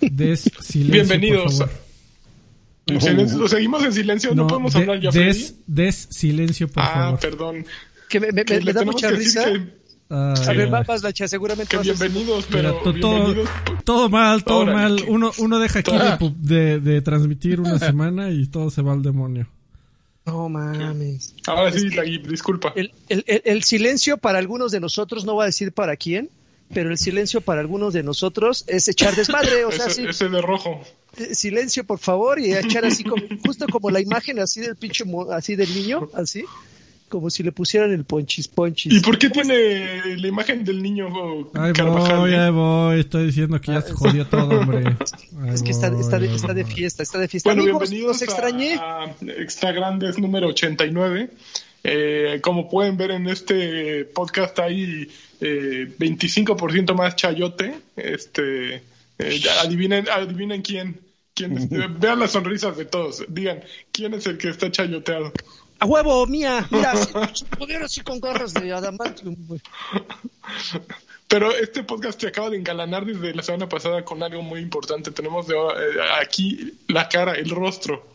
Des silencio, Bienvenidos. por favor. En silencio- ¿Lo seguimos en silencio? No, podemos de- hablar ya. des, des silencio, por ah, favor. perdón. Que me, me- Que me- da mucha risa. que- Ay, A ver, va- vas, Lacha, seguramente Que, bienvenidos, Mira, pero to- todo, bienvenidos. todo mal, todo Órale, mal. que- Uno, uno deja aquí de, de, de transmitir una semana y todo se va al demonio. No mames. Ahora sí, Lagui, disculpa. El, el- el- el silencio para algunos de nosotros, no voy a decir para quién, pero el silencio para algunos de nosotros es echar desmadre. O sea, ese, sí, ese de rojo. eh, silencio, por favor, y echar así como, justo como la imagen así del pinche, así del niño, así, como si le pusieran el ponchis ponchis. ¿Y por qué tiene la imagen del niño Ahí Carvajal? voy, eh? ahí voy. Estoy diciendo que ya se jodió todo, hombre. Es que está, está, de, está de fiesta, está de fiesta. Bueno, Amigos, bienvenidos los extrañé. a, a Extra Grandes número 89. Eh, como pueden ver en este podcast hay eh, 25% más chayote. Este, eh, adivinen, adivinen quién. quién es- vean las sonrisas de todos. Digan, ¿quién es el que está chayoteado? A huevo, mía, mira, así, poder así con garras de adamantium, güey. Pero este podcast se acaba de engalanar desde la semana pasada con algo muy importante. Tenemos de, eh, aquí la cara, el rostro.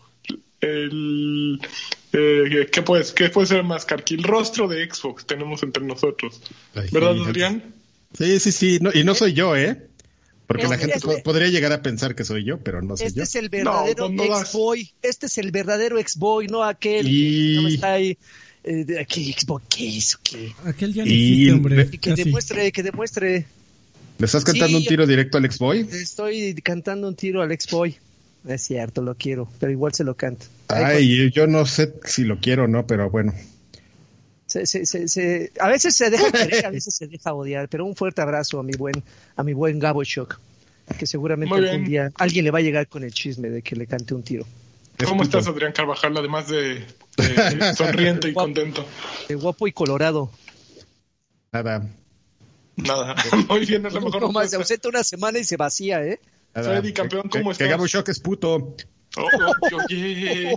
El, eh, ¿qué, puede, ¿Qué puede ser más, Karki? El rostro de Xbox tenemos entre nosotros. Ay, ¿Verdad, Adrián? Sí, sí, sí. no- y no soy yo, ¿eh? Porque Este- la gente este- po- podría llegar a pensar que soy yo, pero no soy Este yo. es el verdadero No, ex-boy. Este es el verdadero ex-boy, no aquel Y- que no está ahí. Eh, ¿Qué ex-boy? ¿Qué es? ¿Qué? Aquel ya no Y- existe, hombre. Y que Casi. demuestre, que demuestre. ¿Le estás cantando Sí. un tiro directo al ex-boy? Estoy cantando un tiro al ex-boy. Es cierto, lo quiero, pero igual se lo canto. Ay, yo no sé si lo quiero o no, pero bueno. Se- se- se- se- a veces se deja querer, a veces se deja odiar, pero un fuerte abrazo a mi buen, a mi buen Gabo Shock, que seguramente Muy algún bien. día alguien le va a llegar con el chisme de que le cante un tiro. ¿Cómo estás, Adrián Carvajal? Además de, de sonriente y contento. De guapo y colorado. Nada. Nada. Muy bien, es lo mejor. No más, se ausenta una semana y se vacía, ¿eh? Freddy, campeón, ¿cómo que, estás? Que Gabo Shock es puto. Oh, oh, oye,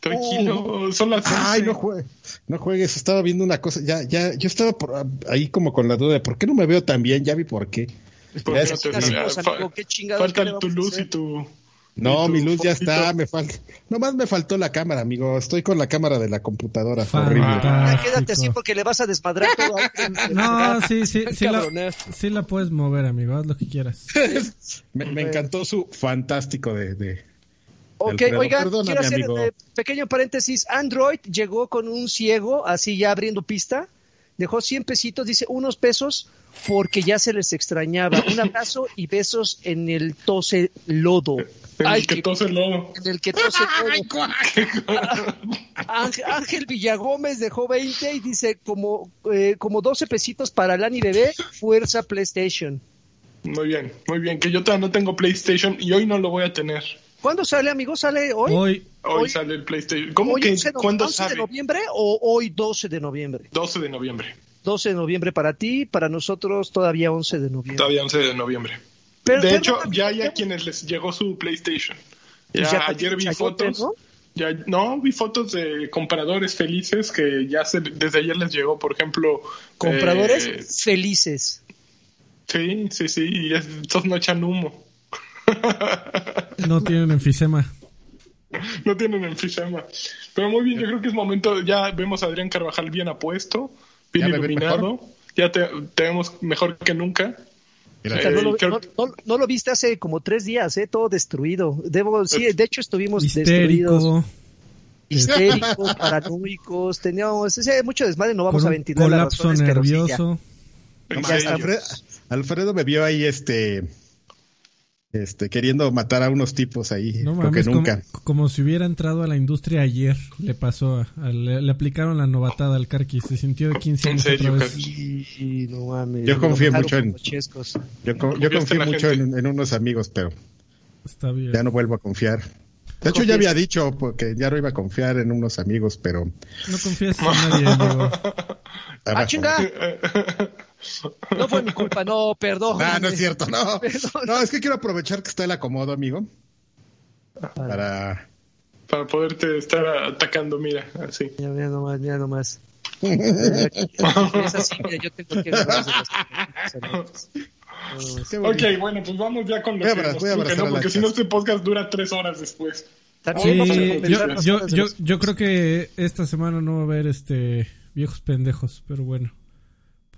tranquilo. Son las Ay, 11. no juegues. No juegues. Estaba viendo una cosa. Ya, ya, yo estaba por ahí como con la duda de por qué no me veo tan bien. Ya vi por qué. ¿Por qué no te- ah, fa- amigo, qué chingados, Falta ¿qué le tu luz y tu. No, y tu mi luz ya poquito. está. Me falta. Nomás me faltó la cámara, amigo. Estoy con la cámara de la computadora. Horrible. Ya quédate así porque le vas a desmadrar todo. No, sí, sí, sí la, sí la puedes mover, amigo. Haz lo que quieras. Me, me encantó su fantástico de. de- Ok, Alfredo, oigan, perdóname, quiero hacer eh, pequeño paréntesis. Android llegó con un ciego, así ya abriendo pista. Dejó 100 pesitos, dice unos pesos, porque ya se les extrañaba. Un abrazo y besos en el tose lodo. El Ay, que tose el lodo. En el que tose lodo. Ángel, Ángel Villagómez dejó 20 y dice como, eh, como 12 pesitos para Lani Bebé, fuerza PlayStation. Muy bien, muy bien. Que yo todavía no tengo PlayStation y hoy no lo voy a tener. ¿Cuándo sale, amigo? ¿Sale hoy? Hoy, Hoy, Hoy- sale el PlayStation. ¿Cómo ¿Hoy que 11 de no- cuándo 11 de sale? noviembre o hoy 12 de noviembre? 12 de noviembre. 12 de noviembre para ti, para nosotros todavía 11 de noviembre. Todavía 11 de noviembre. Pero- de pero- hecho, ya hay a quienes les llegó su PlayStation. Ya, ya ayer vi fotos. ¿no? Ya, no, vi fotos de compradores felices que ya se, desde ayer les llegó, por ejemplo. Compradores eh, felices. sí, sí, sí, y estos no echan humo. No tienen enfisema. no tienen enfisema. Pero muy bien, yo creo que es momento. Ya vemos a Adrián Carvajal bien apuesto, bien Ya iluminado. Ya te, te vemos mejor que nunca. O sea, no, lo, creo- no- no- no lo viste hace como tres días, ¿eh? Todo destruido. Debo, sí, de hecho estuvimos Histérico. destruidos. Histéricos, paranoicos, teníamos ese mucho desmadre, no vamos Con a ventilar las colapso razones, pero sí, ya. nervioso. Alfredo, Alfredo me vio ahí este este queriendo matar a unos tipos ahí No que como, nunca como si hubiera entrado a la industria ayer. Le pasó, a- a- le, le aplicaron la novatada al Karki. Se sintió de 15 ¿En años serio, otra vez. Karki? Y no mames. Yo confío mucho en- yo, yo confío en mucho en, en unos amigos pero Está bien. ya no vuelvo a confiar de hecho ya había dicho porque ya no iba a confiar en unos amigos pero No confías en nadie, amigo. ¡Ah, chinga! No fue mi culpa, no, perdón. Ah, no es cierto, no. Perdón. No, es que quiero aprovechar que está el acomodo, amigo. Para. Para poderte estar atacando, mira, así. Ya, mira nomás, mira nomás. Es así, mira, yo tengo que. Ok, bueno, pues vamos ya con lo Voy que abra- nos ¿no? Porque si no, este podcast dura tres horas después. Sí, yo, yo, yo, los- yo creo que esta semana no va a haber este viejos pendejos, pero bueno.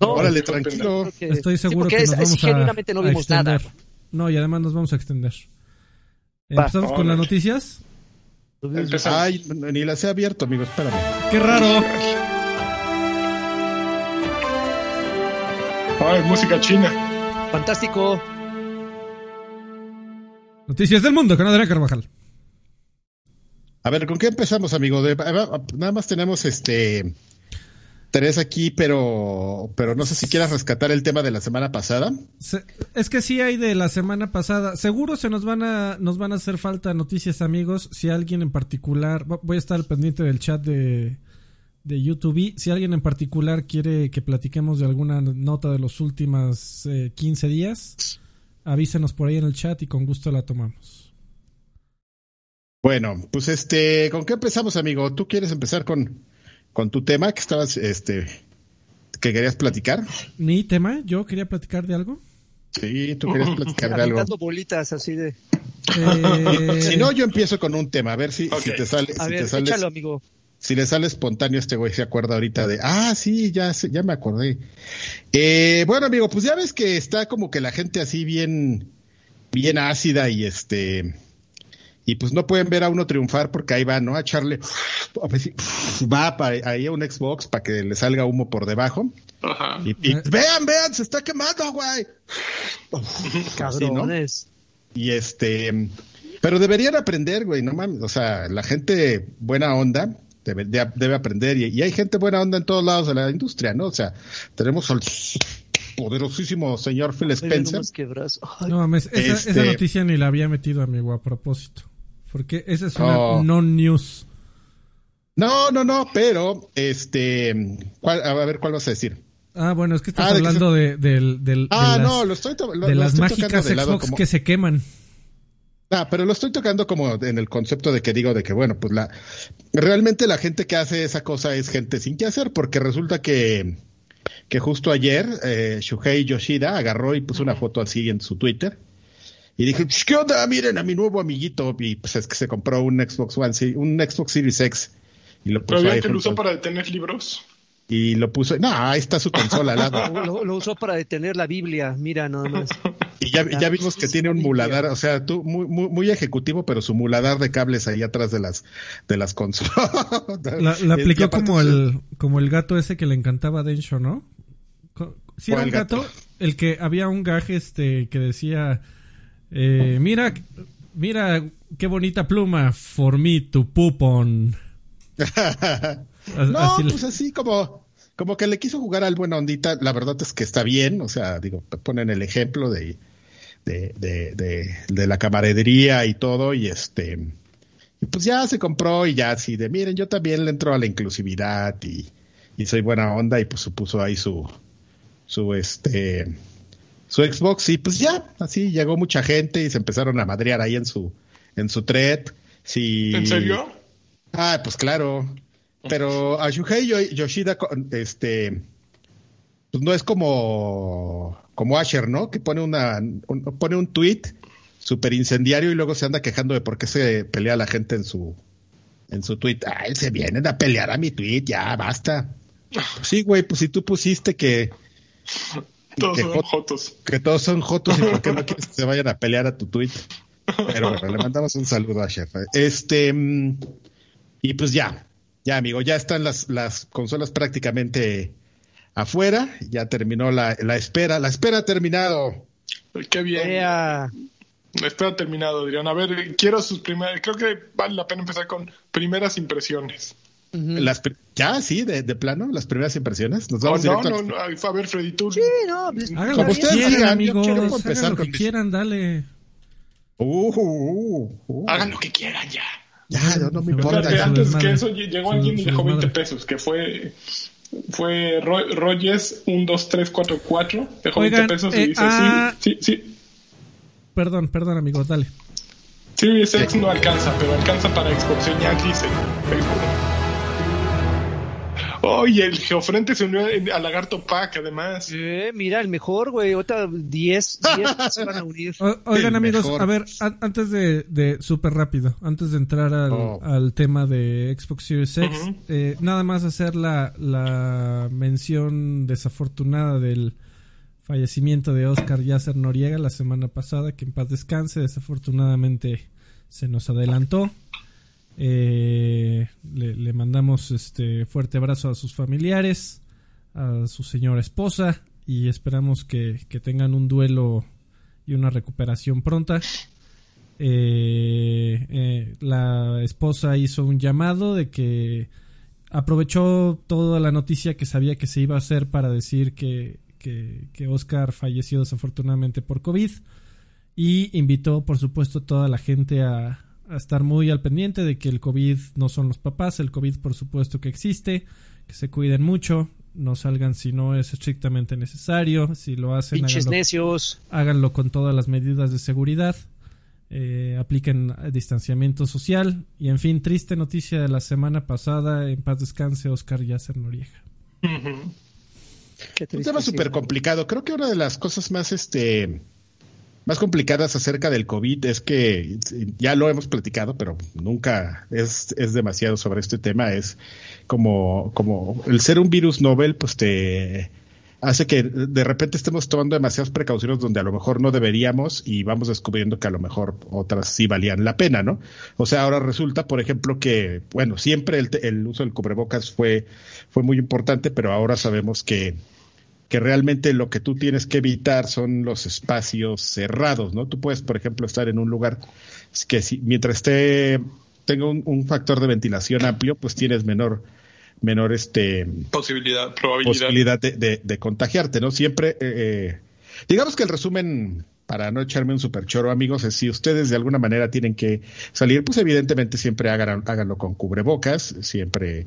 No, Órale, tranquilo. Estoy seguro que es- nos es- vamos a, genuinamente no a vimos nada. extender. No, y además nos vamos a extender. Va. Empezamos con las noticias. Empezamos. Ay, ni las he abierto, amigo, espérame. ¡Qué raro! Ay, música china. Fantástico. Noticias del mundo con Adrián Carvajal. A ver, ¿con qué empezamos, amigo? De- nada más tenemos este tres aquí, pero pero no sé si quieras rescatar el tema de la semana pasada. Se- es que sí hay de la semana pasada. Seguro se nos van a nos van a hacer falta noticias, amigos. Si alguien en particular, vo- voy a estar al pendiente del chat de de YouTube. Si alguien en particular quiere que platiquemos de alguna nota de los últimos eh, 15 días, avísenos por ahí en el chat y con gusto la tomamos. Bueno, pues este, ¿con qué empezamos, amigo? ¿Tú quieres empezar con, con tu tema que estabas, este, que querías platicar? Mi tema, yo quería platicar de algo. Sí, tú querías platicar de algo. Bolitas así de. Eh, Si no, yo empiezo con un tema, a ver si, si te sale, A si ver, te sale, échalo, amigo. si le sale espontáneo este güey se acuerda ahorita de, ah, sí, ya, sé- ya me acordé. Eh, bueno, amigo, pues ya ves que está como que la gente así bien, bien ácida y este, y pues no pueden ver a uno triunfar porque ahí va, ¿no? A echarle, va pa- ahí a un Xbox para que le salga humo por debajo. Ajá. Y, y, vean, vean, se está quemando, güey. Así, ¿no? Cabrones. Y este, pero deberían aprender, güey, no mames, o sea, la gente buena onda debe, de- debe aprender y, y hay gente buena onda en todos lados de la industria, ¿no? O sea, tenemos al poderosísimo señor Phil Spencer. Ay, No mames, esa, Este- esa noticia ni la había metido, amigo, a propósito. Porque esa es una Oh. non-news. No, no, no, pero este, ¿cuál- a ver, ¿cuál vas a decir? Ah, bueno, es que estás Ah, de que hablando de, del- del- Ah, de las, no, lo estoy, lo- de lo las estoy mágicas de Xbox como- que se queman. Ah, pero lo estoy tocando como en el concepto de que digo de que, bueno, pues la realmente la gente que hace esa cosa es gente sin qué hacer, porque resulta que, que justo ayer eh, Shuhei Yoshida agarró y puso una foto así en su Twitter y dije, "Pues, ¿qué onda? Miren a mi nuevo amiguito. Y pues es que se compró un Xbox One, sí, un Xbox Series X. Y lo Pero puso bien ahí que lo usó para detener libros. y lo puso, no, ahí está su consola al lado. Lo, lo usó para detener la Biblia, mira nada más. Y ya, ya vimos que tiene un muladar, o sea, tú muy, muy, muy ejecutivo, pero su muladar de cables ahí atrás de las de las consolas. La, la aplicó como el, como el gato ese que le encantaba a Densho, ¿no? ¿Sí era ¿Cuál un gato? gato? El que había un gaje este que decía, eh, mira, mira qué bonita pluma, for me to poop on. A- no, así pues así como, como que le quiso jugar al buena ondita. La verdad es que está bien, o sea, digo, ponen el ejemplo de, de, de, de, de la camaradería y todo, y este, y pues ya se compró y ya así de, miren, yo también le entro a la inclusividad y, y soy buena onda y pues puso ahí su, su este, su Xbox y pues ya, así llegó mucha gente y se empezaron a madrear ahí en su, en su thread. Sí, ¿En serio? Ah, pues claro. Pero a Shuhei Yo- Yoshida, este, pues no es como, como Asher, ¿no? Que pone una, un- pone un tweet súper incendiario y luego se anda quejando de por qué se pelea la gente en su, en su tweet. Ay, se vienen a pelear a mi tweet, ya, basta. Sí, güey, pues si tú pusiste que, Todos que son jotos. que todos son jotos y por qué no quieres que se vayan a pelear a tu tweet. Pero bueno, le mandamos un saludo a Chef. Este, mm, y pues ya, ya amigo, ya están las, las consolas prácticamente afuera, ya terminó la, la espera, la espera ha terminado. Qué bien. Ea. Está terminado, Adrián. A ver, quiero sus primeras. Creo que vale la pena empezar con primeras impresiones. Las, ya, sí, de, de plano, las primeras impresiones. Nos Oh, vamos no, directo no, a- no. A ver, Freddy, tú. Sí, no, pues, Hagan Como lo que ustedes quieran, digan, yo amigos. quiero Hagan empezar lo que con mis- quieran, dale. Uh, uh, uh. Hagan lo que quieran ya. Ya, no, no me importa. Espérate, antes que eso ll- llegó alguien y dejó 20 desmadre. pesos, que fue Fue Ro Rogers 12344. Dejó Oigan, 20 pesos y eh, dice: ah. Sí, sí, sí. Perdón, perdón, amigo, dale. Series X no alcanza, pero alcanza para Xbox Yankees en Oh, y el Geofrente se unió a Lagarto Pack, además. Eh, mira, el mejor, güey. Otra 10 10 se van a unir. O- oigan, El amigos, mejor. a ver, an- antes de, de súper rápido, antes de entrar al, Oh. al tema de Xbox Series X, eh, nada más hacer la, la mención desafortunada del fallecimiento de Oscar Yasser Noriega la semana pasada, que en paz descanse, desafortunadamente se nos adelantó. Eh, le, mandamos este fuerte abrazo a sus familiares, a su señora esposa y esperamos que, que tengan un duelo y una recuperación pronta. Eh, eh, la esposa hizo un llamado de que aprovechó toda la noticia que sabía que se iba a hacer para decir que, que, que Oscar falleció desafortunadamente por COVID y invitó por supuesto toda la gente a, a estar muy al pendiente de que el COVID no son los papás, el COVID por supuesto que existe, que se cuiden mucho, no salgan si no es estrictamente necesario, si lo hacen Pinches háganlo, necios. háganlo con todas las medidas de seguridad, eh, apliquen distanciamiento social y en fin, triste noticia de la semana pasada, en paz descanse Oscar Yasser Noriega. Un tema sí. súper complicado. Creo que una de las cosas más, este, más complicadas acerca del COVID es que ya lo hemos platicado, pero nunca es, es demasiado sobre este tema. Es como, como el ser un virus novel, pues te hace que de repente estemos tomando demasiadas precauciones donde a lo mejor no deberíamos y vamos descubriendo que a lo mejor otras sí valían la pena, ¿no? O sea, ahora resulta, por ejemplo, que, bueno, siempre el, el uso del cubrebocas fue, fue muy importante, pero ahora sabemos que que realmente lo que tú tienes que evitar son los espacios cerrados, ¿no? Tú puedes, por ejemplo, estar en un lugar que si, mientras esté tenga un, un factor de ventilación amplio, pues tienes menor menor este Posibilidad, probabilidad. posibilidad de, de- de contagiarte, ¿no? Siempre, eh, eh, digamos que el resumen, para no echarme un super choro, amigos, es si ustedes de alguna manera tienen que salir, pues evidentemente siempre hagan, háganlo con cubrebocas, siempre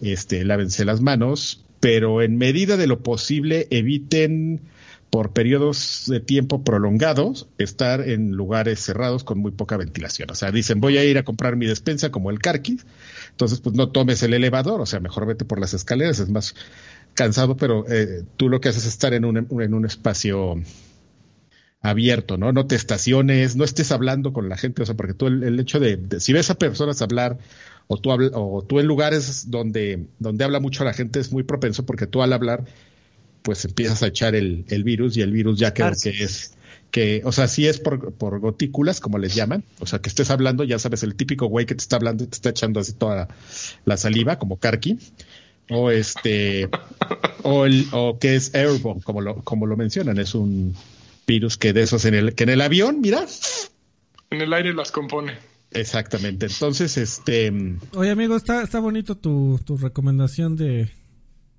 este, lávense las manos, pero en medida de lo posible eviten por periodos de tiempo prolongados estar en lugares cerrados con muy poca ventilación. O sea, dicen, voy a ir a comprar mi despensa como el Carquis, entonces pues no tomes el elevador, o sea, mejor vete por las escaleras, es más cansado, pero eh, tú lo que haces es estar en un, en un espacio abierto, ¿no? No te estaciones, no estés hablando con la gente, o sea, porque tú el, hecho de- si ves a personas hablar o tú habl- o tú en lugares donde donde habla mucho la gente es muy propenso porque tú al hablar pues empiezas a echar el, el virus y el virus ya que, Arce. que es que, o sea, si es por, por gotículas, como les llaman, o sea, que estés hablando, ya sabes, el típico güey que te está hablando y te está echando así toda la, la saliva, como Karki, o este, o el, o que es airborne, como lo, como lo mencionan, es un virus que de esos en el, que en el avión, mira, En el aire las compone. Exactamente, entonces, este, Oye, amigo, está, está bonito tu, tu recomendación de,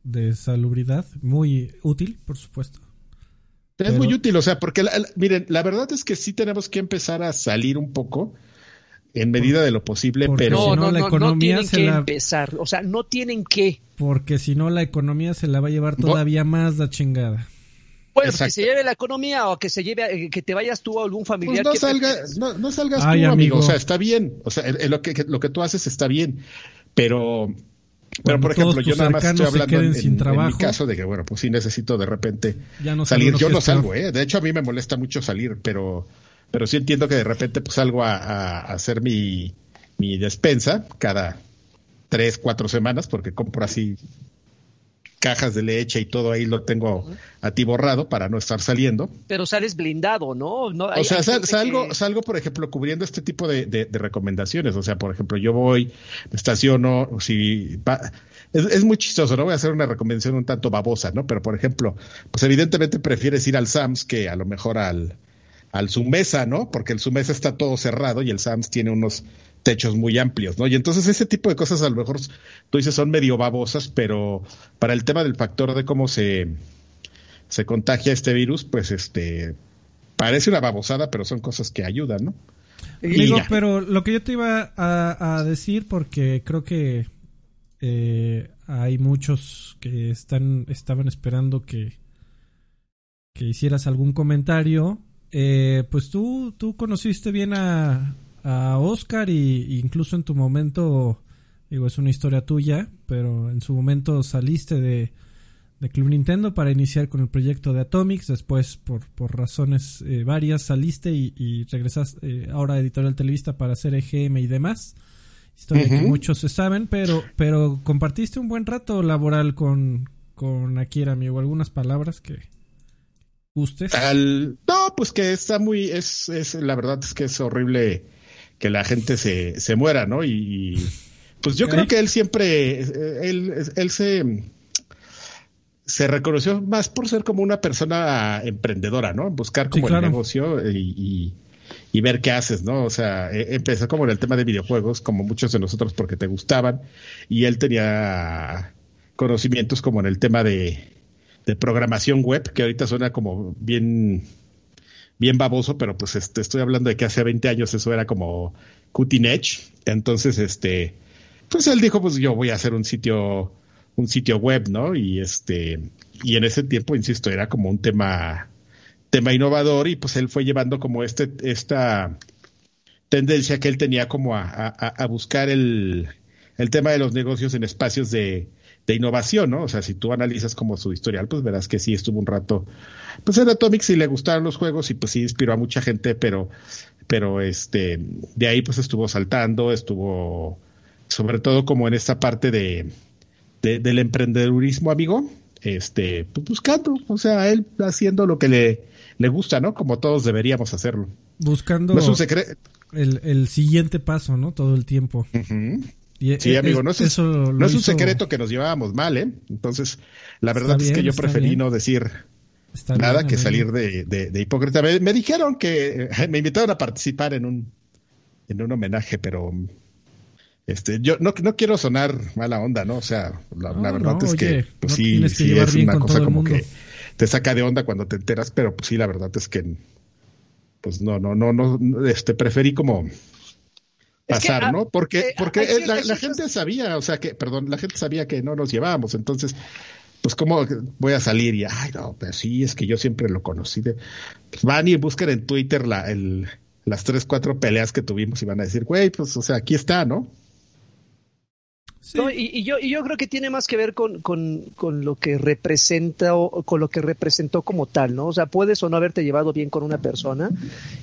de salubridad. Muy útil, por supuesto. Es Pero- muy útil, o sea, porque la- la- miren, la verdad es que sí tenemos que empezar a salir un poco en medida de lo posible, Porque pero si No, no, no, la no, tienen se que la- empezar. O sea, no tienen que. Porque si no, la economía se la va a llevar todavía más la chingada. Bueno, pues que se lleve la economía o que se lleve, eh, que te vayas tú a algún pues familiar. no, que salga, no, no salgas Ay, tú, amigo. amigo. o sea, está bien, o sea, lo que, lo que tú haces está bien, pero, pero Cuando por ejemplo, yo nada más estoy hablando en, sin mi caso de que, bueno, pues sí necesito de repente Ya no salir. Yo no salgo, ¿eh? De hecho, a mí me molesta mucho salir, pero, pero sí entiendo que de repente pues salgo a, a- a hacer mi, mi despensa cada tres, cuatro semanas, porque compro así cajas de leche y todo ahí lo tengo atiborrado para no estar saliendo. Pero sales blindado, ¿no? no O sea, sal- salgo, que- salgo, por ejemplo, cubriendo este tipo de, de- de recomendaciones. O sea, por ejemplo, yo voy, me estaciono, si va- es, es muy chistoso, ¿no? Voy a hacer una recomendación un tanto babosa, ¿no? Pero, por ejemplo, pues evidentemente prefieres ir al Sams que a lo mejor al, al Sumesa, ¿no? Porque el Sumesa está todo cerrado y el Sams tiene unos techos muy amplios, ¿no? Y entonces ese tipo de cosas a lo mejor tú dices son medio babosas, pero para el tema del factor de cómo se, se contagia este virus, pues este parece una babosada, pero son cosas que ayudan, ¿no? Amigo, ya. pero lo que yo te iba a, a decir, porque creo que eh, hay muchos que están estaban esperando que que hicieras algún comentario. Eh, pues tú tú conociste bien a, a Oscar y, incluso en tu momento digo es una historia tuya, pero en su momento saliste de de Club Nintendo para iniciar con el proyecto de Atomics. Después, por, por razones eh, varias, saliste y, y regresas eh, ahora a Editorial Televista para hacer EGM y demás. Historia que muchos se saben, pero, pero compartiste un buen rato laboral con, con Akira, amigo. ¿Algunas palabras que gustes? Al... No, pues que está muy. Es, es, la verdad es que es horrible que la gente se, se muera, ¿no? Y. Pues yo creo que él siempre. Él, él se se reconoció más por ser como una persona emprendedora, ¿no? Buscar como el negocio y, y, ver qué haces, ¿no? O sea, e, empezó como en el tema de videojuegos, como muchos de nosotros porque te gustaban, y él tenía conocimientos como en el tema de, de programación web, que ahorita suena como bien, bien baboso, pero pues este, estoy hablando de que hace 20 años eso era como cutting edge. Entonces, este, pues él dijo, pues yo voy a hacer un sitio un sitio web, ¿no? Y este, y en ese tiempo, insisto, era como un tema, tema innovador y pues él fue llevando como este, esta tendencia que él tenía como a, a, buscar el, el tema de los negocios en espacios de, de innovación, ¿no? O sea, si tú analizas como su historial, pues verás que sí estuvo un rato, pues en Atomic sí le gustaron los juegos y pues sí inspiró a mucha gente, pero, pero este, de ahí pues estuvo saltando, estuvo sobre todo como en esta parte de, del emprendedurismo, amigo, este, pues buscando, o sea, él haciendo lo que le, le gusta, ¿no? Como todos deberíamos hacerlo. Buscando el, el, siguiente paso, ¿no? Todo el tiempo. E, sí, amigo, no, es, no es un secreto que nos llevábamos mal, ¿eh? Entonces, la verdad es que yo preferí no decir nada que salir de, de, hipócrita. Me, me, dijeron que me invitaron a participar en un, en un homenaje, pero este, yo no, no quiero sonar mala onda, ¿no? O sea, la, verdad es que, pues sí, sí es una cosa como que te saca de onda cuando te enteras, pero pues sí, la verdad es que, pues no, no, no, no, este, preferí como pasar, ¿no? Porque, eh, porque la, gente sabía, o sea que, perdón, la gente sabía que no nos llevábamos, entonces, pues cómo voy a salir y, ay, no, pero sí, es que yo siempre lo conocí. De, pues van y busquen en Twitter la, el, las tres, cuatro peleas que tuvimos y van a decir, güey, pues, o sea, aquí está, ¿no? Y, yo, y yo creo que tiene más que ver con, con, con, lo que representa o con lo que representó como tal, ¿no? O sea, puedes o no haberte llevado bien con una persona,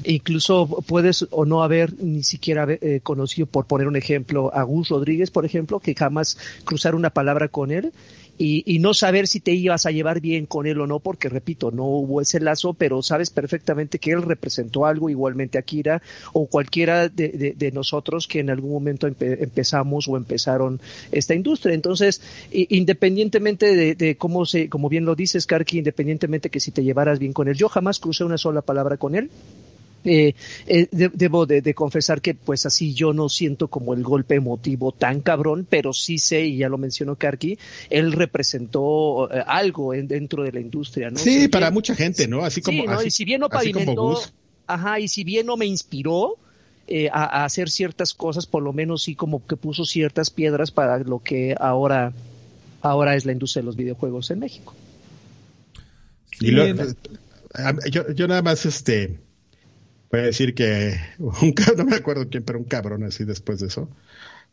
e incluso puedes o no haber ni siquiera eh, conocido, por poner un ejemplo, a Gus Rodríguez, por ejemplo, que jamás cruzar una palabra con él, y, no saber si te ibas a llevar bien con él o no, porque repito, no hubo ese lazo, pero sabes perfectamente que él representó algo, igualmente a Kira o cualquiera de, nosotros que en algún momento empezamos o empezaron esta industria. Entonces, independientemente de, cómo se, como bien lo dices, Karki, independientemente que si te llevaras bien con él, yo jamás crucé una sola palabra con él. Eh, eh debo de, confesar que pues así yo no siento como el golpe emotivo tan cabrón, pero sí sé, y ya lo mencionó Karki, él representó eh, algo dentro de la industria, ¿no? Sí, para mucha gente, ¿no? Así como... Sí, y si bien no pavimentó, ajá, y si bien no me inspiró, eh, a, hacer ciertas cosas, por lo menos sí como que puso ciertas piedras para lo que ahora, ahora es la industria de los videojuegos en México. y yo, yo nada más este Voy a decir que un no me acuerdo quién, pero un cabrón así después de eso.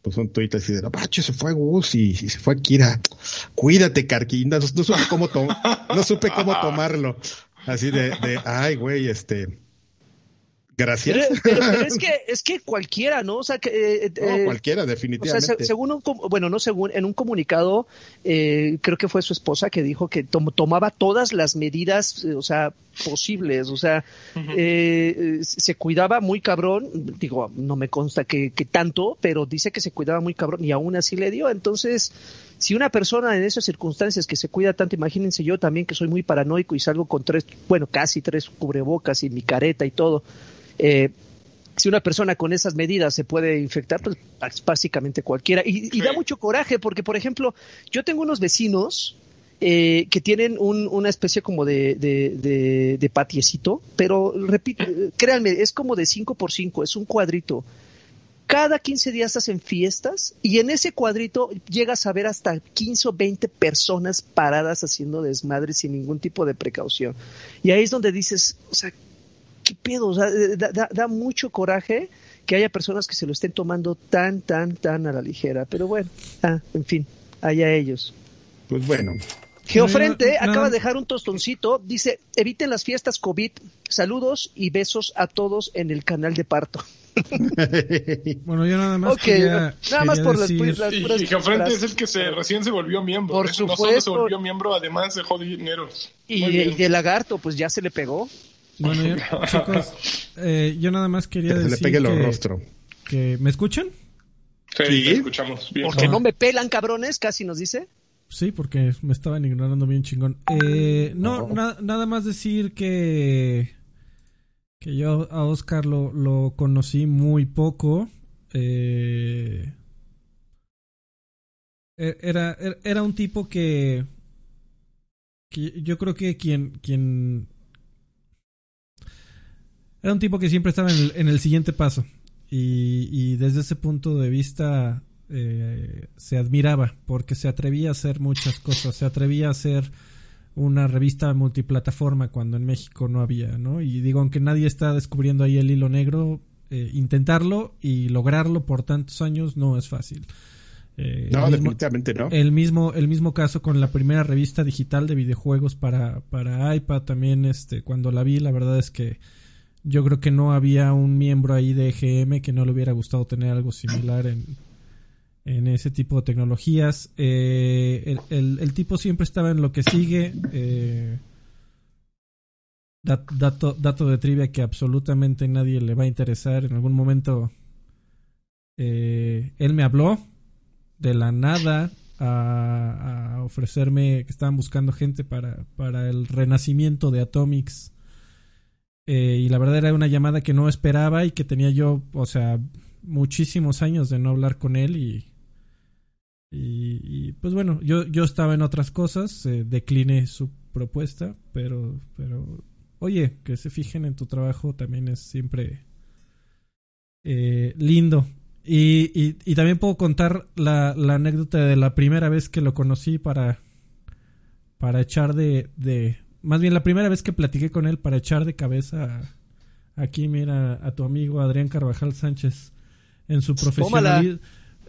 Pues un tuit así de, no, se fue Gus y, se fue Kira. Cuídate, Carquinda. No, supe cómo no supe cómo tomarlo. Así de, de ay, güey, este Gracias. Pero, es que es que cualquiera, ¿no? O sea, que eh, eh, cualquiera definitivamente. O sea, según un, bueno, no según en un comunicado, eh, creo que fue su esposa que dijo que tomaba todas las medidas, o sea, posibles, o sea, se cuidaba muy cabrón. Digo, no me consta que, que tanto, pero dice que se cuidaba muy cabrón y aún así le dio. Entonces, si una persona en esas circunstancias que se cuida tanto, imagínense yo también que soy muy paranoico y salgo con tres, bueno, casi tres cubrebocas y mi careta y todo eh, si una persona con esas medidas se puede infectar, pues básicamente cualquiera. Y, da mucho coraje porque, por ejemplo, yo tengo unos vecinos eh, que tienen una especie como de, de, patiecito, pero repito, créanme, es como de 5 por 5, es un cuadrito. cada 15 días hacen fiestas y en ese cuadrito llegas a ver hasta 15 o 20 personas paradas haciendo desmadre sin ningún tipo de precaución. Y ahí es donde dices, o sea, ¿qué pedo? O sea, da, da mucho coraje que haya personas que se lo estén tomando tan, tan, tan a la ligera. Pero bueno, ah, en fin, allá ellos. Pues bueno. Geofrente acaba de dejar un tostoncito. Dice, eviten las fiestas COVID. Saludos y besos a todos en el canal de parto. bueno, yo nada más. nada más por las, Y, Geofrente es el que se recién se volvió miembro. Por supuesto. No solo se volvió miembro, además dejó dinero. Y, y de lagarto, pues ya se le pegó. Bueno, chicos, eh, yo nada más quería decir. le pegue el rostro. Que, ¿Me escuchan? Sí, escuchamos bien. Porque no me pelan, cabrones, casi nos dice. Sí, porque me estaban ignorando bien chingón. Eh, no, nada más decir que. Que yo a Oscar lo, lo conocí muy poco. Eh, e-, era, er-, era un tipo que. que yo creo que quien, quien era un tipo que siempre estaba en el, siguiente paso. Y, desde ese punto de vista eh, se admiraba porque se atrevía a hacer muchas cosas. Se atrevía a hacer una revista multiplataforma cuando en México no había, ¿no? Y digo, aunque nadie está descubriendo ahí el hilo negro, eh, intentarlo y lograrlo por tantos años no es fácil. Eh, no, definitivamente no. El mismo, el mismo caso con la primera revista digital de videojuegos para, para iPad también, este, cuando la vi, la verdad es que yo creo que no había un miembro ahí de EGM que no le hubiera gustado tener algo similar en, en ese tipo de tecnologías. Eh, el, tipo siempre estaba en lo que sigue. Eh, dato, dato de trivia que absolutamente nadie le va a interesar. En algún momento eh, él me habló de la nada a, a, ofrecerme que estaban buscando gente para, para el renacimiento de Atomics eh, y la verdad era una llamada que no esperaba y que tenía yo, o sea, muchísimos años de no hablar con él y, y, pues bueno, yo, yo estaba en otras cosas, eh, decliné su propuesta, pero, pero oye, que se fijen en tu trabajo también es siempre eh, lindo. Y, y, y, también puedo contar la, la, anécdota de la primera vez que lo conocí para, para echar de, de, más bien la primera vez que platiqué con él para echar de cabeza aquí, mira, a tu amigo Adrián Carvajal Sánchez en su profesionalismo.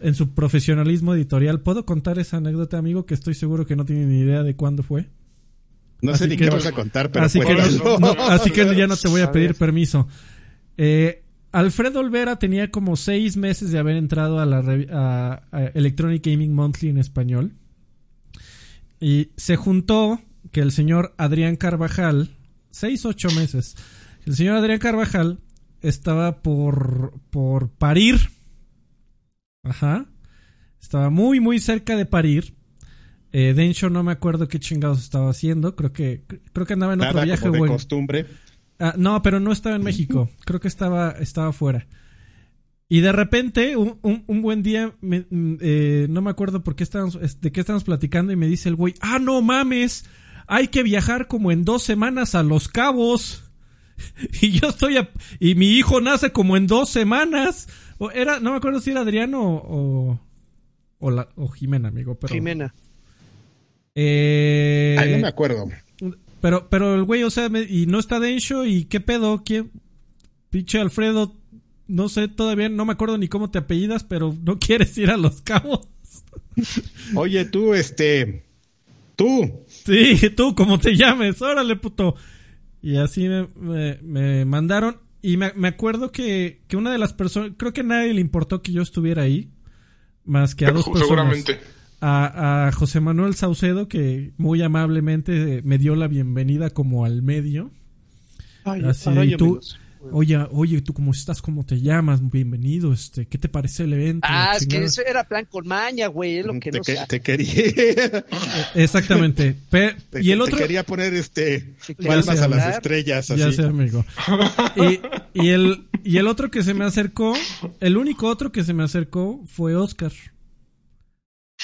En su profesionalismo editorial. ¿Puedo contar esa anécdota, amigo? Que estoy seguro que no tiene ni idea de cuándo fue. No sé ni qué vas a contar, pero así, que, así que ya no te voy a pedir permiso. Eh, Alfredo Olvera tenía como seis meses de haber entrado a la a Electronic Gaming Monthly en español. Y se juntó que el señor Adrián Carvajal, seis, ocho meses, el señor Adrián Carvajal estaba por, por parir. Ajá. Estaba muy, muy cerca de parir. Eh, Densho no me acuerdo qué chingados estaba haciendo. Creo que, creo que andaba en otro viaje. Como de costumbre. Ah, no, pero no estaba en México. Creo que estaba, estaba fuera. Y de repente, un, un, buen día, mm, eh, no me acuerdo por qué estábamos, de qué estábamos platicando y me dice el güey, ah, no mames, hay que viajar como en dos semanas a Los Cabos. Y yo estoy y mi hijo nace como en dos semanas. O era, no me acuerdo si era Adriano o, o, la, o Jimena, amigo, pero. Jimena. Eh, Ay, no me acuerdo. Pero, pero el güey, o sea, y no está Densho, y qué pedo, ¿quién? Pinche Alfredo, no sé, todavía no me acuerdo ni cómo te apellidas, pero no quieres ir a Los Cabos. Oye, tú, este, tú, Sí, tú, como te llames, órale, puto. Y así me, mandaron. Y me, acuerdo que, que, una de las personas, creo que a nadie le importó que yo estuviera ahí, más que a dos personas. Seguramente. A, a José Manuel Saucedo, que muy amablemente me dio la bienvenida como al medio. Ay, así, ay, tú, Oye, oye, tú cómo estás, cómo te llamas, bienvenido, este, ¿qué te parece el evento? Ah, es que eso era plan con maña, güey, es lo que te, no que, te quería. Exactamente. y el otro. Te quería poner este palmas a las estrellas, así. Ya sé, amigo. Y, y el y el otro que se me acercó, el único otro que se me acercó fue Oscar.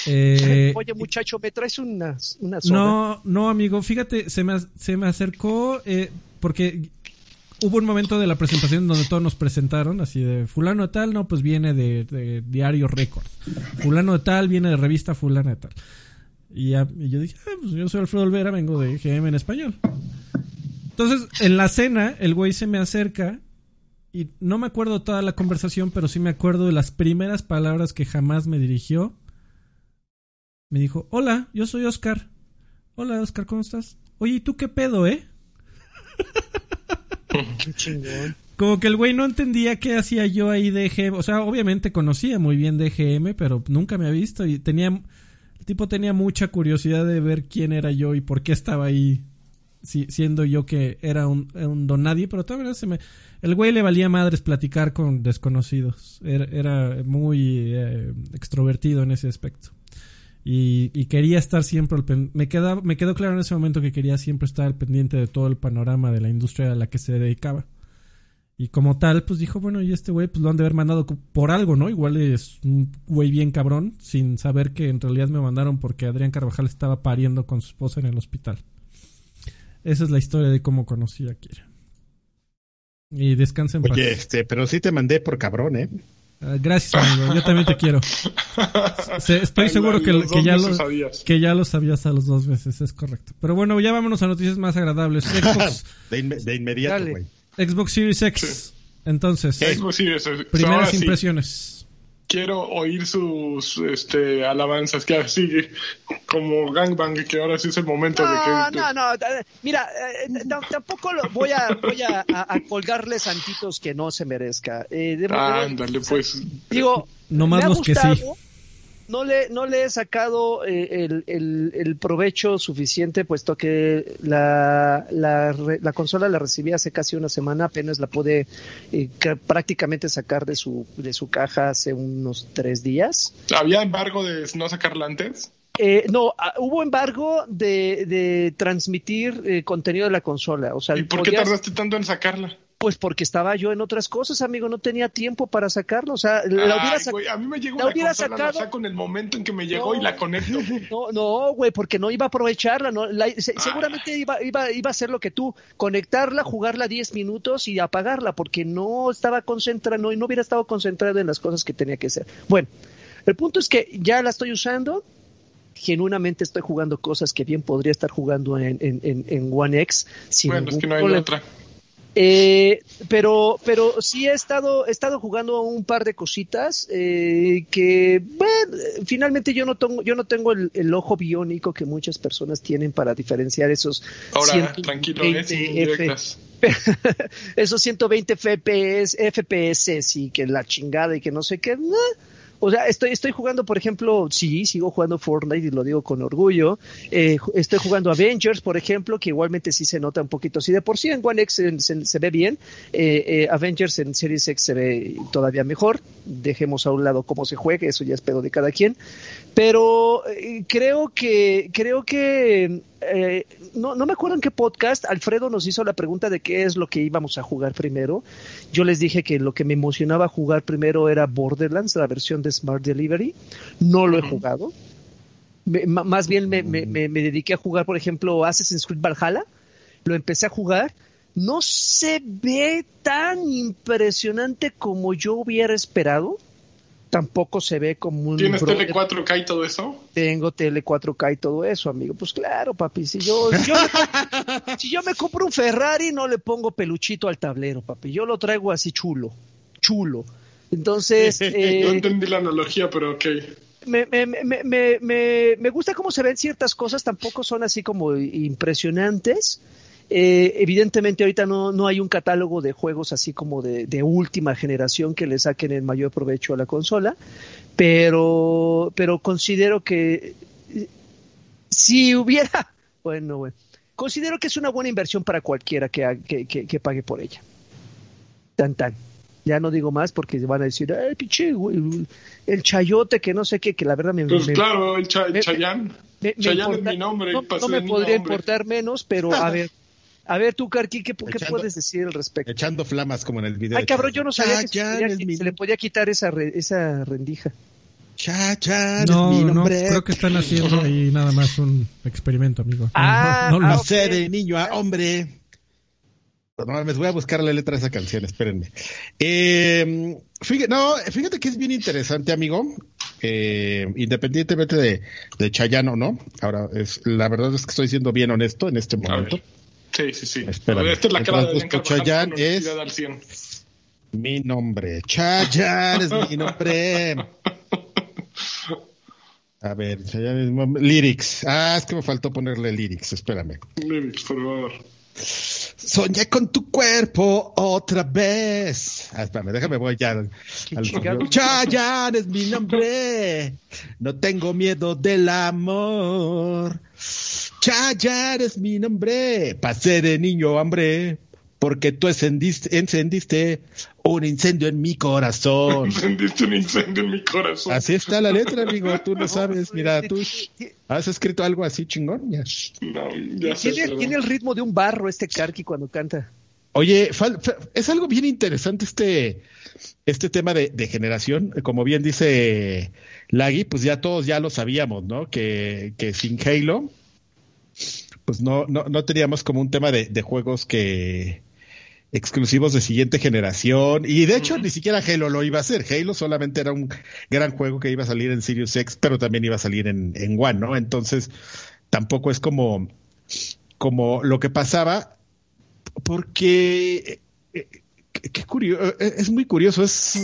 Eh, Oye, muchacho, ¿me traes unas, una No, no, amigo, fíjate, se me, se me acercó eh, porque hubo un momento de la presentación donde todos nos presentaron, así de fulano de tal, no, pues viene de, Diario Record. Fulano de tal viene de revista fulano de tal. Y, ya- y yo dije, ah, pues yo soy Alfredo Olvera, vengo de GM en español. Entonces, en la cena, el güey se me acerca y no me acuerdo toda la conversación, pero sí me acuerdo de las primeras palabras que jamás me dirigió. Me dijo, hola, yo soy Oscar. Hola, Oscar, ¿cómo estás? Oye, ¿y tú qué pedo, eh? Como que el güey no entendía qué hacía yo ahí de GM. O sea, obviamente conocía muy bien de GM, pero nunca me había visto. Y tenía. El tipo tenía mucha curiosidad de ver quién era yo y por qué estaba ahí. si- siendo yo que era un, un don nadie, pero todavía se me. El güey le valía madres platicar con desconocidos. Era, era muy eh, extrovertido en ese aspecto. Y, y quería estar siempre al pen- me queda, me quedó claro en ese momento que quería siempre estar al pendiente de todo el panorama de la industria a la que se dedicaba. Y como tal, pues dijo, bueno, y este güey, pues lo han de haber mandado por algo, ¿no? Igual es un güey bien cabrón, sin saber que en realidad me mandaron porque Adrián Carvajal estaba pariendo con su esposa en el hospital. Esa es la historia de cómo conocí a Kira. Y descansen en paz. Oye, este, pero sí te mandé por cabrón, ¿eh? Ah, gracias, amigo. Yo también te quiero. Se- estoy seguro que, que ya lo, sabías. que ya lo sabías a los dos meses, es correcto. Pero bueno, ya vámonos a noticias más agradables. Xbox, De, inme- de inmediato, güey. Xbox Series X. Entonces, Xbox Series, eh, primeras sí, impresiones. Quiero oír sus este, alabanzas, que sí, como gangbang, que ahora sí es el momento de que... no, no. eh, Mira, eh, no, tampoco lo, voy a voy a, a- a colgarle santitos que no se merezca. Eh, de- de- Ándale, pues. digo, Nomás me ha los que sí. No le, no le he sacado eh, el, el- provecho suficiente, puesto que la, la, la consola la recibí hace casi una semana, apenas la pude eh, ca- prácticamente sacar de su, de su caja hace unos tres días. ¿Había embargo de no sacarla antes? Eh, no, ah, hubo embargo de, de transmitir eh, contenido de la consola. O sea, ¿Y por qué tardaste tanto en sacarla? Pues porque estaba yo en otras cosas, amigo, no tenía tiempo para sacarlo. O sea, la hubiera Ay, sac- güey, a mí me llegó la la, hubiera consola, la sacado- saco en el momento en que me llegó No. y la conecto. No, no, güey, porque no iba a aprovecharla. No, La- se- seguramente iba, iba, iba a hacer lo que tú, conectarla, jugarla 10 minutos y apagarla, porque no estaba concentrado, no, no hubiera estado concentrado en las cosas que tenía que hacer. Bueno, el punto es que ya la estoy usando. Genuinamente estoy jugando cosas que bien podría estar jugando en, en, en, en One X. Sin bueno, es que no hay problema. otra. Eh, pero, pero sí he estado, he estado jugando un par de cositas eh, que, bueno, finalmente yo no tengo, yo no tengo el, el ojo biónico que muchas personas tienen para diferenciar esos Ahora, 120 tranquilo, F- indirectas. esos 120 FPS, FPS y que la chingada y que no sé qué. nah. O sea, estoy, estoy jugando, por ejemplo, sí, sigo jugando Fortnite y lo digo con orgullo. Eh, estoy jugando Avengers, por ejemplo, que igualmente sí se nota un poquito. Si de por sí en One X se, ve bien, eh, eh, Avengers en Series X se ve todavía mejor. Dejemos a un lado cómo se juegue, eso ya es pedo de cada quien. Pero creo que, creo que, eh, no, no me acuerdo en qué podcast, Alfredo nos hizo la pregunta de qué es lo que íbamos a jugar primero. Yo les dije que lo que me emocionaba jugar primero era Borderlands, la versión de Smart Delivery. No lo he jugado. Me- más bien me, me- me- me dediqué a jugar, por ejemplo, Assassin's Creed Valhalla. Lo empecé a jugar. No se ve tan impresionante como yo hubiera esperado. Tampoco se ve como un ¿Tienes tele 4K y todo eso? tengo tele 4K y todo eso, amigo. Pues claro, papi, si yo, si yo, si yo me compro un Ferrari, no le pongo peluchito al tablero, papi. Yo lo traigo así chulo, chulo. Entonces, no eh, entendí la analogía, pero ok. me, me, me, me, me, me gusta cómo se ven ciertas cosas, tampoco son así como impresionantes. Eh, evidentemente ahorita no, no hay un catálogo de juegos así como de, de última generación que le saquen el mayor provecho a la consola, pero, pero considero que si hubiera, bueno, bueno, considero que es una buena inversión para cualquiera que, que, que, que pague por ella. Tan tan. Ya no digo más porque van a decir, ay, pinche, güey, el chayote que no sé qué, que la verdad me, Pues me- claro, el Cha- me- Chayán. me- me Chayanne es mi nombre, no, no me podría importar menos, pero a ver, a ver tú, Karki, ¿qué, puedes decir al respecto? Echando flamas como en el video. Ay, de cabrón, yo no sabía que se, Chayanne podía- es mi se le podía quitar esa, re- esa rendija. Chayanne No, es mi no, nombre. creo que están haciendo ahí nada más un experimento, amigo. No, Ah, no, no, ah, no. ok. Pasé de niño a hombre. No me voy a buscar la letra de esa canción, espérenme. Eh, fíjate, no, fíjate que es bien interesante, amigo. Eh, independientemente de, de Chayanne o no. Ahora, es, la verdad es que estoy siendo bien honesto en este momento. Sí, sí, sí. Espérame. Esta es la cara de Chayanne es al 100. mi nombre. Chayanne es mi nombre. A ver, Chayanne es mi nombre. Lyrics. Ah, es que me faltó ponerle lyrics, espérame. Lyrics, por favor. Soñé con tu cuerpo otra vez. Ah, espérame, déjame voy ya al. Chayanne es mi nombre. No tengo miedo del amor. Chayanne es mi nombre. Pasé de niño hambre. Porque tú encendiste, encendiste un incendio en mi corazón. Encendiste un incendio en mi corazón. Así está la letra, amigo. Tú no sabes. Mira, tú has escrito algo así chingón. Ya. No, ya sé, Tiene, tiene el ritmo de un barro este Karki cuando canta. Oye, es algo bien interesante este, este tema de, de generación. Como bien dice Lagui, pues ya todos ya lo sabíamos, ¿no? Que, que sin Halo, pues no, no, no teníamos como un tema de, de juegos que exclusivos de siguiente generación. Y de hecho, ni siquiera Halo lo iba a hacer. Halo solamente era un gran juego que iba a salir en Sirius X, pero también iba a salir en, en One, ¿no? Entonces, tampoco es como, como lo que pasaba porque eh, eh, qué curioso, es muy curioso, es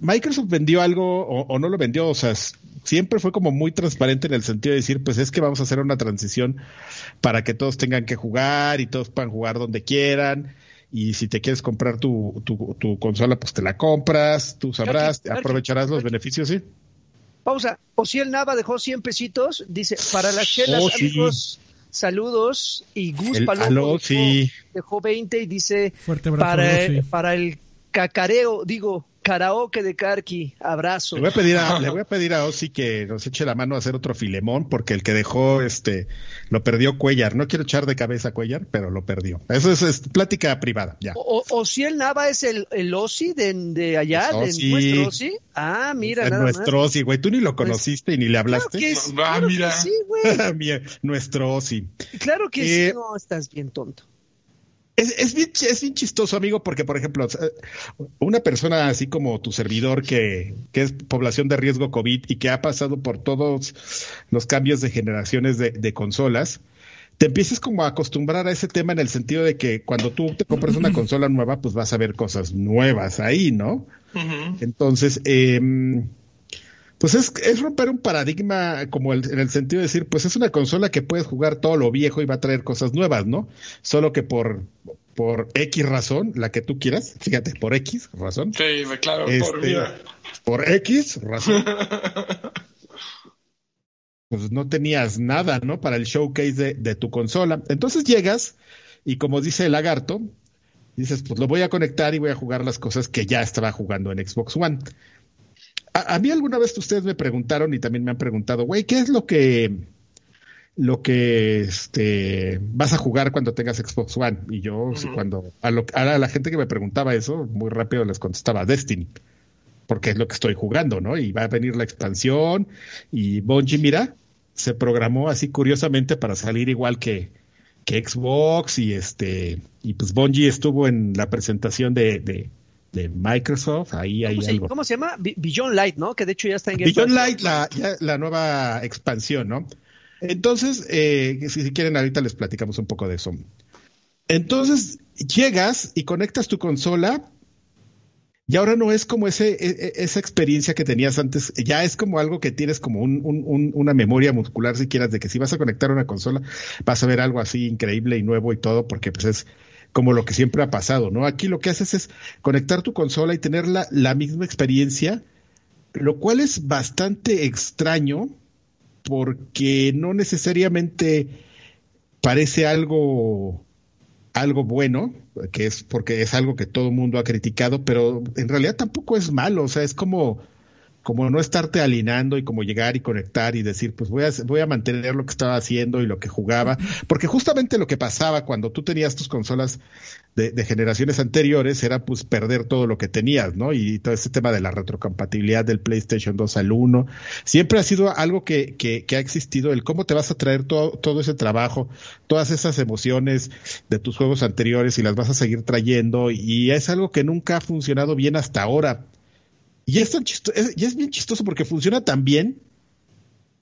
Microsoft vendió algo o, o no lo vendió, o sea, siempre fue como muy transparente en el sentido de decir, pues es que vamos a hacer una transición para que todos tengan que jugar y todos puedan jugar donde quieran. Y si te quieres comprar tu, tu, tu consola, pues te la compras, tú sabrás, aprovecharás los beneficios, sí. Pausa. Osiel Nava dejó 100 pesitos. Dice, para las chelas, Oh, sí. amigos, saludos. Y Gus El Palomo aló, dejó, sí. dejó 20 y dice, Fuerte abrazo, para, para el cacareo, digo, karaoke de Karki, abrazo. Le voy a pedir a, le voy a pedir a Ozzy que nos eche la mano a hacer otro filemón, porque el que dejó, este, lo perdió Cuellar. No quiero echar de cabeza a Cuellar, pero lo perdió. Eso es, es plática privada, ya. O, o- Osiel Nava es el, el Osi de, de allá, de Ozzy. nuestro Osi. Ah, mira, nada nuestro Ozzy, güey. Tú ni lo conociste y ni le más. Claro hablaste. que, es- Ah, claro que mira. sí, güey. Nuestro Ozzy. Claro que Eh, sí. No, estás bien tonto. Es, es, bien, es bien chistoso, amigo, porque, por ejemplo, sea, una persona así como tu servidor que, que es población de riesgo COVID y que ha pasado por todos los cambios de generaciones de, de consolas, te empiezas como a acostumbrar a ese tema en el sentido de que cuando tú te compras una consola nueva, pues vas a ver cosas nuevas ahí, ¿no? Entonces, eh, pues es, es romper un paradigma como el- en el sentido de decir, pues es una consola que puedes jugar todo lo viejo y va a traer cosas nuevas, ¿no? Solo que por, por X razón, la que tú quieras, fíjate, por X razón, Sí, claro, por Este, vida. por X razón, pues no tenías nada, ¿no? Para el showcase de, de tu consola. Entonces llegas y como dice el lagarto, dices, pues lo voy a conectar y voy a jugar las cosas que ya estaba jugando en Xbox One. A, a mí alguna vez ustedes me preguntaron y también me han preguntado, güey, ¿qué es lo que lo que este vas a jugar cuando tengas Xbox One? Y yo Ujú. cuando a, lo- a la gente que me preguntaba eso, muy rápido les contestaba Destiny porque es lo que estoy jugando, ¿no? Y va a venir la expansión y Bungie, mira, se programó así curiosamente para salir igual que, que Xbox y este y pues Bungie estuvo en la presentación de, de, de Microsoft, ahí hay ¿Cómo se, algo. cómo se llama? Beyond Light, ¿no? Que de hecho ya está en Game Beyond Pass. Light, la, ya la nueva expansión, ¿no? Entonces, eh, si, si quieren, ahorita les platicamos un poco de eso. Entonces, llegas y conectas tu consola y ahora no es como ese, e- e- esa experiencia que tenías antes, ya es como algo que tienes como un, un- un- una memoria muscular, si quieras, de que si vas a conectar una consola, vas a ver algo así increíble y nuevo y todo, porque pues es como lo que siempre ha pasado, ¿no? Aquí lo que haces es conectar tu consola y tener la, misma experiencia, lo cual es bastante extraño, porque no necesariamente parece algo algo bueno, que es porque es algo que todo el mundo ha criticado, pero en realidad tampoco es malo, o sea, es como como no estarte alineando y como llegar y conectar y decir, pues voy a, voy a mantener lo que estaba haciendo y lo que jugaba, porque justamente lo que pasaba cuando tú tenías tus consolas de, generaciones anteriores era pues perder todo lo que tenías, ¿no? Y todo ese tema de la retrocompatibilidad del PlayStation 2 al 1, siempre ha sido algo que, que, que ha existido, el cómo te vas a traer todo, todo ese trabajo, todas esas emociones de tus juegos anteriores y las vas a seguir trayendo, y es algo que nunca ha funcionado bien hasta ahora y es, y es bien chistoso porque funciona tan bien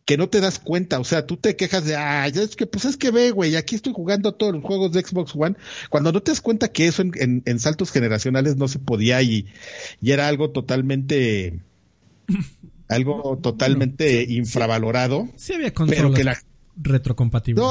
que no te das cuenta. O sea, tú te quejas de, ah, es que, pues es que ve, güey, aquí estoy jugando todos los juegos de Xbox One. Cuando no te das cuenta que eso en, saltos generacionales no se podía y, y era algo totalmente, algo totalmente infravalorado. Sí, había consolas pero que la, retrocompatibles.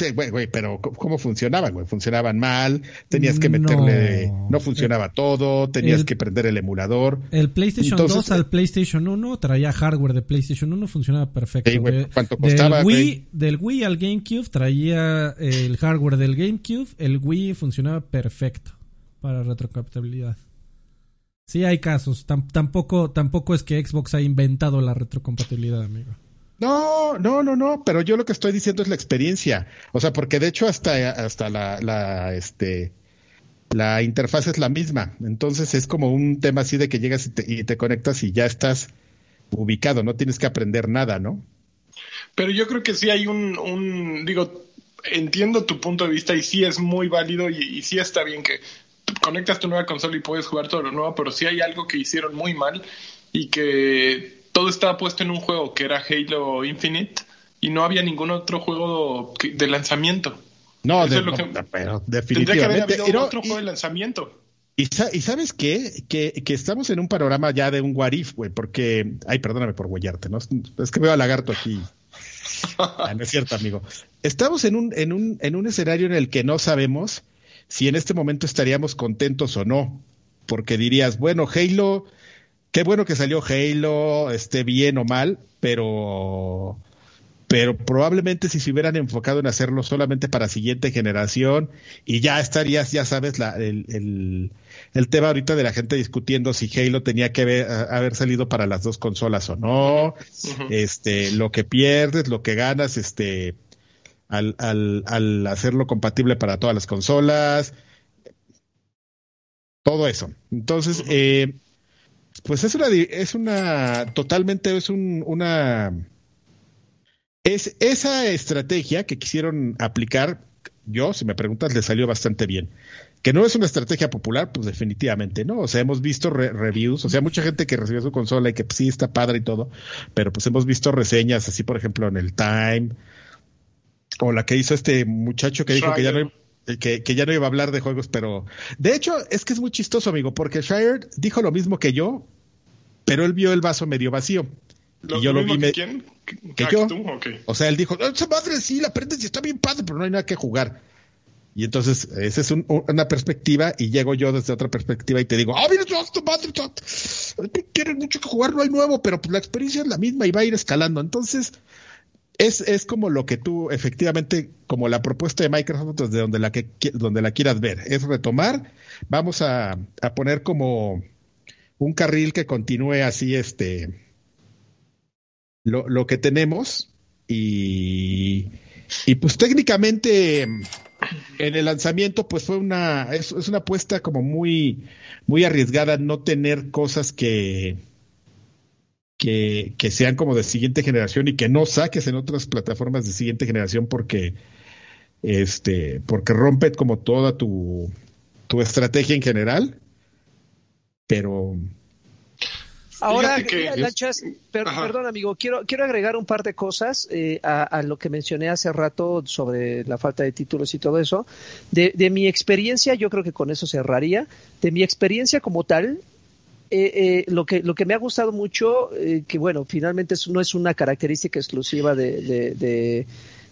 Sí, güey, güey, pero ¿cómo funcionaban, güey? Funcionaban mal, tenías que meterle, no, funcionaba todo, tenías que prender el emulador. El PlayStation 2 al PlayStation 1 traía hardware de PlayStation 1, funcionaba perfecto. ¿Cuánto costaba, del, Wii, del Wii al GameCube traía el hardware del GameCube, el Wii funcionaba perfecto para retrocompatibilidad. Sí hay casos, tampoco, tampoco es que Xbox ha inventado la retrocompatibilidad, amigo. No, no, no, no, pero yo lo que estoy diciendo es la experiencia. O sea, porque de hecho hasta, hasta la, la, este, la interfaz es la misma. Entonces es como un tema así de que llegas y te, y te conectas y ya estás ubicado, no tienes que aprender nada, ¿no? Pero yo creo que sí hay un, un digo, entiendo tu punto de vista y sí es muy válido y, y sí está bien que conectas tu nueva consola y puedes jugar todo lo nuevo, pero sí hay algo que hicieron muy mal y que todo estaba puesto en un juego que era Halo Infinite y no había ningún otro juego de lanzamiento. No, de, pero definitivamente. Tendría que otro juego de lanzamiento. Y, sabes qué? Que, que, estamos en un panorama ya de un what if, güey, porque. Ay, perdóname por huellarte, ¿no? Es que veo a Lagarto aquí. Ah, no es cierto, amigo. Estamos en un, en, un, en un escenario en el que no sabemos si en este momento estaríamos contentos o no. Porque dirías, bueno, Halo qué bueno que salió Halo, esté bien o mal, pero pero probablemente si se hubieran enfocado en hacerlo solamente para siguiente generación y ya estarías, ya sabes, la, el, el, tema ahorita de la gente discutiendo si Halo tenía que haber, salido para las dos consolas o no, este, lo que pierdes, lo que ganas, este, al, al, al hacerlo compatible para todas las consolas, todo eso. Entonces, eh, pues es una, es una, totalmente es un, una, es esa estrategia que quisieron aplicar, yo, si me preguntas, le salió bastante bien. Que no es una estrategia popular, pues definitivamente no. O sea, hemos visto reviews, o sea, mucha gente que recibió su consola y que sí está padre y todo, pero pues hemos visto reseñas así, por ejemplo, en el Time, o la que hizo este muchacho que dijo que ya no que, que, ya no iba a hablar de juegos, pero de hecho es que es muy chistoso, amigo, porque Shire dijo lo mismo que yo, pero él vio el vaso medio vacío. y yo lo vi. Que, ¿Quién? Que yo. O sea, él dijo, esa madre sí, la prendes y está bien padre, pero no hay nada que jugar. Y entonces, esa es una perspectiva, y llego yo desde otra perspectiva y te digo, ah, mira, tu madre, tienes mucho que jugar, no hay nuevo, pero pues la experiencia es la misma y va a ir escalando. Entonces, es, es como lo que tú, efectivamente, como la propuesta de Microsoft desde donde la, que, donde la quieras ver, es retomar, vamos a, a poner como un carril que continúe así, este, lo, lo que tenemos y, y pues técnicamente en el lanzamiento pues fue una, es, es una apuesta como muy, muy arriesgada no tener cosas que, que, que, sean como de siguiente generación y que no saques en otras plataformas de siguiente generación porque este porque rompe como toda tu, tu estrategia en general pero Ahora, que... Lanchas, perdón amigo, quiero, quiero agregar un par de cosas eh, a, a, lo que mencioné hace rato sobre la falta de títulos y todo eso. De, de mi experiencia, yo creo que con eso cerraría. De mi experiencia como tal, eh, eh, lo, que, lo que me ha gustado mucho, eh, que bueno, finalmente no es una característica exclusiva de, de,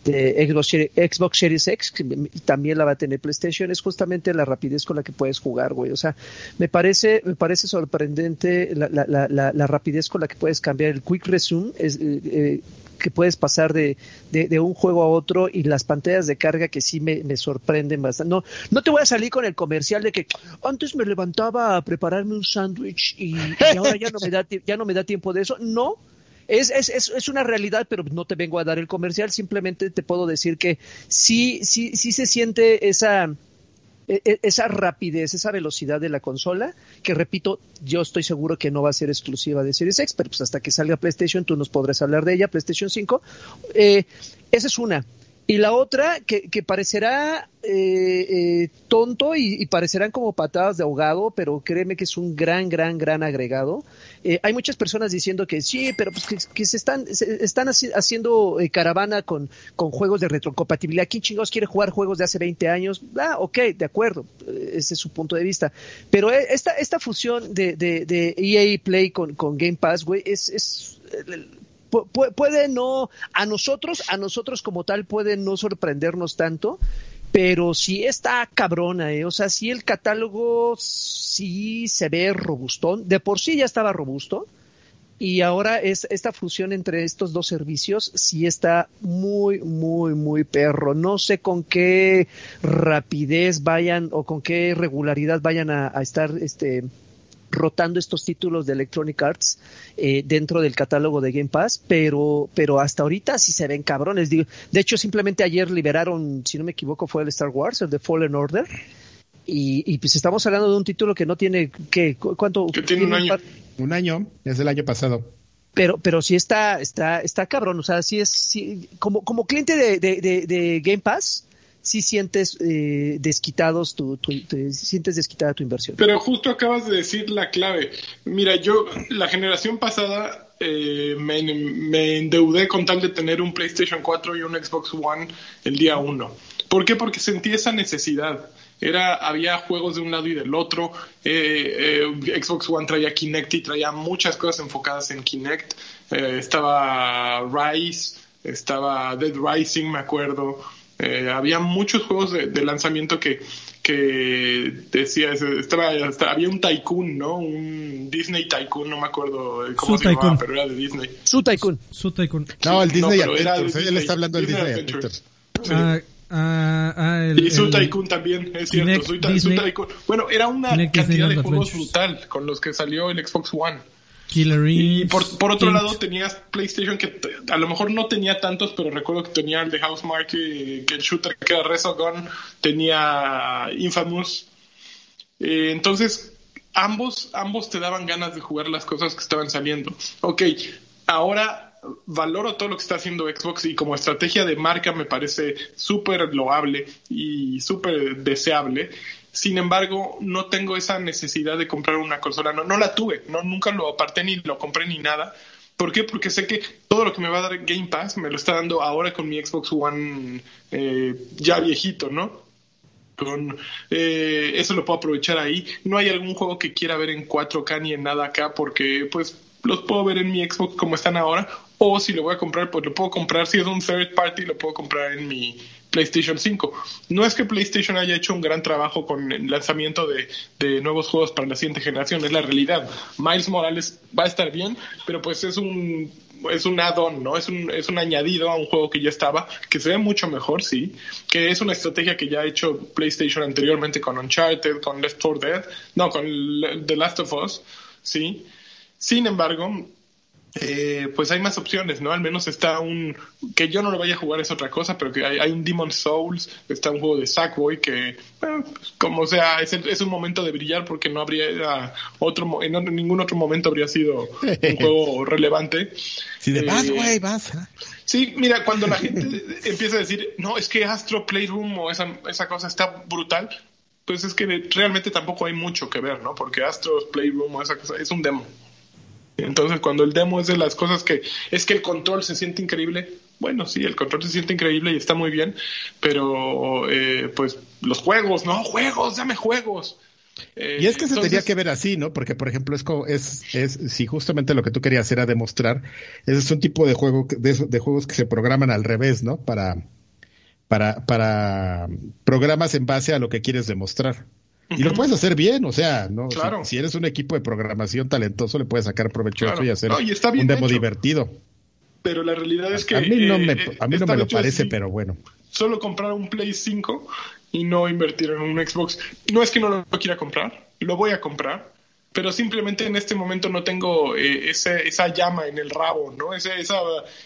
Xbox, Series X, que también la va a tener PlayStation, es justamente la rapidez con la que puedes jugar, güey. O sea, me parece, me parece sorprendente la, la, la, la rapidez con la que puedes cambiar el Quick Resume. Es, que puedes pasar de, de, un juego a otro y las pantallas de carga que sí me, sorprenden bastante. No, no te voy a salir con el comercial de que antes me levantaba a prepararme un sándwich y, ahora ya no, me da, ya no me da tiempo de eso. No, es, es, es, una realidad, pero no te vengo a dar el comercial, simplemente te puedo decir que sí, sí, sí se siente esa, esa rapidez, esa velocidad de la consola, que repito, yo estoy seguro que no va a ser exclusiva de Series X, pero pues hasta que salga PlayStation tú nos podrás hablar de ella, PlayStation 5. Eh, esa es una. Y la otra, que, que parecerá eh, eh, tonto y, parecerán como patadas de ahogado, pero créeme que es un gran, gran, gran agregado. Eh, hay muchas personas diciendo que sí, pero pues que, se están, están haciendo caravana con, con juegos de retrocompatibilidad. ¿Quién chingados quiere jugar juegos de hace 20 años? Ah, ok, de acuerdo, ese es su punto de vista. Pero esta, esta fusión de, de, de EA Play con, con Game Pass, güey, es, es puede no, a nosotros, a nosotros como tal puede no sorprendernos tanto, pero sí está cabrona, ¿eh? o sea, sí el catálogo sí se ve robustón, de por sí ya estaba robusto, y ahora es esta fusión entre estos dos servicios sí está muy, muy, muy perro. No sé con qué rapidez vayan o con qué regularidad vayan a, a estar este rotando estos títulos de Electronic Arts eh, dentro del catálogo de Game Pass, pero, pero hasta ahorita sí se ven cabrones. de hecho, simplemente ayer liberaron, si no me equivoco, fue el Star Wars, el de Fallen Order. Y, pues estamos hablando de un título que no tiene, ¿qué? ¿Cuánto? Que tiene un año. Un año, es el año pasado pero pero sí está está está cabrón o sea sí es sí, como como cliente de, de, de Game Pass si sientes eh, desquitados tu, sientes desquitada tu inversión. Pero justo acabas de decir la clave. Mira, yo la generación pasada eh, me, endeudé con tal de tener un PlayStation 4 y un Xbox One el día 1. ¿Por qué? Porque sentí esa necesidad. Era, había juegos de un lado y del otro. Eh, Xbox One traía Kinect y traía muchas cosas enfocadas en Kinect. estaba Rise, estaba Dead Rising, me acuerdo. Eh, había muchos juegos de, lanzamiento que, que decía, estaba, había un Tycoon, ¿no? Un Disney Tycoon, no me acuerdo cómo se llamaba, pero era de Disney. Su Tycoon. Su Tycoon. No, el Disney Adventures, él está hablando del Disney, Adventures. Ah, ah, ah, el, y su Tycoon también, es cierto. Su, Tycoon. Bueno, era una cantidad de juegos brutal con los que salió el Xbox One. Y por, por otro lado tenías PlayStation que a lo mejor no tenía tantos, pero recuerdo que tenía el de Housemark, que el shooter que era Resogun, tenía Infamous. Eh, entonces, ambos, ambos te daban ganas de jugar las cosas que estaban saliendo. Ok, ahora valoro todo lo que está haciendo Xbox y como estrategia de marca me parece súper loable y súper deseable. Sin embargo, no tengo esa necesidad de comprar una consola. No, no la tuve, no, nunca lo aparté ni lo compré ni nada. ¿Por qué? Porque sé que todo lo que me va a dar Game Pass me lo está dando ahora con mi Xbox One eh, ya viejito, ¿no? Con, eh, eso lo puedo aprovechar ahí. No hay algún juego que quiera ver en 4K ni en nada acá porque pues los puedo ver en mi Xbox como están ahora o si lo voy a comprar pues lo puedo comprar si es un third party lo puedo comprar en mi PlayStation 5. No es que PlayStation haya hecho un gran trabajo con el lanzamiento de, de, nuevos juegos para la siguiente generación, es la realidad. Miles Morales va a estar bien, pero pues es un es un add-on, ¿no? Es un, es un añadido a un juego que ya estaba, que se ve mucho mejor, sí, que es una estrategia que ya ha hecho PlayStation anteriormente con Uncharted, con Left 4 Dead, no, con The Last of Us, sí. Sin embargo, eh, pues hay más opciones, ¿no? Al menos está un, que yo no lo vaya a jugar es otra cosa, pero que hay, un Demon Souls, está un juego de Sackboy que, como sea, es, es, un momento de brillar porque no habría otro, en ningún otro momento habría sido un juego relevante. Si de vas, eh, güey, vas. Sí, mira, cuando la gente empieza a decir, no, es que Astro Playroom o esa, esa cosa está brutal, pues es que realmente tampoco hay mucho que ver, ¿no? Porque Astro Playroom o esa cosa es un demo. Entonces, cuando el demo es de las cosas que es que el control se siente increíble, bueno, sí, el control se siente increíble y está muy bien, pero eh, pues los juegos, no, juegos, dame juegos. y es que se tenía que ver así, ¿no? Porque, por ejemplo, es, es, es si justamente lo que tú querías era demostrar, ese es un tipo de juego de, de juegos que se programan al revés, ¿no? Para, para, para programas en base a lo que quieres demostrar. Y lo puedes hacer bien, o sea, no si, eres un equipo de programación talentoso, le puedes sacar provecho y hacer un demo divertido. pero la realidad es que... A mí no me, eh, a mí no me lo parece, así. pero bueno. Solo comprar un Play 5 y no invertir en un Xbox. No es que no lo quiera comprar, lo voy a comprar, pero simplemente en este momento no tengo eh, ese, esa llama en el rabo, ¿no? Ese, esa,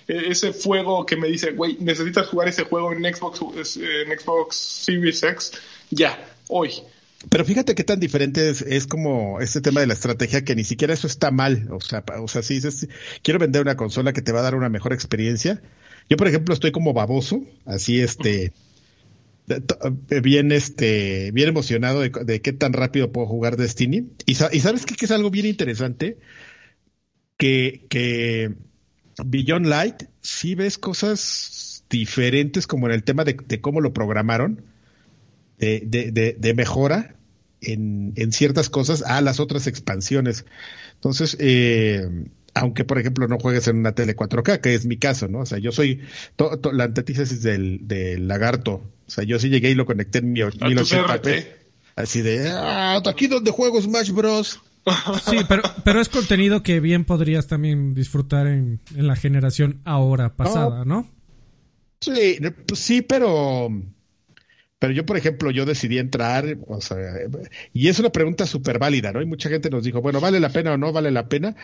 eh, ese fuego que me dice, güey, necesitas jugar ese juego en Xbox, eh, en Xbox Series X, ya, hoy. Pero fíjate qué tan diferente es, es como este tema de la estrategia que ni siquiera eso está mal. O sea, o sea, si dices, quiero vender una consola que te va a dar una mejor experiencia. Yo, por ejemplo, estoy como baboso, así este, eh, bien este, bien emocionado de, qué tan rápido puedo jugar Destiny. Y, sa- y sabes qué, que es algo bien interesante, que, que Beyond Light sí ves cosas diferentes como en el tema de cómo lo programaron de, de, de, de mejora en, en, ciertas cosas a las otras expansiones. Entonces, eh, aunque por ejemplo no juegues en una tele 4K, que es mi caso, ¿no? O sea, yo soy to, to, la antítesis del, del, lagarto. O sea, yo sí llegué y lo conecté en mi 1080p. Así de, ah, aquí donde juego Smash Bros. Sí, pero, pero es contenido que bien podrías también disfrutar en, en la generación ahora pasada, ¿no? Sí, pues sí, pero pero yo, por ejemplo, yo decidí entrar, o sea, y es una pregunta súper válida, ¿no? Y mucha gente nos dijo, bueno, ¿vale la pena o no vale la pena?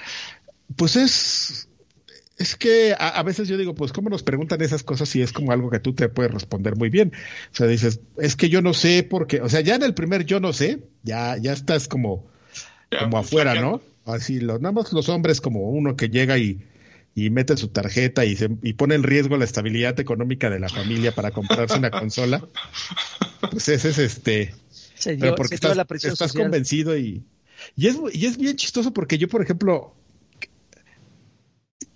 Pues es, es que a, a, veces yo digo, pues, ¿cómo nos preguntan esas cosas si es como algo que tú te puedes responder muy bien? O sea, dices, es que yo no sé porque, o sea, ya en el primer yo no sé, ya, ya estás como, como afuera, ¿no? Así, lo, nada más los hombres como uno que llega y, y mete su tarjeta y, se, y pone en riesgo la estabilidad económica de la familia para comprarse una consola, pues ese es este. Se dio, pero porque se estás, la presión estás social. convencido y, y, es, y es bien chistoso porque yo, por ejemplo,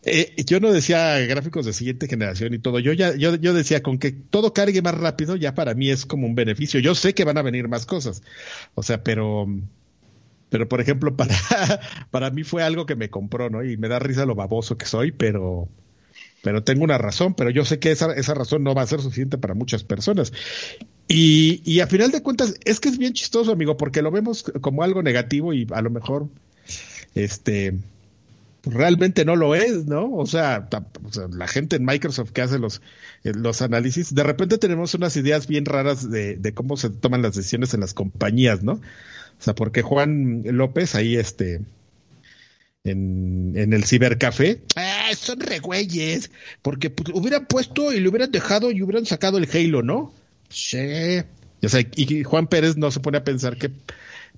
eh, yo no decía gráficos de siguiente generación y todo. Yo ya, yo, yo decía con que todo cargue más rápido, ya para mí es como un beneficio. Yo sé que van a venir más cosas. O sea, pero pero por ejemplo para, para mí fue algo que me compró, ¿no? Y me da risa lo baboso que soy, pero, pero tengo una razón, pero yo sé que esa, esa razón no va a ser suficiente para muchas personas. Y, y a final de cuentas, es que es bien chistoso, amigo, porque lo vemos como algo negativo y a lo mejor, este, realmente no lo es, ¿no? O sea, la gente en Microsoft que hace los, los análisis, de repente tenemos unas ideas bien raras de, de cómo se toman las decisiones en las compañías, ¿no? O sea, porque Juan López ahí, este, en, en el cibercafé, ah, son regüeyes, porque pues, hubieran puesto y le hubieran dejado y hubieran sacado el Halo, ¿no? Sí. O sea, y Juan Pérez no se pone a pensar que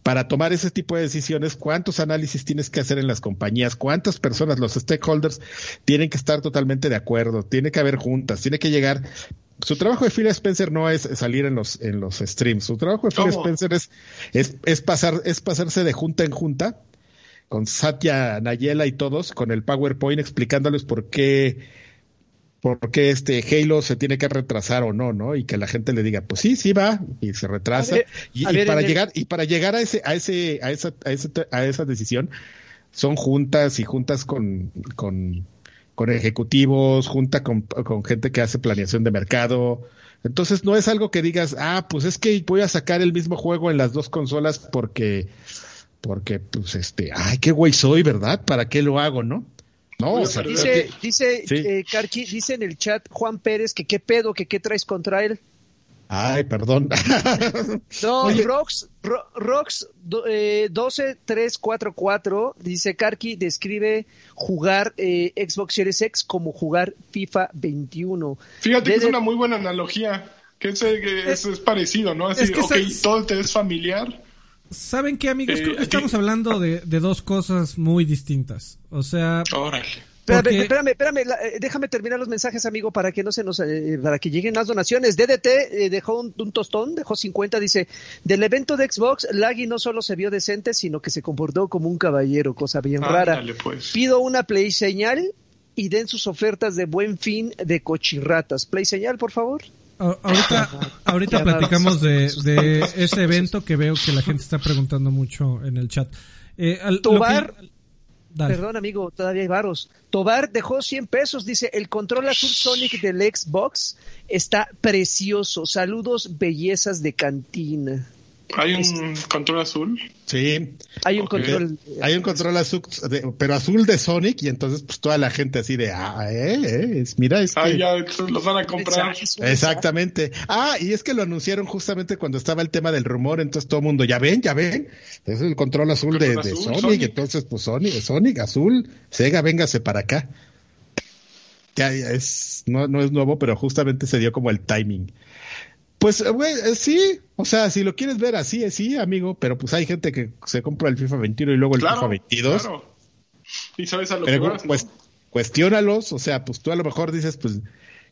para tomar ese tipo de decisiones, cuántos análisis tienes que hacer en las compañías, cuántas personas, los stakeholders, tienen que estar totalmente de acuerdo, tiene que haber juntas, tiene que llegar su trabajo de Phil Spencer no es salir en los en los streams. Su trabajo de Phil. Spencer es, es, es pasar es pasarse de junta en junta con Satya Nayela y todos con el PowerPoint explicándoles por qué por qué este Halo se tiene que retrasar o no, ¿no? Y que la gente le diga, pues sí, sí va y se retrasa. ver, y, y para llegar y para llegar a ese a ese a esa a, ese, a esa decisión son juntas y juntas con con con ejecutivos, junta con, con, gente que hace planeación de mercado. Entonces no es algo que digas, ah, pues es que voy a sacar el mismo juego en las dos consolas porque, porque, pues este, ay, qué güey soy, ¿verdad? ¿Para qué lo hago, no? No, o sea, dice, dice, sí. eh, Karki, dice en el chat Juan Pérez que qué pedo, que qué traes contra él. Ay, perdón. no, Oye. Rox, Ro, Rox eh, 12344 dice Karki describe jugar eh, Xbox Series X como jugar FIFA 21. Fíjate Desde... que es una muy buena analogía, que es, es, es parecido, ¿no? Así, es que ok, todo te es familiar. ¿Saben qué, amigos? Creo que estamos hablando de, de, dos cosas muy distintas. O sea... Órale. Espérame, Porque... espérame, espérame, la, eh, déjame terminar los mensajes, amigo, para que no se nos, eh, para que lleguen las donaciones. DDT eh, dejó un, un, tostón, dejó 50, dice, del evento de Xbox, Laggy no solo se vio decente, sino que se comportó como un caballero, cosa bien ah, rara. Dale, pues. Pido una play señal y den sus ofertas de buen fin de cochirratas. Play señal, por favor. Ahorita, ahorita platicamos de, de, ese evento que veo que la gente está preguntando mucho en el chat. Eh, al, Tobar, que... perdón amigo, todavía hay varos. Tobar dejó 100 pesos, dice, el control azul Sonic del Xbox está precioso. Saludos, bellezas de cantina. ¿Hay un control azul? Sí. Hay un control. Hay un control azul, de- pero azul de Sonic y entonces pues toda la gente así de, ah, eh, eh, es- mira, es Ah, que- ya los van a comprar. Exactamente. Ah, y es que lo anunciaron justamente cuando estaba el tema del rumor, entonces todo el mundo, ya ven, ya ven, es el control azul de, Control de azul, Sonic, Sonic. entonces pues Sonic, Sonic azul, Sega, véngase para acá. Ya, ya es, no, no es nuevo, pero justamente se dio como el timing. Pues, eh, güey, eh, sí, o sea, si lo quieres ver así, eh, sí, amigo, pero pues hay gente que se compra el FIFA 21 y luego el Claro, FIFA 22. claro. Y sabes a lo Pero que vas, ¿no? pues, cuestiónalos, o sea, pues tú a lo mejor dices, pues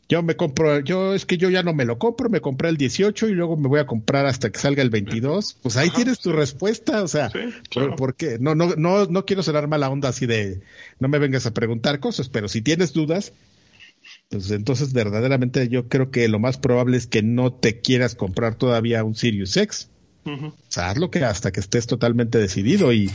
yo me compro, yo es que yo ya no me lo compro, me compré el 18 y luego me voy a comprar hasta que salga el 22. Pues ahí Ajá, tienes tu sí. respuesta, o sea, Sí, ¿por- claro. ¿por qué? No, no, no, no quiero sonar mala onda así de, no me vengas a preguntar cosas, pero si tienes dudas, pues entonces verdaderamente yo creo que lo más probable es que no te quieras comprar todavía un Sirius X. O sea, hazlo que hasta que estés totalmente decidido y,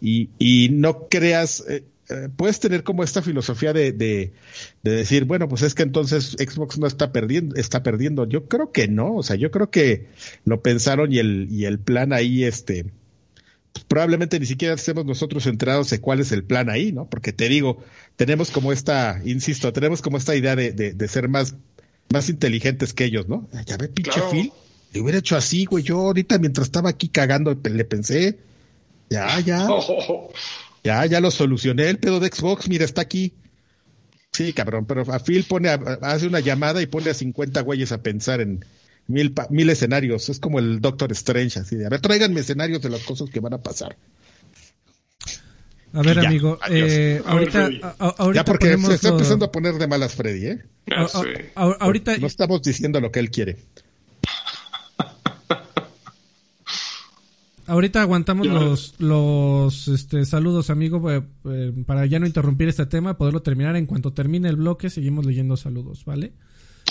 y, y no creas, eh, eh, puedes tener como esta filosofía de, de, de decir, bueno, pues es que entonces Xbox no está perdiendo, está perdiendo. Yo creo que no, o sea, yo creo que lo pensaron y el, y el plan ahí, este, probablemente ni siquiera estemos nosotros enterados de cuál es el plan ahí, ¿no? Porque te digo, tenemos como esta, insisto, tenemos como esta idea de, de, de ser más, más inteligentes que ellos, ¿no? Ya ve, pinche Claro. Phil, le hubiera hecho así, güey. Yo ahorita mientras estaba aquí cagando le pensé, ya, ya, oh. ya, ya lo solucioné. El pedo de Xbox, mira, está aquí. Sí, cabrón, pero a Phil pone, a- hace una llamada y pone a 50 güeyes a pensar en mil, pa- mil escenarios. Es como el Doctor Strange, así de, a ver, tráiganme escenarios de las cosas que van a pasar. A ver, Ya, amigo, eh, A ver, ahorita, Freddy. a- a- ahorita ya porque se está empezando a poner de malas Freddy, ¿eh? Ya a- a- sé. a- ahorita, No estamos diciendo lo que él quiere. Ahorita aguantamos Ya. los, los este, saludos, amigo, eh, eh, para ya no interrumpir este tema, poderlo terminar. En cuanto termine el bloque, seguimos leyendo saludos, ¿vale?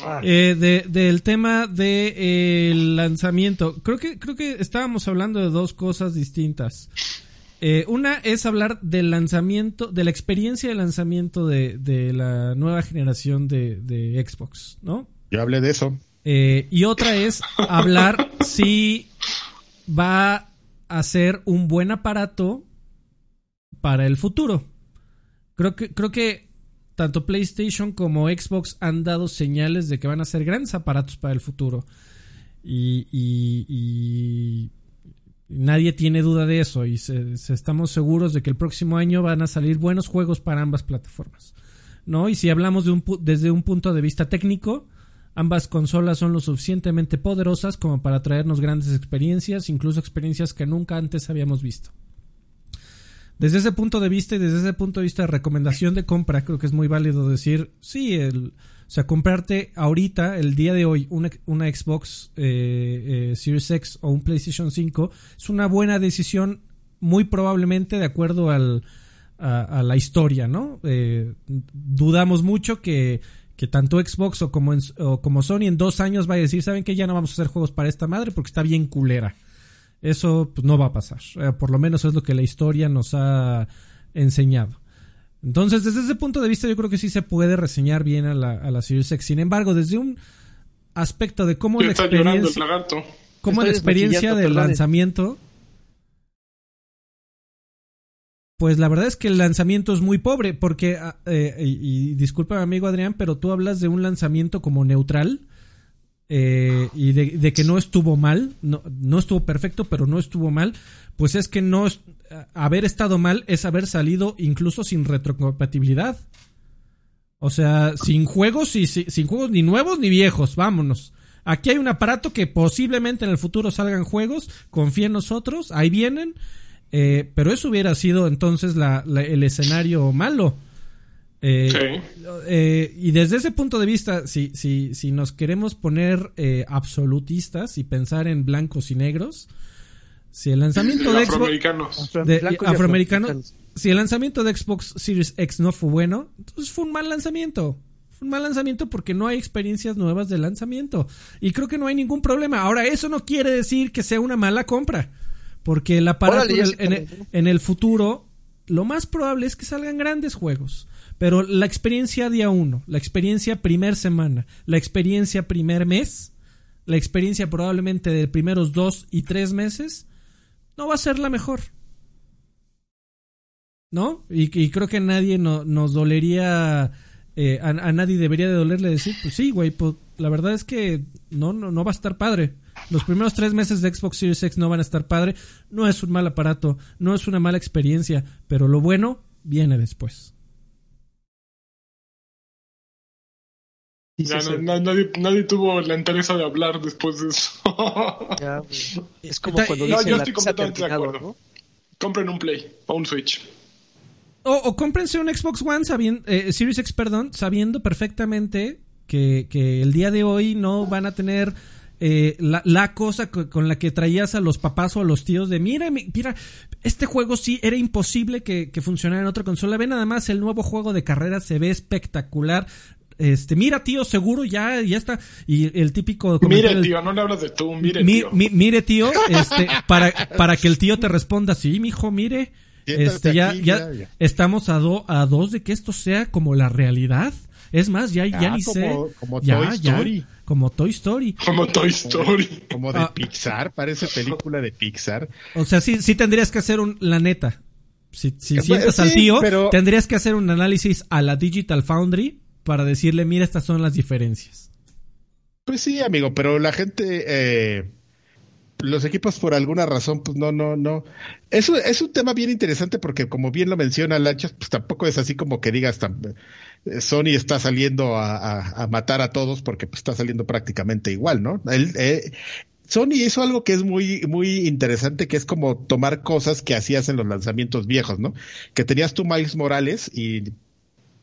Ah, Eh, de, del tema del de, eh, lanzamiento, creo que, creo que estábamos hablando de dos cosas distintas. Eh, una es hablar del lanzamiento, de la experiencia de lanzamiento de, de la nueva generación de, de Xbox, ¿no? Yo hablé de eso. Eh, y otra es hablar si va a ser un buen aparato para el futuro. Creo que, creo que tanto PlayStation como Xbox han dado señales de que van a ser grandes aparatos para el futuro. Y, y- y nadie tiene duda de eso. Y se- estamos seguros de que el próximo año van a salir buenos juegos para ambas plataformas. ¿No? Y si hablamos desde un punto de vista técnico, ambas consolas son lo suficientemente poderosas como para traernos grandes experiencias, incluso experiencias que nunca antes habíamos visto. Desde ese punto de vista y desde ese punto de vista de recomendación de compra, creo que es muy válido decir, sí, el, o sea, comprarte ahorita, el día de hoy, una, una Xbox eh, eh, Series X o un PlayStation 5 es una buena decisión, muy probablemente de acuerdo al, a, la historia, ¿no? Eh, dudamos mucho que, que tanto Xbox o como, en- o como Sony en dos años vaya a decir, ¿saben que Ya no vamos a hacer juegos para esta madre porque está bien culera. Eso pues, no va a pasar. Eh, por lo menos es lo que la historia nos ha enseñado. Entonces, desde ese punto de vista, yo creo que sí se puede reseñar bien a la, a la Series X. Sin embargo, desde un aspecto de cómo la el experiencia, cómo la experiencia del lanzamiento, pues la verdad es que el lanzamiento es muy pobre, porque, ah, eh, y, y disculpa amigo Adrián, pero tú hablas de un lanzamiento como neutral. Eh, y de, de que no estuvo mal, no, estuvo perfecto, pero no estuvo mal, pues es que no haber estado mal es haber salido incluso sin retrocompatibilidad. O sea, sin juegos y si- sin juegos ni nuevos ni viejos, vámonos. Aquí hay un aparato que posiblemente en el futuro salgan juegos, confía en nosotros, ahí vienen, eh, pero eso hubiera sido entonces la- la- el escenario malo. Eh, Sí. eh, y desde ese punto de vista, si, si, si nos queremos poner eh, absolutistas y pensar en blancos y negros, si el lanzamiento de Xbox, Afroamericanos. de- afroamericanos, si el lanzamiento de Xbox Series X no fue bueno, entonces fue un mal lanzamiento. Fue un mal lanzamiento porque no hay experiencias nuevas de lanzamiento. Y creo que no hay ningún problema. Ahora, eso no quiere decir que sea una mala compra. Porque el aparato en el futuro, lo más probable es que salgan grandes juegos. Pero la experiencia día uno, la experiencia primer semana, la experiencia primer mes, la experiencia probablemente de primeros dos y tres meses no va a ser la mejor. ¿No? Y, creo que a nadie nos dolería, eh, a, nadie debería de dolerle decir, pues sí, güey, pues la verdad es que no, no, no va a estar padre. Los primeros tres meses de Xbox Series X no van a estar padre. No es un mal aparato, no es una mala experiencia, pero lo bueno viene después. Nadie, tuvo la interés de hablar después de eso. es como cuando no, yo estoy completamente de acuerdo. Compren un Play o un Switch. O, o cómprense un Xbox One sabiendo, eh, Series X, perdón, sabiendo perfectamente que, que el día de hoy no van a tener eh, la, cosa con la que traías a los papás o a los tíos de mira, mira, este juego sí era imposible que, que funcionara en otra consola. Ve nada más el nuevo juego de carrera se ve espectacular este, mira tío, seguro ya, ya está. Y el típico Mire tío, no le hablas de tú, mire tío. mire tío, este, para, para que el tío te responda, sí, mijo, mire. Este, ya, ya, estamos a, a dos de que esto sea como la realidad. Es más, ya, ya ni sé. Como Toy Story. como Toy Story. Como Toy Story. Como, de ah. Pixar, parece película de Pixar. O sea, sí, sí tendrías que hacer un, la neta. Si, si eh, sientas al tío, tendrías que hacer un análisis a la Digital Foundry para decirle, mira, estas son las diferencias. Pues sí, amigo, pero la gente, eh, los equipos por alguna razón, pues no, no, no. Eso es un tema bien interesante porque como bien lo menciona Lanchas, pues tampoco es así como que digas, eh, Sony está saliendo a, matar a todos porque pues, está saliendo prácticamente igual, ¿no? Eh, Sony hizo algo que es muy, muy interesante, que es como tomar cosas que hacías en los lanzamientos viejos, ¿no? Que tenías tú Miles Morales y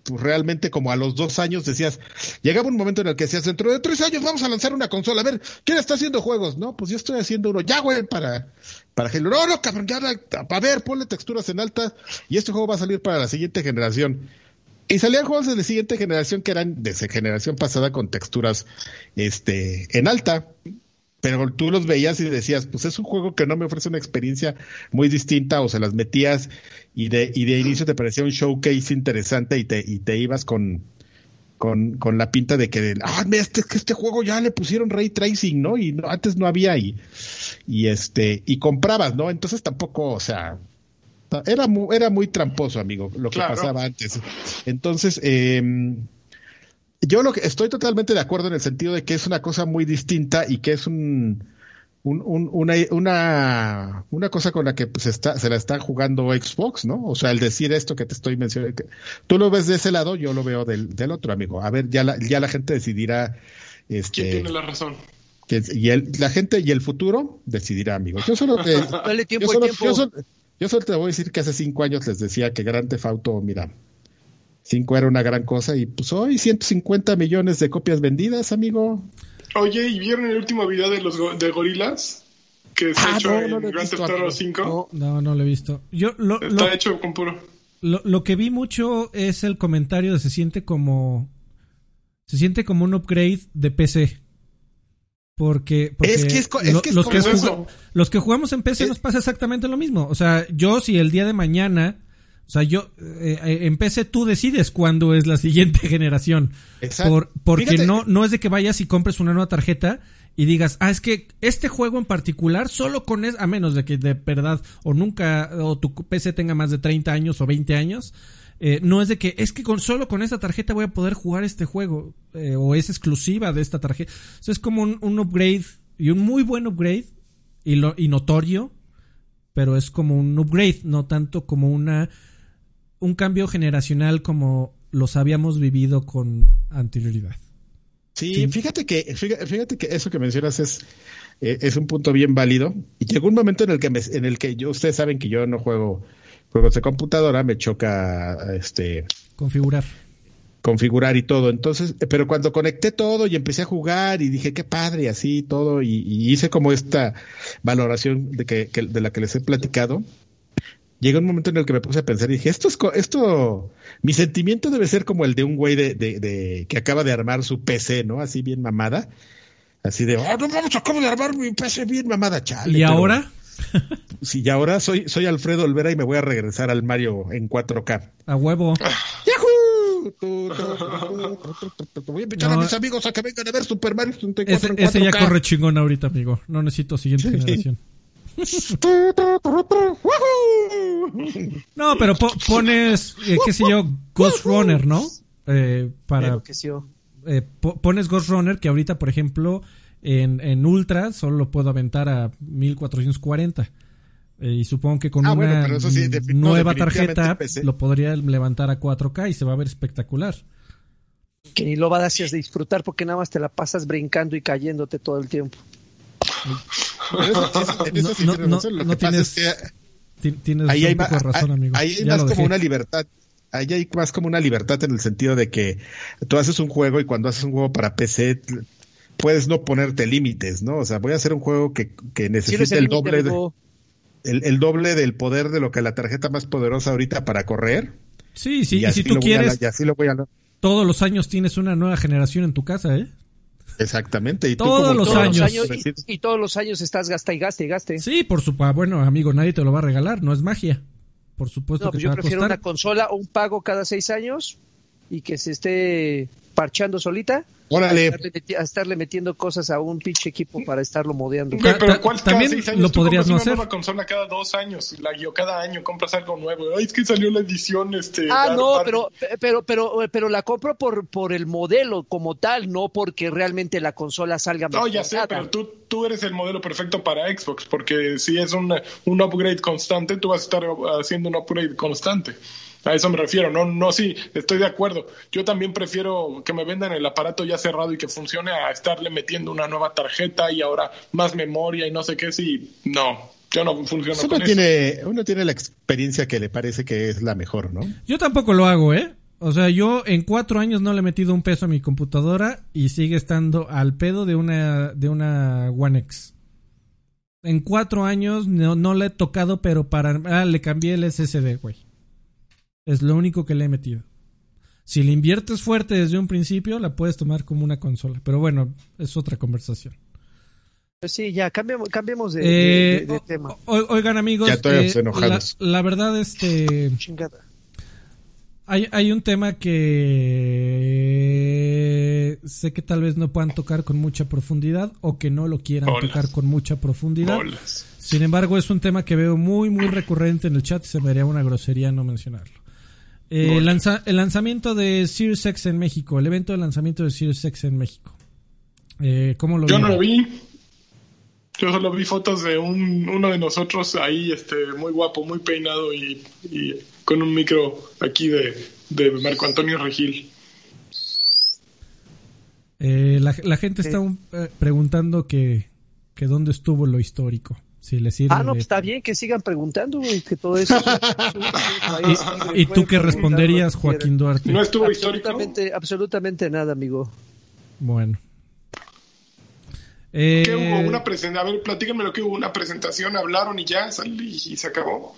pues, realmente como a los dos años decías, llegaba un momento en el que decías, dentro de tres años vamos a lanzar una consola, a ver, ¿quién está haciendo juegos? No, pues yo estoy haciendo uno, ya güey, para, para Halo. No, no, cabrón, ya, a ver, ponle texturas en alta y este juego va a salir para la siguiente generación. Y salían juegos de la siguiente generación que eran de esa generación pasada con texturas este, en alta pero tú los veías y decías, pues es un juego que no me ofrece una experiencia muy distinta o se las metías y de, y de inicio te parecía un showcase interesante y te, y te ibas con, con, con la pinta de que, ah, este, este juego ya le pusieron ray tracing, ¿no? Y antes no había y, y este, y comprabas, ¿no? Entonces tampoco, o sea, era muy, era muy tramposo, amigo, lo que pasaba antes. Entonces, eh, yo lo que estoy totalmente de acuerdo en el sentido de que es una cosa muy distinta y que es un, una, una, una, cosa con la que pues está, se la está jugando Xbox, ¿no? O sea, el decir esto que te estoy mencionando, tú lo ves de ese lado, yo lo veo del, del otro, amigo. A ver, ya la, ya la gente decidirá. Este, ¿Quién tiene la razón? y el, la gente y el futuro decidirá, amigo. Yo solo te, yo, solo, yo, solo, te voy a decir que hace cinco años les decía que Grand Theft Auto, mira, 5 era una gran cosa y pues hoy 150 millones de copias vendidas, amigo. Oye, ¿y vieron el último video de los de gorilas? Que se ha ah, hecho en Grand Theft Auto 5. No, no, lo he visto. Yo lo, Está hecho con puro. Lo, lo, que vi mucho es el comentario de se siente como se siente como un upgrade de PC. Porque, porque es que es, que los, que los que jugamos en PC nos pasa exactamente lo mismo. O sea, yo si el día de mañana o sea, yo, eh, eh, en PC tú decides cuándo es la siguiente generación. Exacto. porque no, no es de que vayas y compres una nueva tarjeta y digas, ah, es que este juego en particular, solo con es, a menos de que de verdad o nunca, o tu PC tenga más de 30 años o 20 años, eh, no es de que es que con solo con esta tarjeta voy a poder jugar este juego o es exclusiva de esta tarjeta. O es como un, un, upgrade y un muy buen upgrade y, lo, y notorio, pero es como un upgrade, no tanto como una un cambio generacional como los habíamos vivido con anterioridad. Sí, fíjate que fíjate que eso que mencionas es eh, es un punto bien válido y llegó un momento en el que en el que yo ustedes saben que yo no juego juegos de computadora, me choca este configurar configurar y todo. Entonces, eh, pero cuando conecté todo y empecé a jugar y dije qué padre y así todo y, hice como esta valoración de que, de la que les he platicado, llega un momento en el que me puse a pensar y dije, esto es, esto, mi sentimiento debe ser como el de un güey de, de, que acaba de armar su PC, ¿no? Así bien mamada. Así de, oh, no vamos, acabo de armar mi PC bien mamada, chale. ¿Y ahora? sí, y ahora soy, soy Alfredo Olvera y me voy a regresar al Mario en 4K. A huevo. ¡Yahoo! Voy a invitar a mis amigos a que vengan a ver Super Mario 64 Ese, en ese ya 4K. corre chingón ahorita, amigo. No necesito siguiente generación. No, pero po- pones, eh, qué sé yo, Ghost Runner, ¿no? Eh, para, Claro que sí, eh, po- pones Ghost Runner que ahorita, por ejemplo, en, en Ultra solo lo puedo aventar a 1440. Eh, y supongo que con Ah, una bueno, sí, no, nueva tarjeta PC. lo podría levantar a 4K y se va a ver espectacular. Que ni lo vas a disfrutar porque nada más te la pasas brincando y cayéndote todo el tiempo. Sí, sí No, tienes tienes- ahí hay, razón, amigo. ahí hay Ya más como una libertad. Ahí hay más como una libertad en el sentido de que tú haces un juego y cuando haces un juego para PC puedes no ponerte límites, ¿no? O sea, voy a hacer un juego que, que Si necesite eres el doble de, el, el doble del poder de lo que la tarjeta más poderosa ahorita para correr. Sí, sí, y si tú a- quieres, y así lo voy a todos los años tienes una nueva generación en tu casa, ¿eh? Exactamente. Y tú Todos como- los Todos años. los años y, y todos los años estás gasta y gaste y gaste. Sí, por supuesto. Bueno, amigo, nadie te lo va a regalar, no es magia. Por supuesto No, que pues te yo va a prefiero costar. una consola o un pago cada seis años y que se esté parchando solita a estarle, meti- a estarle metiendo cosas a un pinche equipo para estarlo modeando. Pero ¿cuál también cada seis años? lo Tú podrías compras no una hacer. nueva consola cada dos años, la guío cada año, compras algo nuevo. Ay, es que salió la edición, este... Ah, no, Party. pero, pero, pero, pero la compro por, por el modelo como tal, no porque realmente la consola salga No, ya sé, pero tú, tú eres el modelo perfecto para Xbox, porque si es un, un upgrade constante, tú vas a estar haciendo un upgrade constante. A eso me refiero, no, no, sí, estoy de acuerdo. Yo también prefiero que me vendan el aparato ya cerrado y que funcione a estarle metiendo una nueva tarjeta y ahora más memoria y no sé qué, sí, no, yo no funciono con uno eso. tiene, uno tiene la experiencia que le parece que es la mejor, ¿no? Yo tampoco lo hago, ¿eh? O sea, yo en cuatro años no le he metido un peso a mi computadora y sigue estando al pedo de una, de una One X. En cuatro años no, no le he tocado, pero para... Ah, le cambié el SSD, güey. Es lo único que le he metido. Si le inviertes fuerte desde un principio, la puedes tomar como una consola. Pero bueno, es otra conversación. Pues sí, ya, cambiemos, cambiemos de, Eh, de- de- de o- tema. o- oigan amigos, Ya eh, enojados. La, la verdad, este... Chingada. Hay, hay un tema que sé que tal vez no puedan tocar con mucha profundidad o que no lo quieran Bolas. tocar con mucha profundidad. Bolas. Sin embargo, es un tema que veo muy, muy recurrente en el chat y se me haría una grosería no mencionarlo. Eh, lanza- el lanzamiento de Series X en México, el evento de lanzamiento de Series X en México. Eh, ¿Cómo lo Yo no lo vi. Yo solo vi fotos de un, uno de nosotros ahí, este, muy guapo, muy peinado y, y con un micro aquí de, de Marco Antonio Regil. Eh, la, la gente está un- eh, preguntando que, que dónde estuvo lo histórico. Si le sirve Ah, no, pues está bien que sigan preguntando, güey, que todo eso. ¿Y, y tú qué responderías, Joaquín Duarte? ¿No estuvo histórico? Absolutamente, absolutamente nada, amigo. Bueno. Eh, ¿Qué hubo? Una presentación. A ver, platíquenme lo que hubo. Una presentación, hablaron y ya, sal- y, se acabó.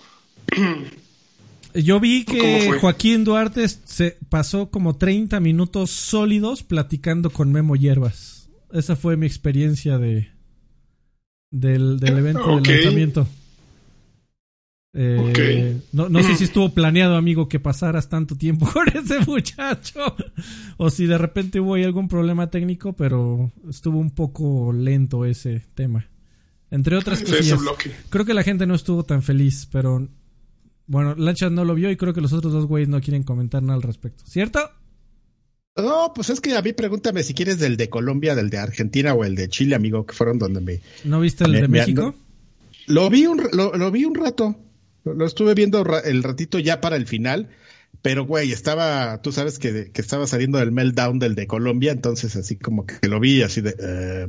Yo vi ¿Cómo que? Joaquín Duarte se pasó como 30 minutos sólidos platicando con Memo Hierbas. Esa fue mi experiencia de del, del evento del lanzamiento. Eh, no, no sé si estuvo planeado, amigo, que pasaras tanto tiempo con ese muchacho. O si de repente hubo ahí algún problema técnico, pero estuvo un poco lento ese tema. Entre otras cosillas. bloque. Creo que la gente no estuvo tan feliz, pero bueno, Lanchas no lo vio y creo que los otros dos güeyes no quieren comentar nada al respecto. ¿Cierto? No, pues es que a mí pregúntame si quieres del de Colombia, del de Argentina o el de Chile, amigo, que fueron donde me... ¿No viste el Me- de me México? Lo vi un, lo, lo vi un rato, lo, lo estuve viendo ra- el ratito ya para el final, pero güey, estaba, tú sabes que, que estaba saliendo del meltdown del de Colombia, entonces así como que lo vi así de... eh,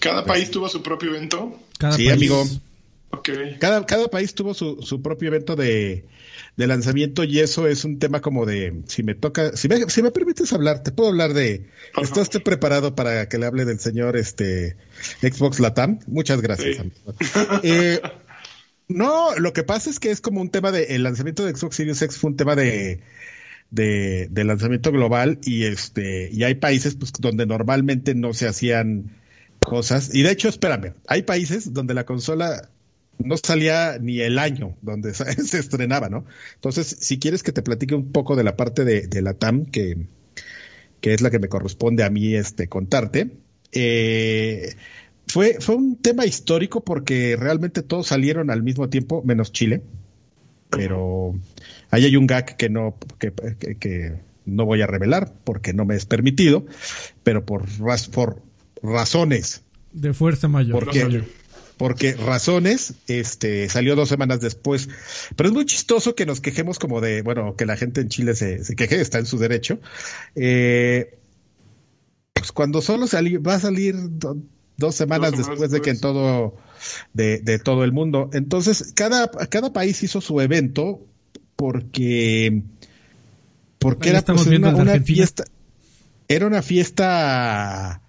Cada país tuvo su propio evento. Cada Sí, país. amigo. Ok. Cada, cada país tuvo su, su propio evento de, de lanzamiento y eso es un tema como de, si me toca, si me, si me permites hablar, te puedo hablar de, Por ¿estás favor. preparado para que le hable del señor este Xbox Latam? Muchas gracias. Sí. Eh, no, lo que pasa es que es como un tema de, el lanzamiento de Xbox Series X fue un tema de, de, de lanzamiento global y este, y hay países pues donde normalmente no se hacían cosas. Y de hecho, espérame, hay países donde la consola no salía ni el año donde se estrenaba, ¿no? Entonces, si quieres que te platique un poco de la parte de, de la TAM, que, que es la que me corresponde a mí este, contarte, eh, fue, fue un tema histórico porque realmente todos salieron al mismo tiempo, menos Chile, pero ahí hay un gag que no, que, que, no voy a revelar porque no me es permitido, pero por, por razones. De fuerza mayor. Porque, porque razones, este, salió dos semanas después. Pero es muy chistoso que nos quejemos como de, bueno, que la gente en Chile se, se queje, está en su derecho. Eh, pues cuando solo va a salir dos semanas después de que en todo, de, de, todo el mundo. Entonces, cada, cada país hizo su evento porque, porque era pues, una fiesta, era una fiesta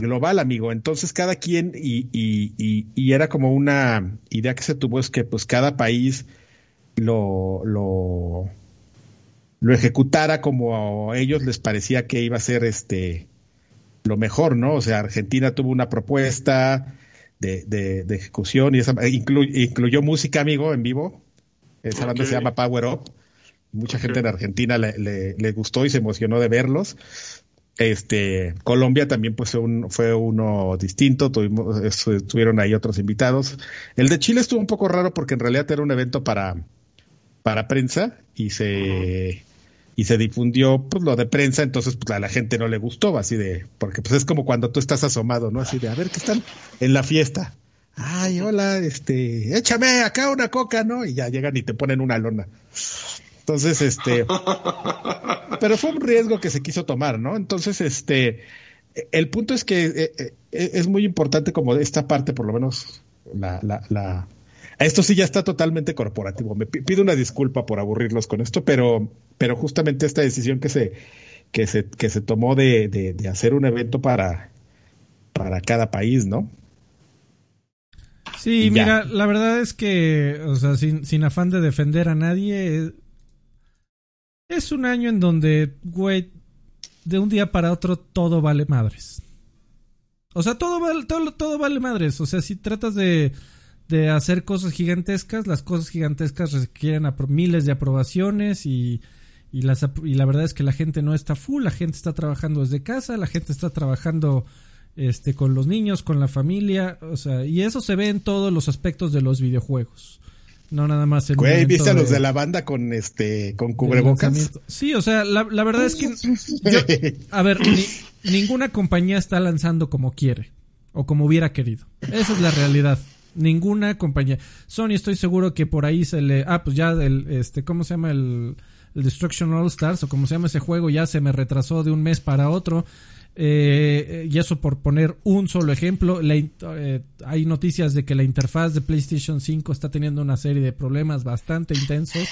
global, amigo. Entonces cada quien, y, y, y, era como una idea que se tuvo, es que pues cada país lo, lo, lo ejecutara como a ellos les parecía que iba a ser este lo mejor, ¿no? O sea, Argentina tuvo una propuesta de, de, ejecución y esa incluyó música, amigo, en vivo. Esa banda se llama Power Up. Mucha gente en Argentina le, le, le, gustó y se emocionó de verlos. Este, Colombia también pues fue, uno distinto, tuvimos, estuvieron ahí otros invitados. El de Chile estuvo un poco raro porque en realidad era un evento para, para prensa y se, y se difundió pues lo de prensa, entonces pues a la gente no le gustó, así de, porque pues es como cuando tú estás asomado, ¿no? Así de, a ver, ¿qué están en la fiesta? Ay, hola, este, échame acá una coca, ¿no? Y ya llegan y te ponen una lona. Entonces, este, pero fue un riesgo que se quiso tomar, ¿no? Entonces, este, el punto es que eh, eh, es muy importante como esta parte, por lo menos, la, la, la, esto sí ya está totalmente corporativo. Me pido una disculpa por aburrirlos con esto, pero, pero justamente esta decisión que se, que se, que se tomó de, de, hacer un evento para, para cada país, ¿no? Sí, mira, la verdad es que, o sea, sin, sin afán de defender a nadie, es un año en donde, güey, de un día para otro todo vale madres. O sea, todo vale, todo, todo vale madres. O sea, si tratas de, de hacer cosas gigantescas, las cosas gigantescas requieren miles de aprobaciones y, y, las, y la verdad es que la gente no está full, la gente está trabajando desde casa, la gente está trabajando este, con los niños, con la familia, o sea, y eso se ve en todos los aspectos de los videojuegos. No nada más en Güey, ¿viste a los de, la banda con este con cubrebocas? Sí, o sea, la, verdad es que a ver, ninguna compañía está lanzando como quiere o como hubiera querido. Esa es la realidad. Ninguna compañía. Sony estoy seguro que por ahí se le ah, pues ya el este ¿cómo se llama el el Destruction All Stars o como se llama ese juego ya se me retrasó de un mes para otro eh, y eso por poner un solo ejemplo, eh, hay noticias de que la interfaz de PlayStation 5 está teniendo una serie de problemas bastante intensos.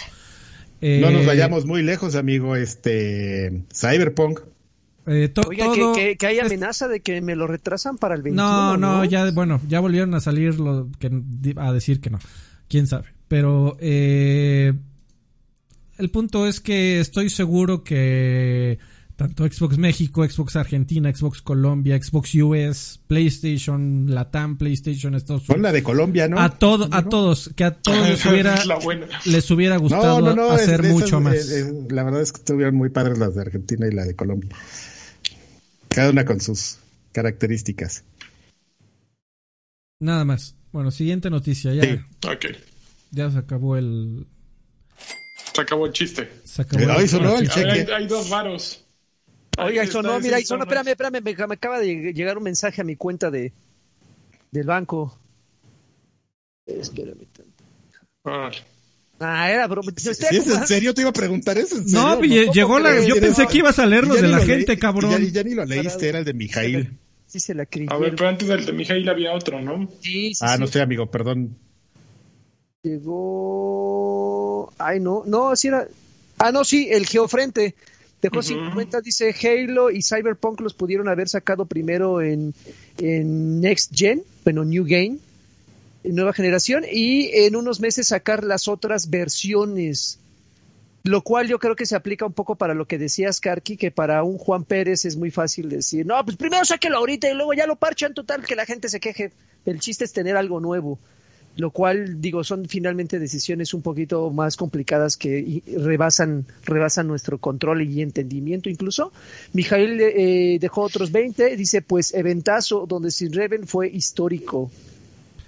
no nos eh, vayamos muy lejos, amigo. Este Cyberpunk. Oiga, que, hay amenaza de que me lo retrasan para el 21. No, no, ya, bueno, ya volvieron a salir lo que, a decir que no. Quién sabe. Pero el punto es que estoy seguro que tanto Xbox México, Xbox Argentina, Xbox Colombia, Xbox US, PlayStation, Latam, PlayStation Estados Unidos. la de Colombia, ¿no? A, todo, a todos, que a todos les hubiera, les hubiera gustado hacer mucho más. Eh, eh, la verdad es que estuvieron muy padres las de Argentina y la de Colombia. Cada una con sus características. Nada más. Bueno, siguiente noticia. Ya, sí. ya se acabó el. Se acabó el chiste. Se acabó el... el cheque. Hay, hay dos varos. Oiga, no, mira, sonó, espérame, espérame, me, acaba de llegar un mensaje a mi cuenta de del banco. Espérame Ah. Ah, era broma. ¿Sí, ¿Es en serio? Te iba a preguntar eso. No, llegó la. Yo pensé que ibas a leerlo de la gente, cabrón. Ya, ya, ni lo leíste, era el de Mijail. Sí, se la creí. A ver, pero antes del de Mijail había otro, ¿no? Sí, sí. Ah, no sé, amigo, perdón. Llegó. Ay, no, no, sí era. Ah, no, sí, el Geofrente. Dejó uh cuentas, dice Halo y Cyberpunk los pudieron haber sacado primero en, en Next Gen, bueno, New Game, nueva generación, y en unos meses sacar las otras versiones. Lo cual yo creo que se aplica un poco para lo que decías, Karki, que para un Juan Pérez es muy fácil decir, no, pues primero sáquelo ahorita y luego ya lo parchan total, que la gente se queje. El chiste es tener algo nuevo. Lo cual digo son finalmente decisiones un poquito más complicadas que rebasan rebasan nuestro control y entendimiento incluso. Mijail eh, dejó otros 20 dice pues eventazo donde Sin Reven fue histórico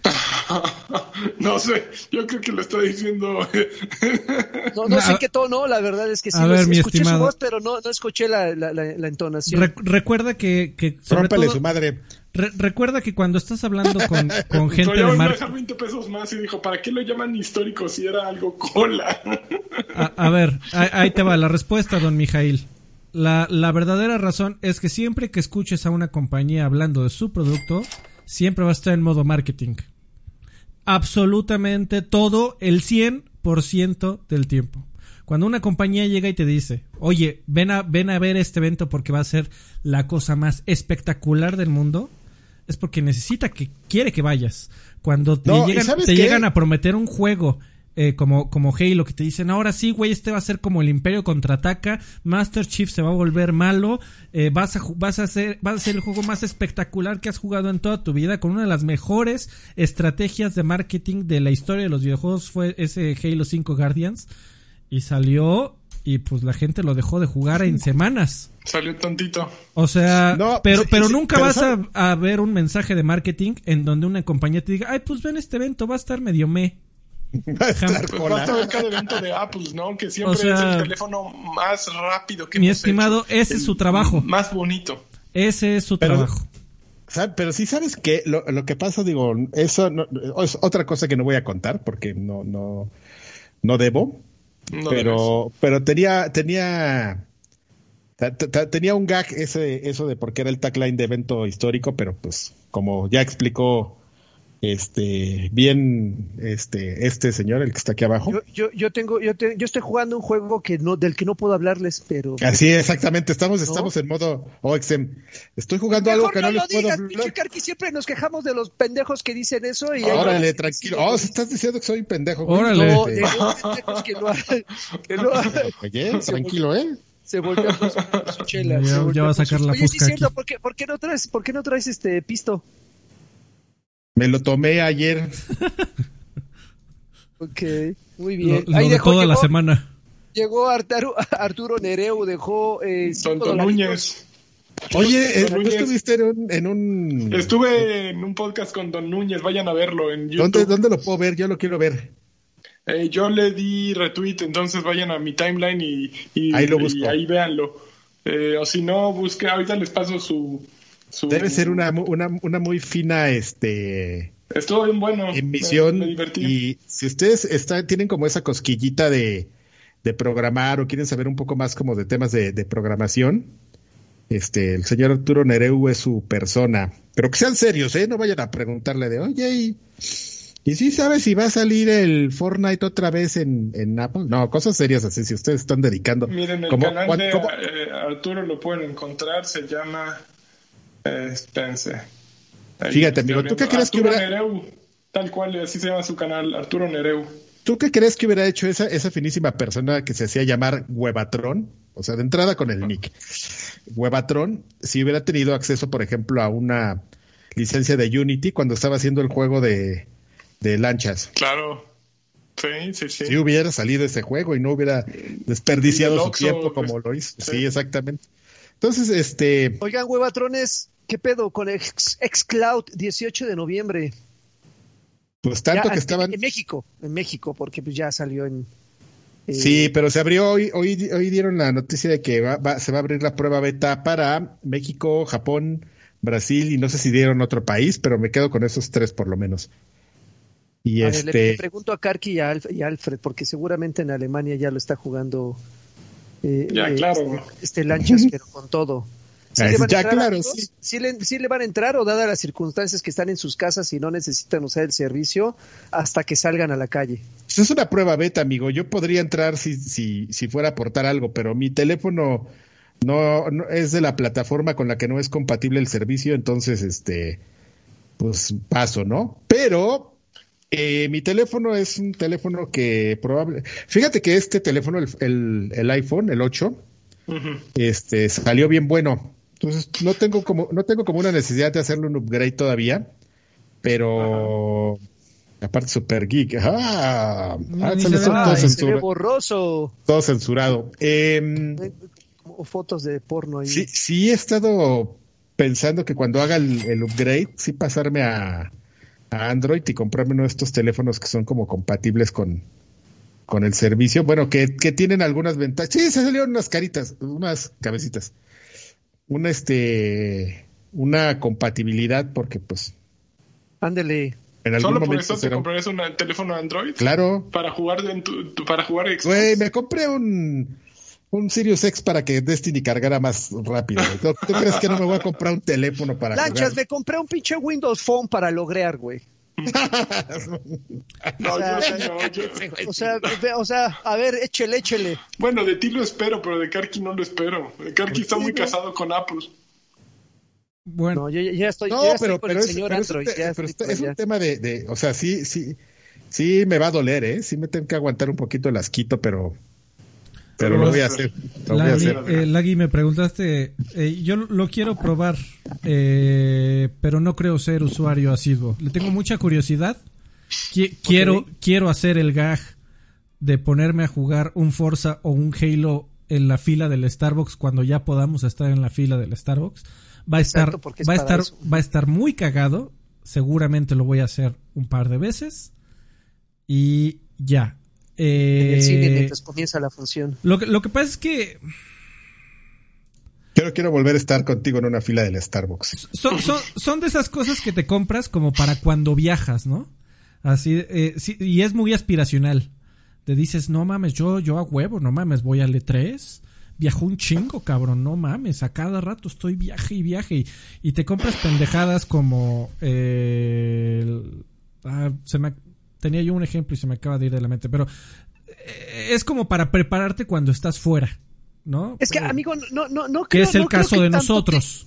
no sé, yo creo que lo está diciendo. no, no sé qué tono, la verdad es que sí, a ver, mi escuché estimado. su voz, pero no, no escuché la, la, la, entonación. Re recuerda que. que sobre todo, su madre. Re recuerda que cuando estás hablando con, con gente de marca. 20 pesos más y dijo, ¿para qué lo llaman histórico si era algo cola? a, a, ver, ahí, ahí te va la respuesta, don Mijail. La, la verdadera razón es que siempre que escuches a una compañía hablando de su producto, siempre va a estar en modo marketing absolutamente todo el 100% del tiempo. Cuando una compañía llega y te dice, oye, ven a, ven a ver este evento porque va a ser la cosa más espectacular del mundo, es porque necesita que quiere que vayas. Cuando te, llegan, te llegan a prometer un juego eh, como, como Halo, que te dicen, ahora sí, güey, este va a ser como el Imperio contraataca, Master Chief se va a volver malo, eh, vas, a, vas, a hacer, vas a ser el juego más espectacular que has jugado en toda tu vida, con una de las mejores estrategias de marketing de la historia de los videojuegos, fue ese Halo 5 Guardians, y salió y pues la gente lo dejó de jugar en semanas. Salió tontito. O sea, pero, pero nunca vas a, a, ver un mensaje de marketing en donde una compañía te diga, ay, pues ven este evento, va a estar medio me. Va a estar basta ver cada evento de Apple, ¿no? Que siempre o sea, es el teléfono más rápido que Mi estimado, hecho. ese es su trabajo. Más bonito. Ese es su pero, trabajo. Pero sí sabes que lo, lo, que pasa, digo, eso no, es otra cosa que no voy a contar porque no, no, no debo. No pero, debes. pero tenía, tenía, tenía un gag ese, eso de porque era el tagline de evento histórico, pero pues como ya explicó este bien este este señor el que está aquí abajo. Yo, yo, yo tengo yo, te, yo estoy jugando un juego que no del que no puedo hablarles pero así exactamente estamos ¿no? estamos en modo OXM estoy jugando Mejor algo que no, no les digas, puedo hablar Karki, siempre nos quejamos de los pendejos que dicen eso y órale ahí, tranquilo. Oh estás diciendo que soy un pendejo órale. No, de los pendejos que no, que no oye tranquilo eh se volvió con su, su chela. Ya, ya va a sacar la Oye, fusca sí, cierto, ¿por qué, ¿por qué no traes, por qué no traes este pisto? Me lo tomé ayer. ok, muy bien. Lo, lo Ahí de dejó, toda llegó, la semana. Llegó Arturo, Arturo Nereu, dejó... Eh, Tonto Núñez. Oye, eh, ¿tú estuviste en un, en un, Estuve en un podcast con Don Núñez, vayan a verlo en YouTube. ¿Dónde, dónde lo puedo ver? Yo lo quiero ver. Eh, yo le di retweet, entonces vayan a mi timeline y, y ahí, lo busco. y ahí véanlo. Eh, o si no, busque, ahorita les paso su, su... Debe ser una, una, una muy fina este Estuvo bien bueno. emisión. Me, me divertí. y si ustedes está, tienen como esa cosquillita de, de programar o quieren saber un poco más como de temas de, de programación, este, el señor Arturo Nereu es su persona. Pero que sean serios, ¿eh? No vayan a preguntarle de, oye, y, y sí sabes si va a salir el Fortnite otra vez en, en Apple. No, cosas serias así, si ustedes están dedicando. Miren, el canal ¿cuán- de eh, Arturo lo pueden encontrar, se llama... Ahí Fíjate, amigo, ¿tú qué crees que hubiera- Nereu, tal cual, así se llama su canal, Arturo Nereu. ¿Tú qué crees que hubiera hecho esa, esa finísima persona que se hacía llamar Huevatrón? O sea, de entrada con el nick. Huevatrón, si hubiera tenido acceso, por ejemplo, a una licencia de Unity cuando estaba haciendo el juego de, de lanchas. Claro. Sí, sí, sí. Si hubiera salido ese juego y no hubiera desperdiciado su tiempo como lo hizo. sí. Sí, exactamente. Entonces, este, Oigan, huevatrones, ¿qué pedo con X, Xcloud 18 de noviembre? pues tanto Ya, que estaban... En México, en México, porque pues ya salió en... eh, Sí, pero se abrió hoy, hoy, hoy dieron la noticia de que va- va- se va a abrir la prueba beta para México, Japón, Brasil y no sé si dieron otro país, pero me quedo con esos tres por lo menos. Y a ver, le- este, le pregunto a Karki y a, Alf- y a Alfred, porque seguramente en Alemania ya lo está jugando. Eh, Ya, eh, claro. Este, este Lanchas, pero con todo. ¿Sí le van a ya, entrar, claro, sí. ¿Sí le, sí le van a entrar o dadas las circunstancias que están en sus casas y no necesitan usar el servicio hasta que salgan a la calle? pues es una prueba beta, amigo. Yo podría entrar si, si, si fuera a aportar algo, pero mi teléfono no, no es de la plataforma con la que no es compatible el servicio, entonces este, pues paso, ¿no? Pero eh, mi teléfono es un teléfono que probable. Fíjate que este teléfono, el, el, el iPhone, el 8, Ujú. este, salió bien bueno. Entonces no tengo como, no tengo como una necesidad de hacerle un upgrade todavía, pero Aparte, super geek. Ah, ah, se me todo, Ay, se ve censura- borroso. todo censurado. Como fotos de porno ahí. sí, sí he estado pensando que cuando haga el, el upgrade, sí pasarme a, a Android y comprarme uno de estos teléfonos que son como compatibles con, con el servicio. Bueno, que, que tienen algunas ventajas. Sí, se salieron unas caritas, unas cabecitas. Una, este, una compatibilidad porque pues Ándele. en algún Solo por momento eso te comprarías un teléfono Android. Claro, Para jugar en tu, tu- para jugar Xbox. Güey, me compré un, un Sirius X para que Destiny cargara más rápido. güey. ¿Tú, tú crees que no me voy a comprar un teléfono para Lanchas, jugar? me compré un pinche Windows Phone para lograr, güey. No, o sea, yo no, yo- O sea, o sea, a ver, échele, échele. Bueno, de ti lo espero, pero de Karki no lo espero. Karki está muy casado con Apple. Bueno, No, yo ya- estoy, No, ya estoy pero, con pero, el es, señor pero es Android. te- ya pero estoy es, un allá. tema de, de, o sea, sí, sí, sí me va a doler, ¿eh? Sí me tengo que aguantar un poquito el asquito, pero, pero lo voy a hacer. Lo voy a Lagui, hacer. eh, Lagui, me preguntaste, eh, yo lo quiero probar, eh, pero no creo ser usuario asiduo. Le tengo mucha curiosidad. Qui- quiero, quiero hacer el gag de ponerme a jugar un Forza o un Halo en la fila del Starbucks cuando ya podamos estar en la fila del Starbucks. Va a estar, Exacto, porque es va a estar, eso. va a estar muy cagado. Seguramente lo voy a hacer un par de veces. Y ya. En el cine Eh, mientras comienza la función. lo que, lo que pasa es que Quiero, quiero volver a estar contigo en una fila del Starbucks. son, son, son de esas cosas que te compras como para cuando viajas, ¿no? Así, eh, sí, y es muy aspiracional. Te dices, no mames, yo, yo a huevo, no mames, voy al E3. Viajo un chingo, cabrón, no mames, a cada rato estoy viaje y viaje. Y, y te compras pendejadas como... eh, el- ah, se me, tenía yo un ejemplo y se me acaba de ir de la mente, pero eh, es como para prepararte cuando estás fuera, ¿no? Es que, Eh, amigo, no, no, no que creo- es el no caso que de nosotros.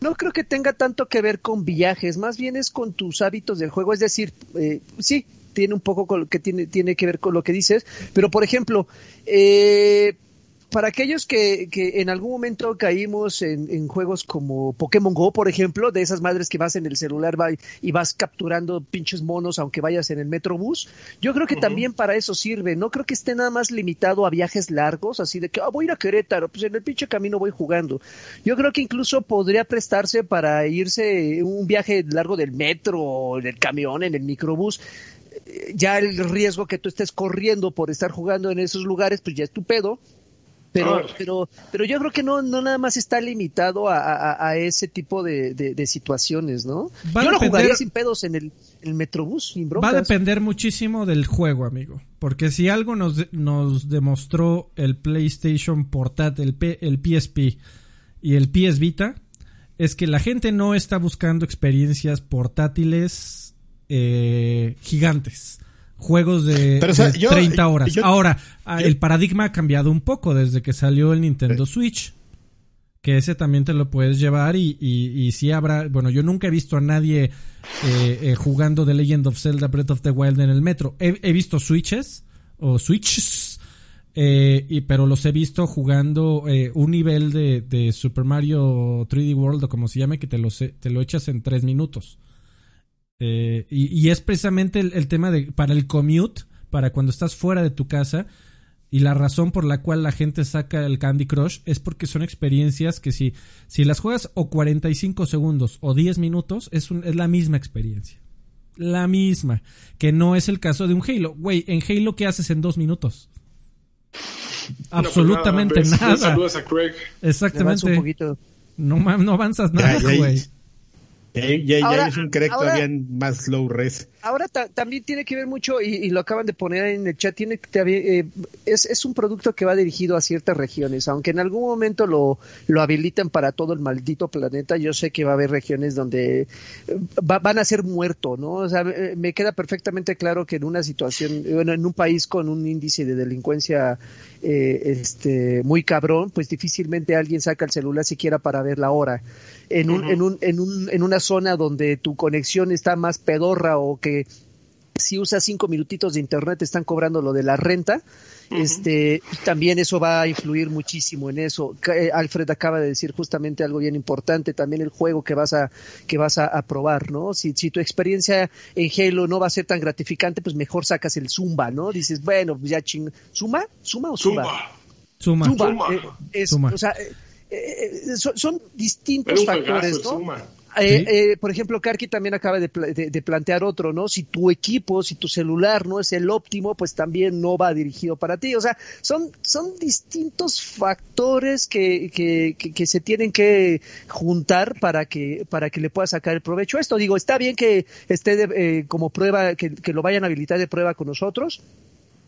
no creo que tenga tanto que ver con viajes, más bien es con tus hábitos del juego. Es decir, eh, sí, tiene un poco con lo que tiene, tiene que ver con lo que dices, pero por ejemplo, eh, para aquellos que, que en algún momento caímos en, en juegos como Pokémon Go, por ejemplo, de esas madres que vas en el celular va, y vas capturando pinches monos aunque vayas en el Metrobús, yo creo que también para eso sirve. No creo que esté nada más limitado a viajes largos, así de que ah, voy a ir a Querétaro, pues en el pinche camino voy jugando. Yo creo que incluso podría prestarse para irse un viaje largo del metro, o del camión, en el microbús eh, ya el riesgo que tú estés corriendo por estar jugando en esos lugares, pues ya es tu pedo. Pero, pero, pero yo creo que no, no nada más está limitado a, a- a ese tipo de, de- de situaciones, ¿no? Va a yo lo depender- jugaría sin pedos en el, el Metrobús, sin Va a broncas. depender muchísimo del juego, amigo. Porque si algo nos, nos demostró el PlayStation Portátil, el, P- el PSP y el PS Vita, es que la gente no está buscando experiencias portátiles eh, gigantes. Juegos de, Pero, o sea, de yo- 30 horas. yo- Ahora, ah, yo- el paradigma ha cambiado un poco desde que salió el Nintendo Switch. Que ese también te lo puedes llevar y, y, y sí habrá... Bueno, yo nunca he visto a nadie eh, eh, jugando The Legend of Zelda Breath of the Wild en el metro. He, he visto Switches o Switches, eh, y, pero los he visto jugando eh, un nivel de, de Super Mario 3D World o como se llame que te lo, se- te lo echas en tres minutos. Eh, y, y es precisamente el, el tema de para el commute, para cuando estás fuera de tu casa. Y la razón por la cual la gente saca el Candy Crush es porque son experiencias que si, si las juegas o 45 segundos o 10 minutos, es, un- es la misma experiencia. La misma. Que no es el caso de un Halo. Güey, en Halo, ¿qué haces en dos minutos? Absolutamente No, pues nada. nada. ves Saludos a Craig. Un Exactamente. poquito. No, no avanzas nada, Ya, ya, güey. Ya, Ahora- es un crack ahora- todavía más low res. Ahora ta- también tiene que ver mucho, y, y lo acaban de poner en el chat, tiene eh, es, es un producto que va dirigido a ciertas regiones, aunque en algún momento lo, lo habilitan para todo el maldito planeta, yo sé que va a haber regiones donde eh, va- van a ser muertos, ¿no? O sea, me, me queda perfectamente claro que en una situación, bueno, en un país con un índice de delincuencia eh, este muy cabrón, pues difícilmente alguien saca el celular siquiera para ver la hora. En un, en un, en un, en una zona donde tu conexión está más pedorra o que si usas cinco minutitos de internet te están cobrando lo de la renta. Este, también eso va a influir muchísimo en eso. Eh, Alfred acaba de decir justamente algo bien importante, también el juego que vas a, que vas a, probar, ¿no? Si, si tu experiencia en Halo no va a ser tan gratificante, pues mejor sacas el Zumba, ¿no? Dices, bueno, pues ya ching, ¿Zumba? ¿Zumba o Zumba? Zumba. Zumba. Eh, O sea, eh, son, son, distintos factores, ¿no? Eh, eh, por ejemplo, Karki también acaba de, plantear otro, ¿no? Si tu equipo, si tu celular no es el óptimo, pues también no va dirigido para ti. O sea, son, son distintos factores que, que, que, se tienen que juntar para que, para que le pueda sacar el provecho a esto. Digo, está bien que esté eh, como prueba, que, que lo vayan a habilitar de prueba con nosotros,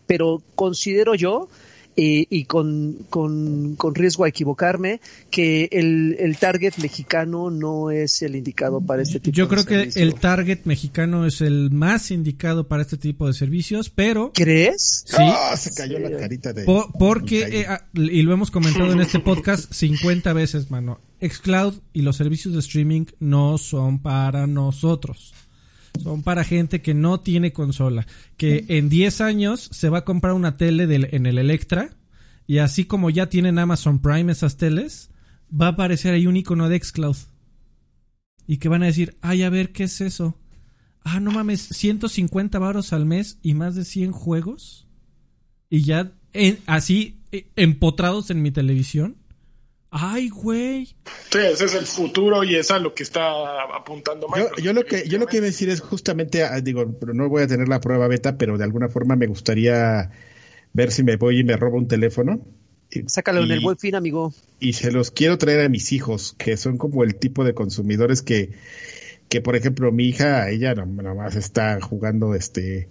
pero considero yo y con, con, con, riesgo a equivocarme, que el, el, target mexicano no es el indicado para este tipo Yo creo que el target mexicano es el más indicado para este tipo de servicios, pero... ¿Crees? Sí. Ah, se cayó la carita de... porque, eh, ah, y lo hemos comentado en este podcast 50 veces, mano, Xcloud y los servicios de streaming no son para nosotros. Son para gente que no tiene consola, que en 10 años se va a comprar una tele en el Electra y así como ya tienen Amazon Prime esas teles, va a aparecer ahí un icono de Xcloud. Y que van a decir, ay, a ver, ¿qué es eso? Ah, no mames, 150 varos al mes y más de 100 juegos. Y ya así eh, empotrados en mi televisión. Ay, güey. Sí, ese es el futuro y es a lo que está apuntando Microsoft. Yo, lo que yo lo que iba a decir es justamente, ah, digo, pero no voy a tener la prueba beta, pero de alguna forma me gustaría ver si me voy y me robo un teléfono. Sácalo en el buen fin, amigo. Y se los quiero traer a mis hijos, que son como el tipo de consumidores que, que por ejemplo, mi hija, ella nada más está jugando este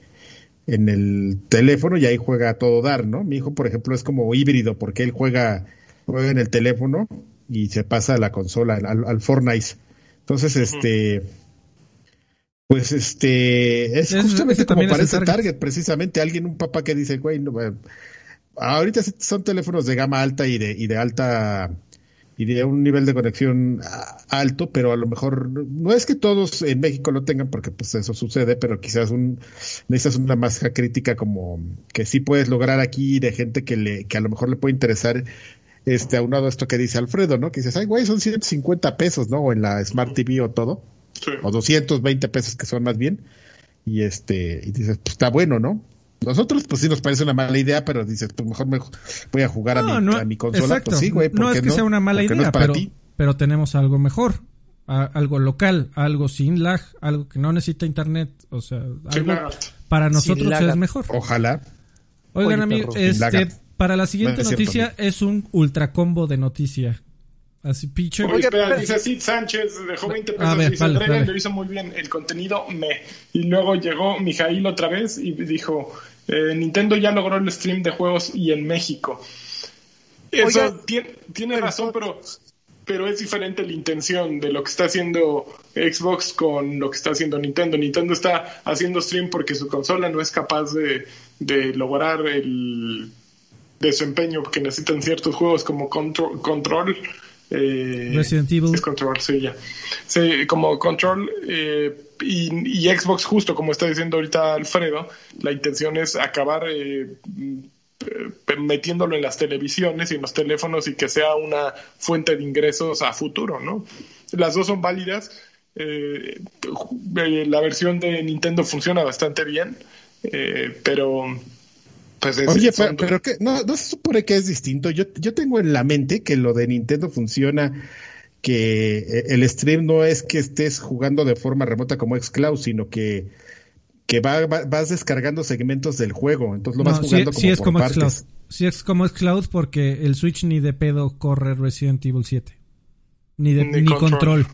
en el teléfono y ahí juega a todo dar, ¿no? Mi hijo, por ejemplo, es como híbrido porque él juega juega en el teléfono y se pasa a la consola, al, Fortnite. Entonces, este, pues este, es, justamente como para ese target. precisamente alguien, un papá que dice, güey, no, eh, ahorita son teléfonos de gama alta y de, y de alta, y de un nivel de conexión alto, pero a lo mejor no es que todos en México lo tengan, porque pues eso sucede, pero quizás un, necesitas una masa crítica como que sí puedes lograr aquí de gente que le, que a lo mejor le puede interesar este, aunado a esto que dice Alfredo, ¿no? Que dices, ay, güey, son 150 pesos, ¿no? O en la Smart TV o todo. O 220 pesos que son más bien. Y este, y dices, pues está bueno, ¿no? Nosotros, pues sí nos parece una mala idea, pero dices, pues mejor me voy a jugar a, mi, a mi consola. Pues sí, güey, no es que sea una mala idea, pero, pero tenemos algo mejor. algo local, algo sin lag, algo que no necesita internet, o sea, algo para nosotros es mejor. Ojalá. Oigan, amigos, este, para la siguiente noticia es un ultra combo de noticia. Así, picho. Oye, espera, dice Sid Sánchez, dejó 20 pesos y dice, vale, lo hizo muy bien, el contenido me. Y luego llegó Mijail otra vez y dijo, eh, Nintendo ya logró el stream de juegos y en México. Eso tiene, tiene razón, pero pero es diferente la intención de lo que está haciendo Xbox con lo que está haciendo Nintendo. Nintendo está haciendo stream porque su consola no es capaz de, de lograr el desempeño que necesitan ciertos juegos como Control, control eh, Resident Evil. Es Control, sí, ya. Sí, como Control eh, y, Xbox, justo como está diciendo ahorita Alfredo, la intención es acabar eh, metiéndolo en las televisiones y en los teléfonos y que sea una fuente de ingresos a futuro, ¿no? Las dos son válidas. la versión de Nintendo funciona bastante bien, pero pues Oye, pero, que no, no se supone que es distinto. Yo, yo tengo en la mente que lo de Nintendo funciona que eh, el stream no es que estés jugando de forma remota como Xcloud, sino que, que va, vas descargando segmentos del juego, entonces lo vas jugando como, es como Xcloud. Sí es como Xcloud porque el Switch ni de pedo corre Resident Evil 7. Ni de ni, control.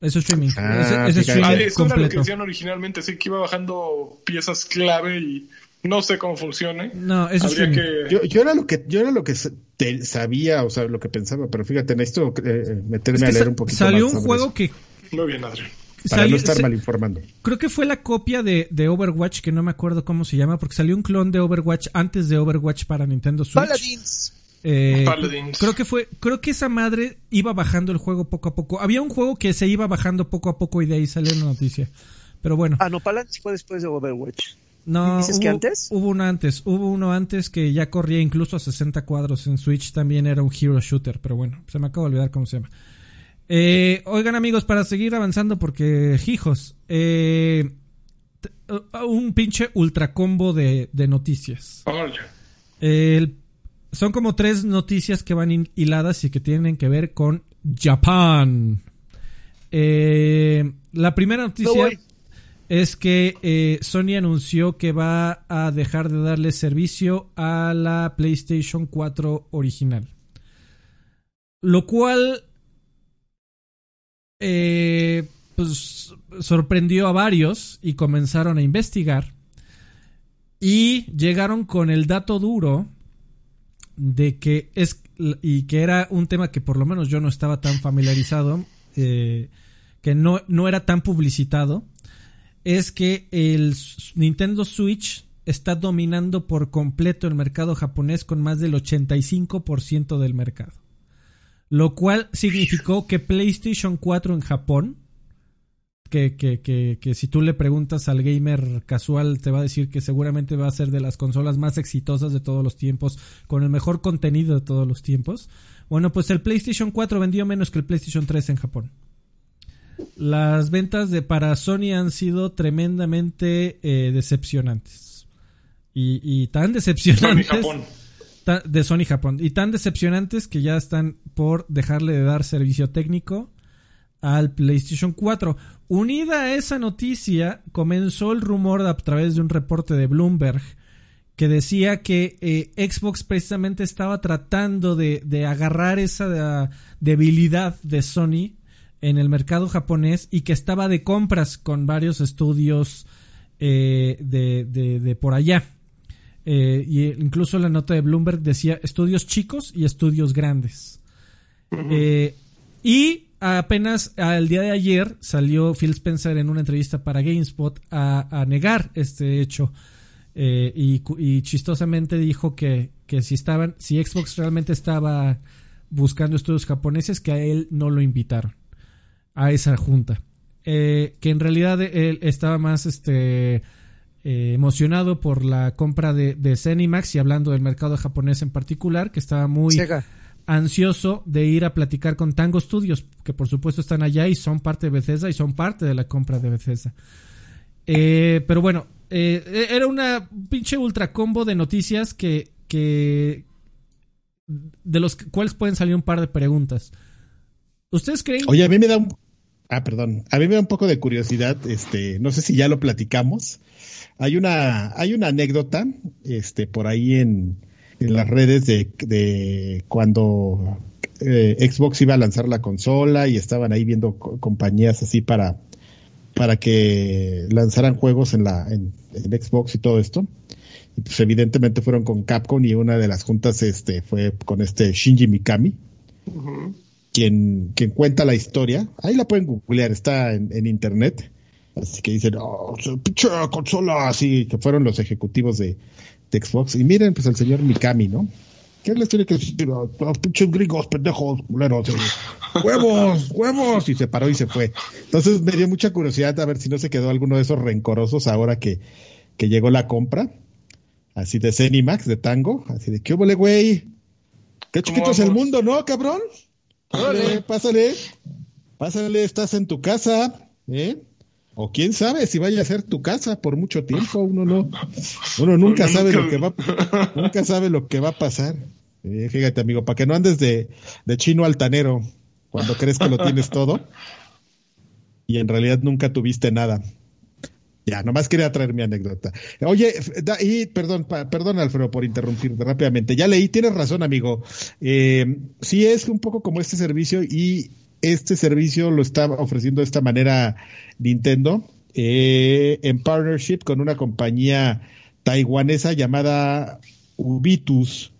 Eso es streaming. Ah, es, streaming ah, eso era lo que decían originalmente, sí que iba bajando piezas clave y no sé cómo funcione. No, eso es que... yo, yo, era lo que yo era lo que sabía, o sea, lo que pensaba, pero fíjate, necesito eh, meterme a leer un poquito salió un juego que muy bien, Adrián. Para no estar mal informando. Creo que fue la copia de, de, Overwatch, que no me acuerdo cómo se llama, porque salió un clon de Overwatch antes de Overwatch para Nintendo Switch. Paladins. Eh, Paladins. Creo que fue, creo que esa madre iba bajando el juego poco a poco. Había un juego que se iba bajando poco a poco y de ahí salió la noticia. Pero bueno. Ah, no, Palantir fue después de Overwatch. No, ¿Dices hubo, que antes? Hubo uno antes, hubo uno antes que ya corría incluso a 60 cuadros en Switch, también era un hero shooter, pero bueno, se me acaba de olvidar cómo se llama. Eh, oigan amigos, para seguir avanzando, porque hijos, eh, un pinche ultra combo de, de noticias. El, son como tres noticias que van hiladas y que tienen que ver con Japón. Eh, la primera noticia es que eh, Sony anunció que va a dejar de darle servicio a la PlayStation 4 original. Lo cual eh, pues, sorprendió a varios y comenzaron a investigar. Y llegaron con el dato duro de que es y que era un tema que por lo menos yo no estaba tan familiarizado, eh, que no, no era tan publicitado es que el Nintendo Switch está dominando por completo el mercado japonés con más del 85% del mercado. Lo cual significó que PlayStation 4 en Japón, que, que, que, que, si tú le preguntas al gamer casual te va a decir que seguramente va a ser de las consolas más exitosas de todos los tiempos, con el mejor contenido de todos los tiempos. Bueno, pues el PlayStation 4 vendió menos que el PlayStation 3 en Japón. Las ventas de para Sony han sido tremendamente eh, decepcionantes. Y, y, tan decepcionantes. Sony Japón. Ta, de Sony Japón. Y tan decepcionantes que ya están por dejarle de dar servicio técnico al PlayStation 4. Unida a esa noticia, comenzó el rumor a través de un reporte de Bloomberg que decía que eh, Xbox precisamente estaba tratando de, de agarrar esa de, debilidad de Sony en el mercado japonés y que estaba de compras con varios estudios eh, de, de, de, por allá. Eh, y incluso la nota de Bloomberg decía estudios chicos y estudios grandes. Uh -huh. eh, y apenas al día de ayer salió Phil Spencer en una entrevista para GameSpot a, a negar este hecho. Y, y, chistosamente dijo que, que si estaban, si Xbox realmente estaba buscando estudios japoneses, que a él no lo invitaron a esa junta. Eh, que en realidad él estaba más este eh, emocionado por la compra de, de Zenimax y hablando del mercado japonés en particular, que estaba muy Sega. ansioso de ir a platicar con Tango Studios, que por supuesto están allá y son parte de Bethesda y son parte de la compra de Bethesda. Eh, pero bueno, era una pinche ultra combo de noticias que, que de los cuales pueden salir un par de preguntas. ¿Ustedes creen? Oye, a mí me da un, Ah, perdón. A mí me da un poco de curiosidad, este, no sé si ya lo platicamos. Hay una, hay una anécdota, este, por ahí en, en las redes de, de cuando eh, Xbox iba a lanzar la consola y estaban ahí viendo co compañías así para, para que lanzaran juegos en la, en, en, Xbox y todo esto. Y pues evidentemente fueron con Capcom y una de las juntas, este, fue con este Shinji Mikami. Quien, quien cuenta la historia. Ahí la pueden googlear, está en, en internet. Así que dicen, oh, pinche consola, así que fueron los ejecutivos de, de, Xbox. Y miren, pues el señor Mikami, ¿no? ¿Qué les tiene que decir? Los pinches gringos, pendejos, culeros. huevos, huevos. Y se paró y se fue. Entonces me dio mucha curiosidad a ver si no se quedó alguno de esos rencorosos ahora que, que llegó la compra. Así de Zenimax, de Tango. Así de, ¿qué hubo, güey? Qué chiquito es el mundo, ¿no, cabrón? Pásale, pásale, pásale, estás en tu casa, ¿eh? O quién sabe si vaya a ser tu casa por mucho tiempo, uno no, uno nunca sabe lo que va, nunca sabe lo que va a pasar. Eh, fíjate, amigo, para que no andes de, de chino altanero cuando crees que lo tienes todo y en realidad nunca tuviste nada. Ya, nomás quería traer mi anécdota. Oye, da, y perdón, pa, perdón, Alfredo, por interrumpirte rápidamente. Ya leí, tienes razón, amigo. Eh, sí es un poco como este servicio y este servicio lo está ofreciendo de esta manera Nintendo eh, en partnership con una compañía taiwanesa llamada Ubitus.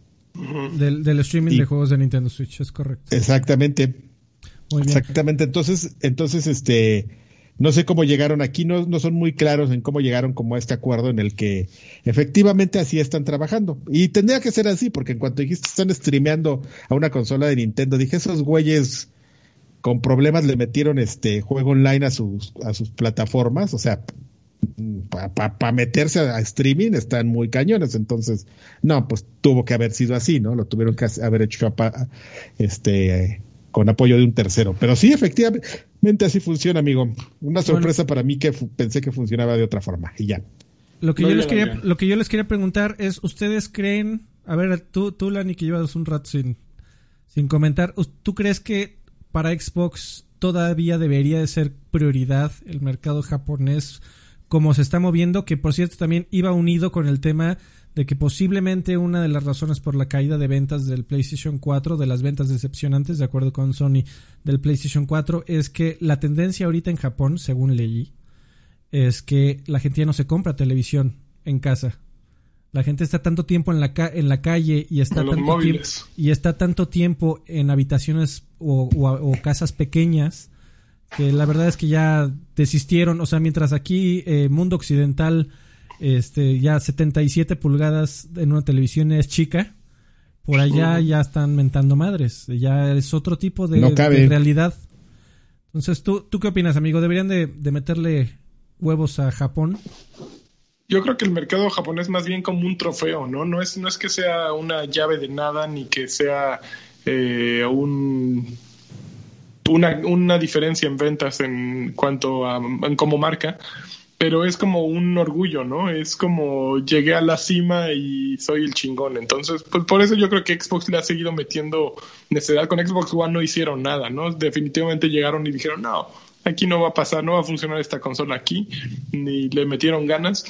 Del, del streaming de juegos de Nintendo Switch, es correcto. Exactamente. Muy bien. Exactamente. Entonces, entonces, este no sé cómo llegaron aquí, no, no son muy claros en cómo llegaron como a este acuerdo en el que efectivamente así están trabajando. Y tendría que ser así, porque en cuanto dijiste están streameando a una consola de Nintendo, dije, esos güeyes con problemas le metieron este juego online a sus, a sus plataformas, o sea, para meterse a, streaming están muy cañones, entonces, no, pues tuvo que haber sido así, ¿no? Lo tuvieron que haber hecho este con apoyo de un tercero. Pero sí, efectivamente así funciona, amigo. Una sorpresa para mí que pensé que funcionaba de otra forma y ya. Lo que, yo les quería, lo que yo les quería preguntar es, ¿ustedes creen, a ver, tú, tú Lani, que llevas un rato sin, sin comentar, ¿tú crees que para Xbox todavía debería de ser prioridad el mercado japonés como se está moviendo? Que por cierto también iba unido con el tema de que posiblemente una de las razones por la caída de ventas del PlayStation 4, de las ventas decepcionantes, de acuerdo con Sony, del PlayStation 4, es que la tendencia ahorita en Japón, según leí, es que la gente ya no se compra televisión en casa. La gente está tanto tiempo en la, en la calle y está, tanto tiempo, y está tanto tiempo en habitaciones o, casas pequeñas que la verdad es que ya desistieron. O sea, mientras aquí, eh, mundo occidental, este, ya 77 pulgadas en una televisión es chica, por allá ya están mentando madres, ya es otro tipo de, realidad. Entonces, ¿tú, ¿tú qué opinas, amigo? ¿Deberían de, meterle huevos a Japón? Yo creo que el mercado japonés es más bien como un trofeo, ¿no? No es, no es que sea una llave de nada ni que sea eh, un, una, una diferencia en ventas en cuanto a en como marca, pero es como un orgullo, ¿no? Es como llegué a la cima y soy el chingón. Entonces, pues por eso yo creo que Xbox le ha seguido metiendo necesidad. Con Xbox One no hicieron nada, ¿no? Definitivamente llegaron y dijeron, no, aquí no va a pasar, no va a funcionar esta consola aquí, ni le metieron ganas.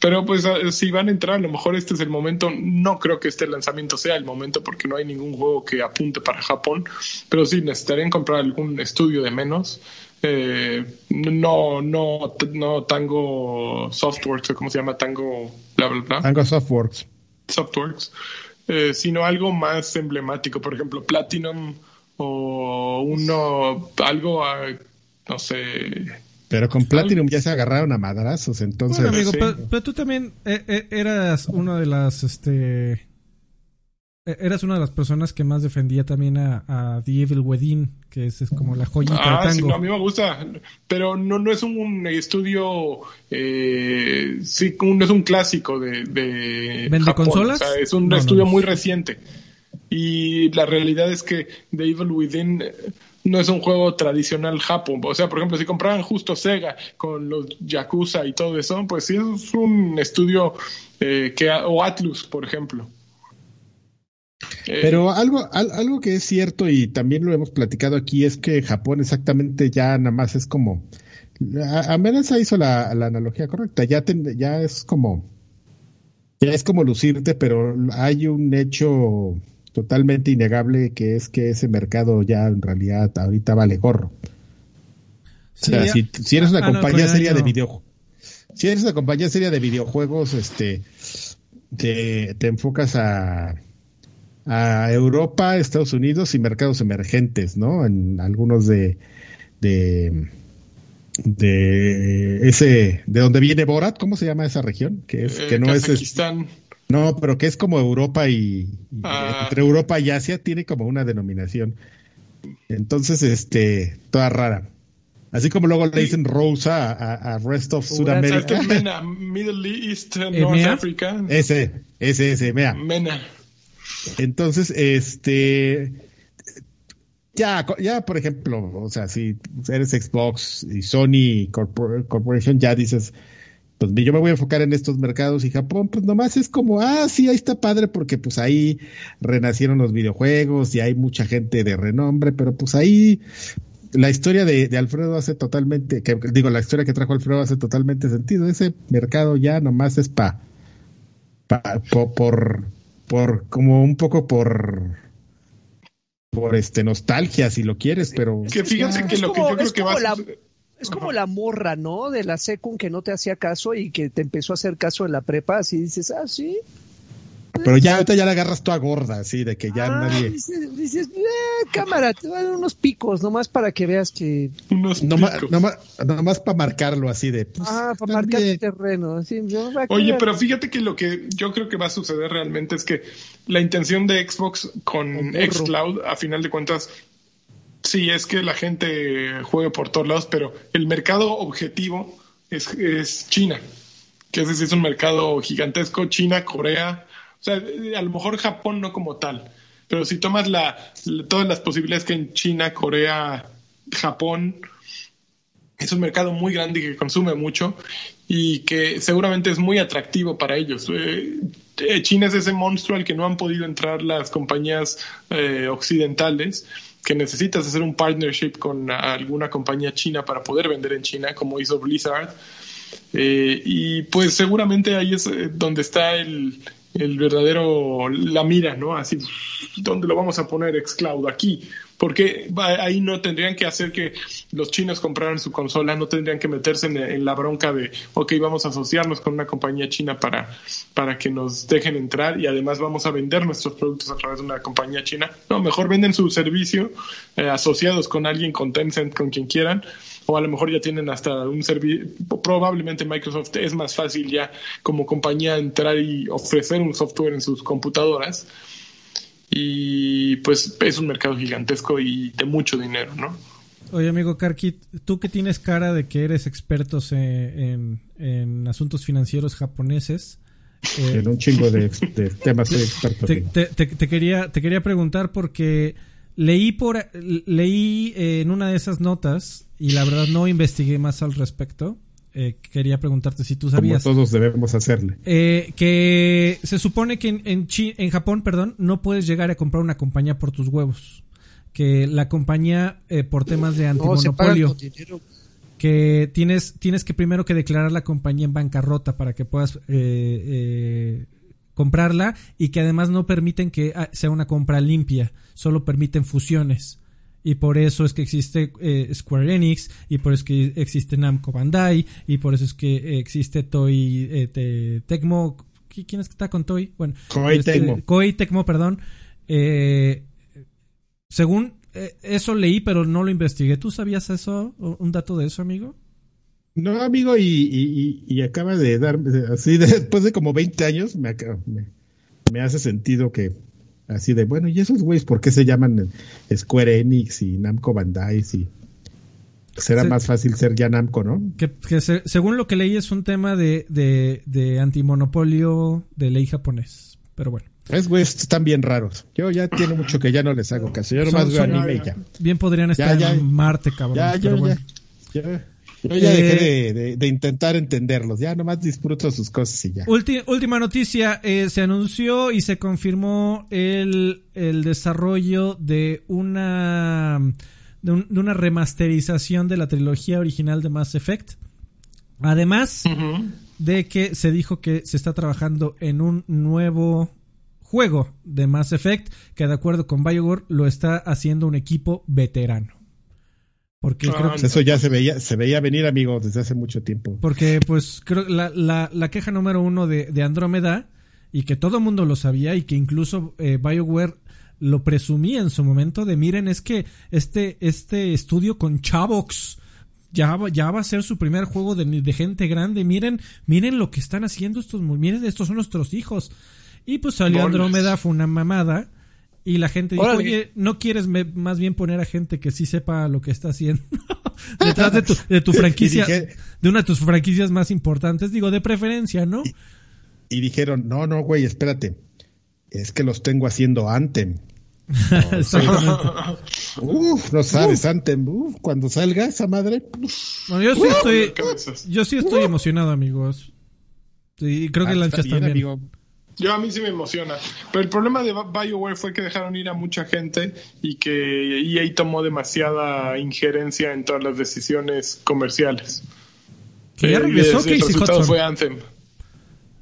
Pero pues si van a entrar, a lo mejor este es el momento. No creo que este lanzamiento sea el momento porque no hay ningún juego que apunte para Japón. Pero sí, necesitarían comprar algún estudio de menos eh, no, no, no Tango Softworks, ¿cómo se llama? Tango, bla, bla, bla. Tango Softworks. Softworks. Eh, sino algo más emblemático, por ejemplo, Platinum o uno, algo, ah, no sé. Pero con Platinum ya se agarraron a madrazos, entonces. Bueno, amigo, pero, tú también eh, eras una de las, este, eras una de las personas que más defendía también a, a The Evil Wedding, que es, como la joyita ah, de tango. Sí, a mí me gusta, pero no, no es un estudio, eh, sí, no es un clásico de, de ¿Vende consolas? es un estudio muy reciente. Y la realidad es que The Evil Within no es un juego tradicional Japón. O sea, por ejemplo, si compraban justo Sega con los Yakuza y todo eso, pues sí es un estudio eh, que, o Atlus, por ejemplo eh, Pero algo, algo que es cierto y también lo hemos platicado aquí es que Japón exactamente ya nada más es como, Amenaza hizo la, analogía correcta, ya, ya es como, ya es como lucirte, pero hay un hecho totalmente innegable que es que ese mercado ya en realidad ahorita vale gorro. o sea, si, eres una compañía seria de videojuegos, si eres una compañía seria de videojuegos, este, te enfocas a a Europa, Estados Unidos y mercados emergentes, ¿no? En algunos de, de, de ese, de donde viene Borat, ¿cómo se llama esa región? Que es, que no es, no, pero que es como Europa y, ah. entre Europa y Asia tiene como una denominación. Entonces, este, toda rara. Así como luego le dicen Rosa a, a Rest of Sudamérica. Middle East, North Africa. Ese, ese, ese, vea. Mena. Entonces, este, ya, ya, por ejemplo, o sea, si eres Xbox y Sony Corporation, ya dices, pues yo me voy a enfocar en estos mercados y Japón, pues nomás es como, ah, sí, ahí está padre porque pues ahí renacieron los videojuegos y hay mucha gente de renombre, pero pues ahí la historia de, Alfredo hace totalmente, que, digo, la historia que trajo Alfredo hace totalmente sentido. Ese mercado ya nomás es pa, pa por, por como un poco por por este nostalgia si lo quieres, pero que fíjense que lo que yo creo que va a es como la morra, ¿no? De la secund que no te hacía caso y que te empezó a hacer caso en la prepa, así dices, ah, sí, pero ya ahorita ya la agarras toda gorda, así, de que ya ah, nadie. Dices, eh, cámara, te van unos picos, nomás para que veas que. Unos nomás, nomás, para marcarlo así de. Pues, ah, para marcar el terreno. Oye, pero fíjate que lo que yo creo que va a suceder realmente es que la intención de Xbox con Xcloud, a final de cuentas, Sí, es que la gente juega por todos lados, pero el mercado objetivo es, es China, que ese sí es un mercado gigantesco, China, Corea, o sea, a lo mejor Japón no como tal, pero si tomas la, todas las posibilidades que en China, Corea, Japón, es un mercado muy grande que consume mucho y que seguramente es muy atractivo para ellos. Eh, eh, China es ese monstruo al que no han podido entrar las compañías eh, occidentales que necesitas hacer un partnership con alguna compañía china para poder vender en China, como hizo Blizzard. y pues seguramente ahí es donde está el, el verdadero, la mira, ¿no? Así, ¿dónde lo vamos a poner Xcloud? Aquí. Porque ahí no tendrían que hacer que los chinos compraran su consola, no tendrían que meterse en, la bronca de, ok, vamos a asociarnos con una compañía china para, para que nos dejen entrar y además vamos a vender nuestros productos a través de una compañía china. No, mejor venden su servicio eh, asociados con alguien, con Tencent, con quien quieran, o a lo mejor ya tienen hasta un servicio, probablemente Microsoft es más fácil ya como compañía entrar y ofrecer un software en sus computadoras y pues es un mercado gigantesco y de mucho dinero, ¿no? Oye, amigo Karkit, tú que tienes cara de que eres experto en, asuntos financieros japoneses. en un chingo de, temas te, quería, te quería preguntar porque leí, por, leí en una de esas notas y la verdad no investigué más al respecto. Eh, quería preguntarte si tú sabías. Como todos debemos hacerle. Eh, que se supone que en, en, Japón, perdón, no puedes llegar a comprar una compañía por tus huevos. Que la compañía, eh, por temas de antimonopolio, que tienes, tienes que primero que declarar la compañía en bancarrota para que puedas comprarla y que además no permiten que ah, sea una compra limpia, solo permiten fusiones y por eso es que existe eh, Square Enix y por eso es que existe Namco Bandai y por eso es que existe Toy eh, Tecmo ¿quién es que está con Toy? bueno Koei este, Tecmo Koei Tecmo perdón eh, según eso leí pero no lo investigué ¿tú sabías eso? un dato de eso amigo? No, amigo, y, acaba de dar, así después de como 20 años, me, me hace sentido que, Así de, bueno, ¿y esos güeyes por qué se llaman Square Enix y Namco Bandai? Si será más fácil ser ya Namco, ¿no? Que, según lo que leí es un tema de, de, antimonopolio de ley japonés. Pero bueno. Es güeyes están bien raros. Yo ya tiene mucho que ya no les hago caso. Yo nomás veo anime y ya. Bien podrían estar en Marte, cabrón. Ya, ya, ya. Yo ya dejé eh, de, intentar entenderlos, ya nomás disfruto sus cosas y ya. última noticia, eh, se anunció y se confirmó el, desarrollo de una, de, una remasterización de la trilogía original de Mass Effect. Además de que se dijo que se está trabajando en un nuevo juego de Mass Effect que de acuerdo con BioWare lo está haciendo un equipo veterano. Porque creo que, eso ya se veía, se veía venir, amigo, desde hace mucho tiempo. Porque, pues, creo que la, la, la queja número uno de, de Andrómeda, y que todo el mundo lo sabía, y que incluso eh, BioWare lo presumía en su momento, de miren, es que este, este estudio con Chavox ya va, ya va a ser su primer juego de, de gente grande. Miren, miren lo que están haciendo estos, miren, estos son nuestros hijos. Y pues salió Andrómeda, fue una mamada. Y la gente dijo, oye, ¿no quieres más bien poner a gente que sí sepa lo que está haciendo detrás de tu, de tu franquicia, de una de tus franquicias más importantes? Digo, de preferencia, ¿no? Y, dijeron, no, no, güey, espérate, es que los tengo haciendo Anthem. uf, no sabes, Anthem, uf, cuando salga esa madre. Bueno, yo sí estoy, yo sí estoy emocionado, amigos. Y creo que ah, Lanchas también. Amigo. Yo a mí sí me emociona. Pero el problema de BioWare fue que dejaron ir a mucha gente y que EA tomó demasiada injerencia en todas las decisiones comerciales. Que ya regresó Casey Hudson. fue Anthem.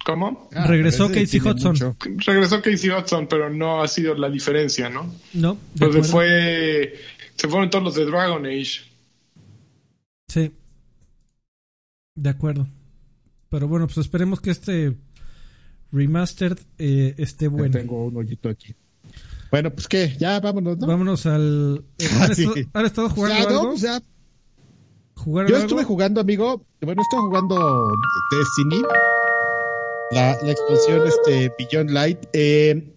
¿Cómo? Ah, regresó Casey Hudson. Regresó Casey Hudson, pero no ha sido la diferencia, ¿no? No. Entonces fue. Se fueron todos los de Dragon Age. Sí. De acuerdo. Pero bueno, pues esperemos que este Remastered eh, esté bueno. tengo un hoyito aquí. Bueno, pues qué, ya vámonos, ¿no? Vámonos al. Eh, ah, ¿Han, estado, jugando algo? Pues Yo estuve jugando, amigo. Bueno, estuve jugando Destiny. La, la expansión este, Beyond Light. Eh,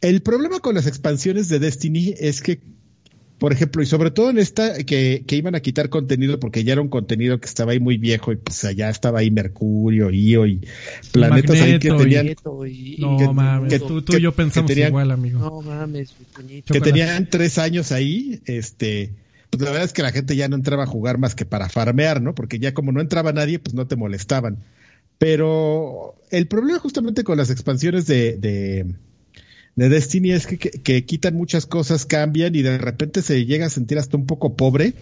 el problema con las expansiones de Destiny es que por ejemplo, y sobre todo en esta que, que iban a quitar contenido porque ya era un contenido que estaba ahí muy viejo y pues allá estaba ahí Mercurio, Io y planetas ahí que tenían... no mames, tú, y yo pensamos igual, amigo. No mames, Que tenían tres años ahí, este... Pues la verdad es que la gente ya no entraba a jugar más que para farmear, ¿no? Porque ya como no entraba nadie, pues no te molestaban. Pero el problema justamente con las expansiones de, de, Destiny es que, quitan muchas cosas, cambian y de repente se llega a sentir hasta un poco pobre.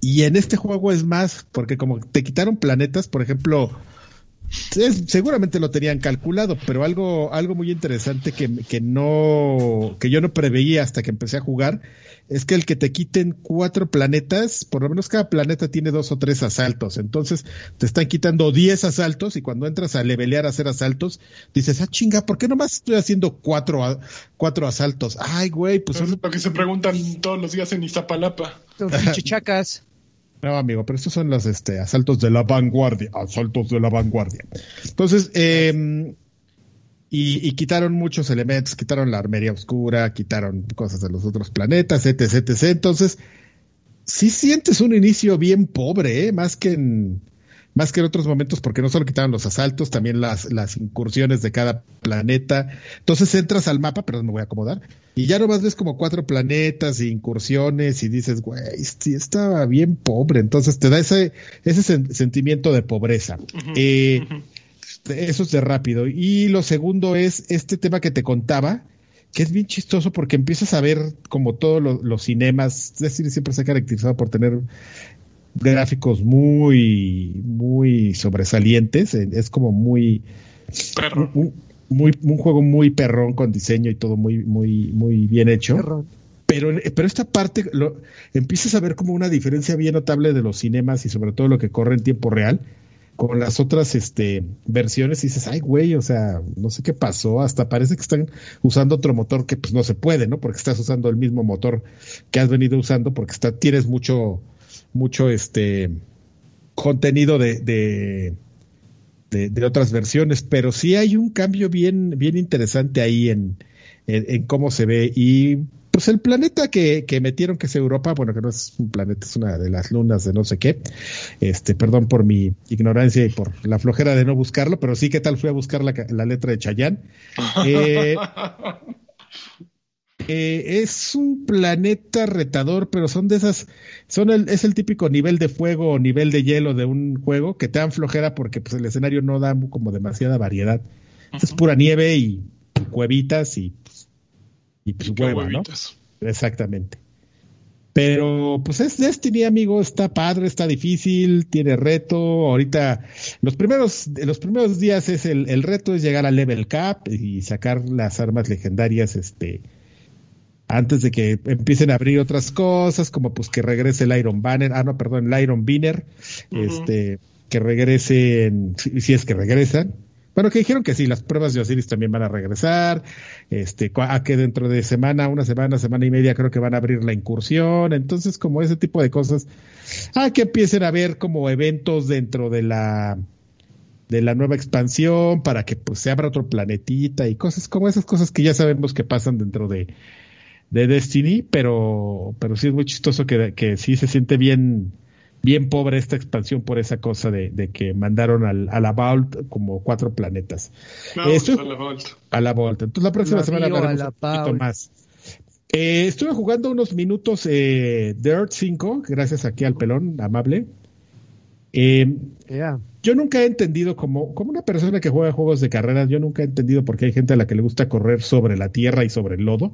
Y en este juego es más, porque como te quitaron planetas, por ejemplo, seguramente lo tenían calculado, pero algo, algo muy interesante que, que, no, que yo no preveía hasta que empecé a jugar es que el que te quiten cuatro planetas, por lo menos cada planeta tiene dos o tres asaltos. Entonces te están quitando diez asaltos y cuando entras a levelear a hacer asaltos, dices, ah, chinga, ¿por qué nomás estoy haciendo cuatro, cuatro asaltos? Ay, güey, pues son... lo que se preguntan todos los días en Iztapalapa. Los chichacas. No, amigo, pero estos son los este, asaltos de la vanguardia, asaltos de la vanguardia. Entonces, eh, y, quitaron muchos elementos, quitaron la armería oscura, quitaron cosas de los otros planetas, etc, etc. Entonces, sí sientes un inicio bien pobre, ¿eh? más que en más que en otros momentos, porque no solo quitaron los asaltos, también las, las incursiones de cada planeta. Entonces entras al mapa, pero me voy a acomodar, y ya nomás ves como cuatro planetas e incursiones y dices, güey, sí estaba bien pobre. Entonces te da ese, ese sentimiento de pobreza. eh, eso es de rápido. Y lo segundo es este tema que te contaba, que es bien chistoso porque empiezas a ver como todos los cinemas, es decir, siempre se ha caracterizado por tener gráficos muy, muy sobresalientes, es como muy... Un, muy, un juego muy perrón con diseño y todo muy, muy, muy bien hecho. Pero, pero esta parte lo, empiezas a ver como una diferencia bien notable de los cinemas y sobre todo lo que corre en tiempo real con las otras este, versiones dices, ay, güey, o sea, no sé qué pasó, hasta parece que están usando otro motor que pues no se puede, ¿no? Porque estás usando el mismo motor que has venido usando porque está, tienes mucho, mucho este contenido de, de, de, otras versiones, pero sí hay un cambio bien, bien interesante ahí en, en cómo se ve y pues el planeta que, que, metieron que es Europa, bueno, que no es un planeta, es una de las lunas de no sé qué. Este, perdón por mi ignorancia y por la flojera de no buscarlo, pero sí, ¿qué tal fui a buscar la, la letra de Chayán? Eh, eh, es un planeta retador, pero son de esas, son el, es el típico nivel de fuego o nivel de hielo de un juego que te dan flojera porque pues el escenario no da como demasiada variedad. Es pura nieve y cuevitas y y pues hueva, ¿no? Exactamente. Pero pues es Destiny, amigo, está padre, está difícil, tiene reto. Ahorita, los primeros, los primeros días es el, el reto es llegar al level cap y sacar las armas legendarias, este, antes de que empiecen a abrir otras cosas, como pues que regrese el Iron Banner, ah no, perdón, el Iron Banner, este, que regresen, si es que regresan, bueno, que dijeron que sí, las pruebas de Osiris también van a regresar, este, a que dentro de semana, una semana, semana y media creo que van a abrir la incursión, entonces como ese tipo de cosas, a que empiecen a ver como eventos dentro de la de la nueva expansión para que pues se abra otro planetita y cosas como esas cosas que ya sabemos que pasan dentro de, de Destiny, pero, pero sí es muy chistoso que, que sí se siente bien, bien pobre esta expansión por esa cosa de, que mandaron al, a la Vault como cuatro planetas. No, a la Vault. A la Vault. Entonces la próxima semana hablaremos un poquito más. Eh, estuve jugando unos minutos eh, Dirt 5, gracias aquí al pelón amable. Eh, yo nunca he entendido como, como una persona que juega juegos de carreras, yo nunca he entendido por qué hay gente a la que le gusta correr sobre la tierra y sobre el lodo,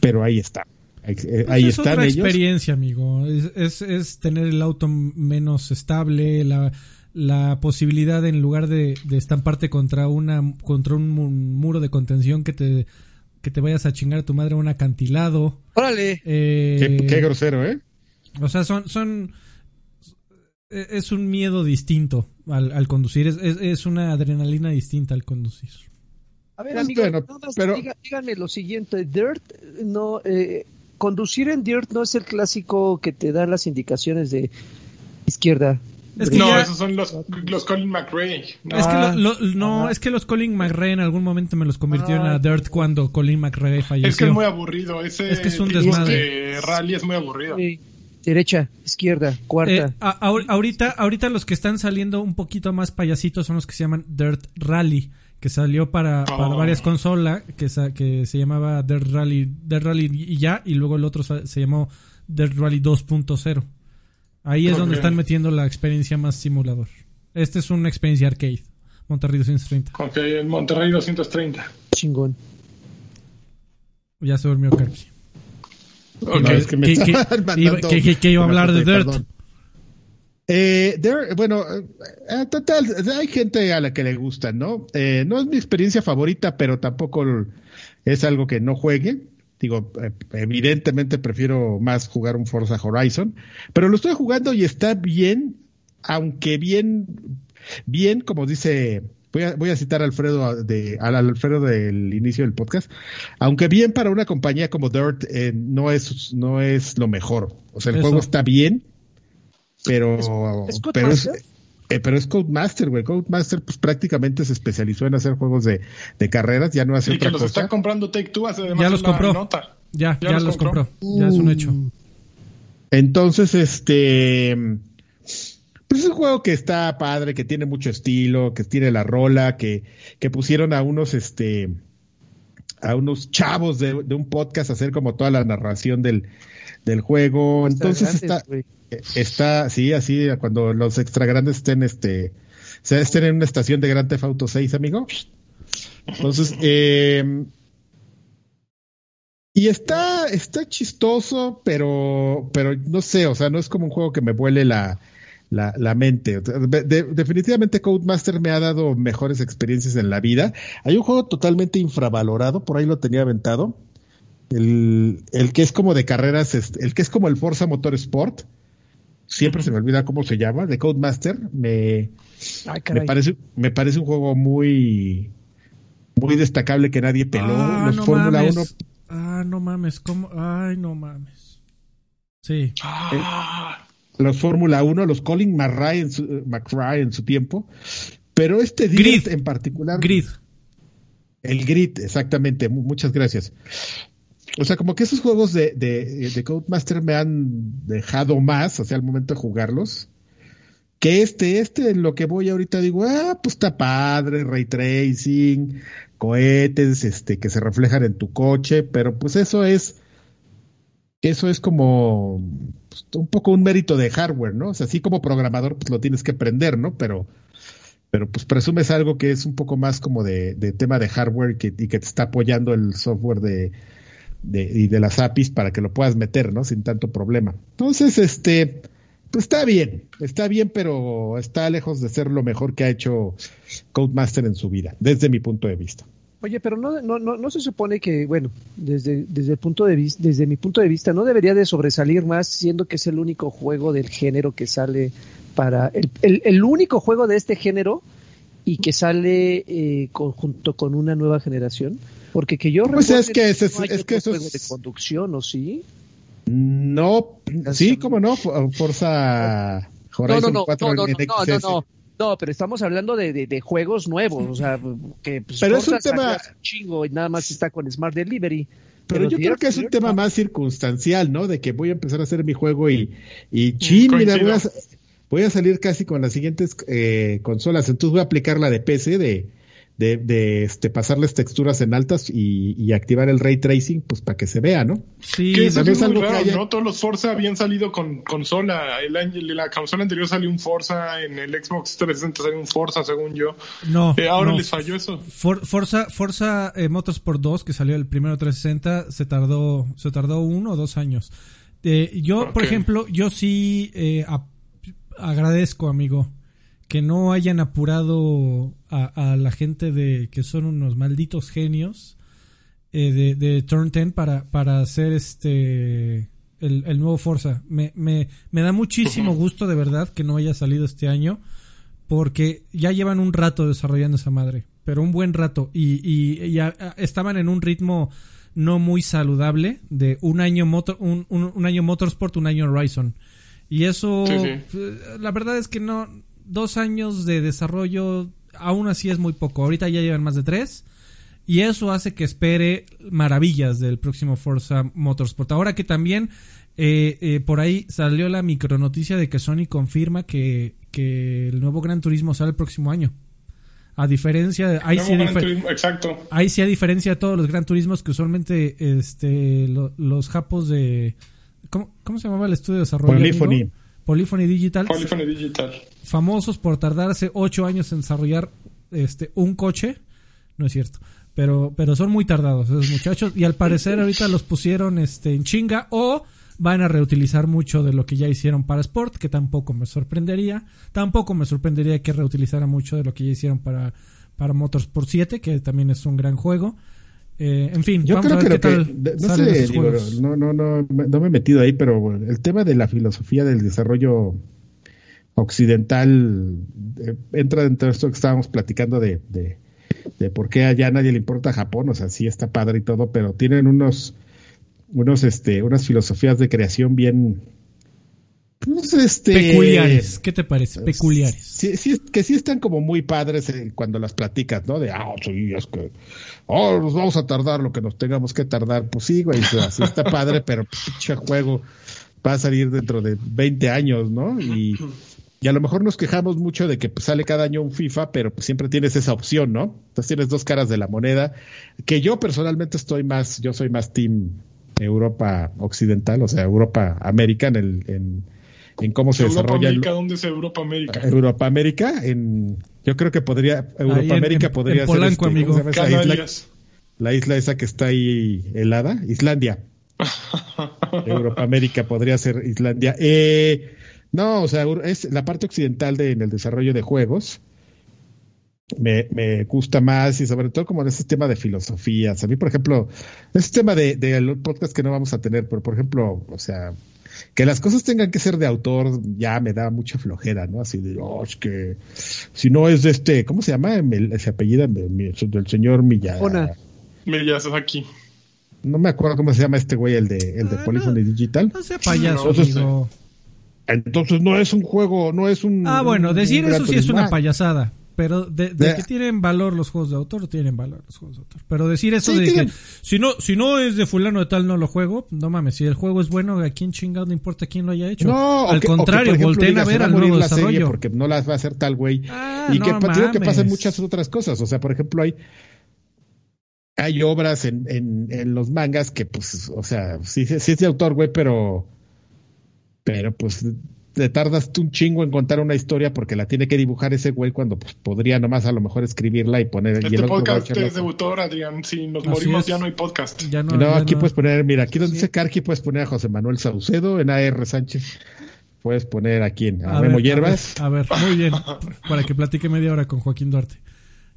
pero ahí está. Eh, ahí, pues es otra experiencia, amigo. Es, es, tener el auto menos estable, la, la posibilidad en lugar de, de estamparte contra una contra un, muro de contención que te que te vayas a chingar a tu madre un acantilado. Órale. Eh, qué, grosero, ¿eh? O sea, son son e, es un miedo distinto al, al conducir, es, es, una adrenalina distinta al conducir. A ver, amigo, pero... díganme lo siguiente, Dirt no eh, conducir en Dirt no es el clásico que te dan las indicaciones de izquierda, Es que no, ya- esos son los, los Colin McRae. No, Es que Ah, lo- lo- no, ajá. es que los Colin McRae en algún momento me los convirtieron Ah, a Dirt cuando Colin McRae falleció. es que es muy aburrido. Ese Es que es un desmadre. de rally es muy aburrido. Sí. Derecha, izquierda, cuarta. Eh, a- ahor- ahorita, ahorita los que están saliendo un poquito más payasitos son los que se llaman Dirt Rally, que salió para, para Oh. varias consolas, que, sa- que se llamaba Dirt Rally, Dirt Rally y ya, y luego el otro se llamó Dirt Rally 2.0. Ahí es donde están metiendo la experiencia más simulador. Este es una experiencia arcade. Monterrey 230. Ok, en Monterrey 230. Chingón. Ya se durmió Karki. Ok. No, es que me que- que- iba- que- que- que iba a hablar de Dirt. perdón. Eh, Dirt, bueno, eh, total, hay gente a la que le gusta, ¿no? Eh, no es mi experiencia favorita, pero tampoco es algo que no juegue. Digo, eh, evidentemente prefiero más jugar un Forza Horizon, pero lo estoy jugando y está bien, aunque bien, bien, como dice, voy a, voy a citar a Alfredo de, al Alfredo del inicio del podcast, aunque bien para una compañía como Dirt eh, no es, no es lo mejor. O sea, el Eso. juego está bien, pero, ¿Es pero es, Codemaster? eh, pero es Codemaster, güey. Codemaster pues prácticamente se especializó en hacer juegos de, de carreras, ya no hace Y que los cosa. está comprando Take Two hace además Ya los compró. nota. Ya, ya, ¿Ya los los compró. compró? Ya es un hecho. Entonces, este, pues es un juego que está padre, que tiene mucho estilo, que tiene la rola, que, que pusieron a unos, este, a unos chavos de, de un podcast a hacer como toda la narración del, del juego. Entonces grandes, está, está, sí, así, cuando los extra grandes estén, este, se estén en una estación de Grand Theft Auto 6, amigo. Entonces, eh, y está, está chistoso, pero, pero no sé, o sea, no es como un juego que me vuele la, la, la mente. De- definitivamente Codemaster me ha dado mejores experiencias en la vida. Hay un juego totalmente infravalorado, por ahí lo tenía aventado. El, el que es como de carreras, este, el que es como el Forza Motorsport. Siempre se me olvida cómo se llama, de Codemaster. Me, Ay, me parece, me parece un juego muy, muy destacable que nadie peló. Ah, Los no Fórmula mames. 1 Ah, no mames. ¿Cómo? Ay, no mames. Sí. Ah, los Fórmula 1, los Colin McRae en su, McRae en su tiempo, pero este Grid. En particular, Grid. el Grid, exactamente, mu- muchas gracias. O sea, como que esos juegos de, de, de Codemaster me han dejado más, sea, al momento de jugarlos, que este, este en lo que voy ahorita digo, ah, pues está padre, ray tracing, cohetes, este, que se reflejan en tu coche, pero pues eso es, eso es como pues, un poco un mérito de hardware, ¿no? O sea, así como programador, pues lo tienes que aprender, ¿no? Pero, pero pues presumes algo que es un poco más como de, de tema de hardware y que te está apoyando el software de, de, y de las APIs para que lo puedas meter, ¿no? Sin tanto problema. Entonces, este, pues está bien, está bien, pero está lejos de ser lo mejor que ha hecho Codemaster en su vida, desde mi punto de vista. Oye, pero no, no, no, se supone que, bueno, desde, desde el punto de vista, desde mi punto de vista, no debería de sobresalir más, siendo que es el único juego del género que sale para, el, el, el único juego de este género y que sale eh, con- junto con una nueva generación, porque que yo Pues es que es- no hay es otro que eso juego es- de conducción, ¿o sí? No, sí, cómo no, For- Forza No, Horizon no, no, 4 no, no, no, no, no, XS. no, no, pero estamos hablando de, de, de juegos nuevos, o sea, que pues, Pero es un tema- chingo y nada más está con Smart Delivery. Pero yo creo que es un tema más circunstancial, ¿no? De que voy a empezar a hacer mi juego y, y chin, mira, voy a. voy a salir casi con las siguientes eh, consolas. Entonces voy a aplicar la de PC de, de, de este, pasarles texturas en altas y, y activar el ray tracing, pues para que se vea, ¿no? Sí, que eso es algo que raro, haya- ¿no? Todos los Forza habían salido con consola. El año, la consola anterior salió un Forza, en el Xbox 360 salió un Forza, según yo. no. Eh, ahora no. les falló eso. For- Forza, Forza eh, Motorsport 2, que salió el primero 360, se tardó, se tardó uno o dos años. Eh, yo, por ejemplo, yo sí eh, agradezco, amigo, que no hayan apurado a, a la gente de que son unos malditos genios eh, de, de Turn 10 para, para hacer este el, el nuevo Forza. Me, me, me da muchísimo gusto de verdad que no haya salido este año porque ya llevan un rato desarrollando esa madre, pero un buen rato y, y, y a- a- estaban en un ritmo no muy saludable de un año motor, un, un, un año Motorsport, un año Horizon. Y eso, Sí, sí. eh, la verdad es que no, dos años de desarrollo, aún así es muy poco. Ahorita ya llevan más de tres. Y eso hace que espere maravillas del próximo Forza Motorsport. Ahora que también eh, eh, por ahí salió la micronoticia de que Sony confirma que, que el nuevo Gran Turismo sale el próximo año. A diferencia de... Ahí sí, difer- Turismo, exacto. Ahí sí, a diferencia de todos los Gran Turismos que usualmente este, lo- los japos de... ¿cómo, cómo se llamaba el estudio de desarrollo? Polyphony. Polyphony Digital. Polyphony Digital. Famosos por tardarse ocho años en desarrollar este, un coche. No es cierto. Pero, pero son muy tardados esos muchachos. Y al parecer ahorita los pusieron este, en chinga o van a reutilizar mucho de lo que ya hicieron para Sport, que tampoco me sorprendería. Tampoco me sorprendería que reutilizaran mucho de lo que ya hicieron para, para Motorsport 7, que también es un gran juego. Eh, en fin, Yo vamos creo a que qué lo que, tal no sé, digo, no, no, no, no me he metido ahí, pero bueno, el tema de la filosofía del desarrollo occidental eh, entra dentro de esto que estábamos platicando de, de, de por qué allá nadie le importa Japón, o sea, sí está padre y todo, pero tienen unos, unos, este, unas filosofías de creación bien, pues, este, Peculiares. ¿Qué te parece? Peculiares. Sí, sí, que sí están como muy padres eh, cuando las platicas, ¿no? De, ah, sí, es que, oh, nos vamos a tardar lo que nos tengamos que tardar. Pues sí, güey, o sea, sí está padre, pero pinche juego va a salir dentro de 20 años, ¿no? Y, y a lo mejor nos quejamos mucho de que pues, sale cada año un FIFA, pero pues siempre tienes esa opción, ¿no? Entonces tienes dos caras de la moneda, que yo personalmente estoy más, yo soy más team Europa occidental, o sea, Europa América en el, en, en cómo se Europa desarrolla el- América, ¿dónde es Europa América? Europa América, en, yo creo que podría, Europa América en- podría en ser Polanco, este, ¿cómo amigo. se llama esa isla, Canarias. la isla esa que está ahí helada, Islandia. Europa América podría ser Islandia. Eh, no, o sea, es la parte occidental de, en el desarrollo de juegos. Me, me gusta más y sobre todo como en ese tema de filosofías. A mí, por ejemplo, ese tema de, de el podcast que no vamos a tener, pero por ejemplo, o sea, que las cosas tengan que ser de autor ya me da mucha flojera, ¿no? Así de, oh, es que si no es de este, ¿cómo se llama? El- Ese apellido mi- mi- del señor Milla. Ona. Miyazaki. No me acuerdo cómo se llama este güey, el de, el de Ah, Polyphony Digital. No sea payaso, amigo. Entonces no es un juego, no es un. Ah, bueno, decir un eso sí es una payasada. Pero de, de que tienen valor los juegos de autor, tienen valor los juegos de autor. Pero decir eso Sí, de tienen- que si no, si no es de fulano de tal no lo juego, no mames, si el juego es bueno, ¿a quién chingado no importa quién lo haya hecho? No, al que- contrario, ejemplo, volteen digas, a ver al nuevo la serie desarrollo. Porque no las va a hacer tal güey. Ah, y no que digo que pasan muchas otras cosas. O sea, por ejemplo, hay hay obras en, en, en los mangas que, pues, o sea, sí, sí es de autor, güey, pero. Pero, pues, te tardas un chingo en contar una historia porque la tiene que dibujar ese güey cuando pues, podría nomás a lo mejor escribirla y poner. y Este el podcast es de autor, Adrián. Si nos Así morimos es. ya no hay podcast. Ya no, No, ya aquí no. puedes poner, mira, aquí donde dice Carqui puedes poner a José Manuel Saucedo, en AR Sánchez. Puedes poner a quién, a, A Memo ver, Hierbas. A ver, a ver, muy bien. Para que platique media hora con Joaquín Duarte.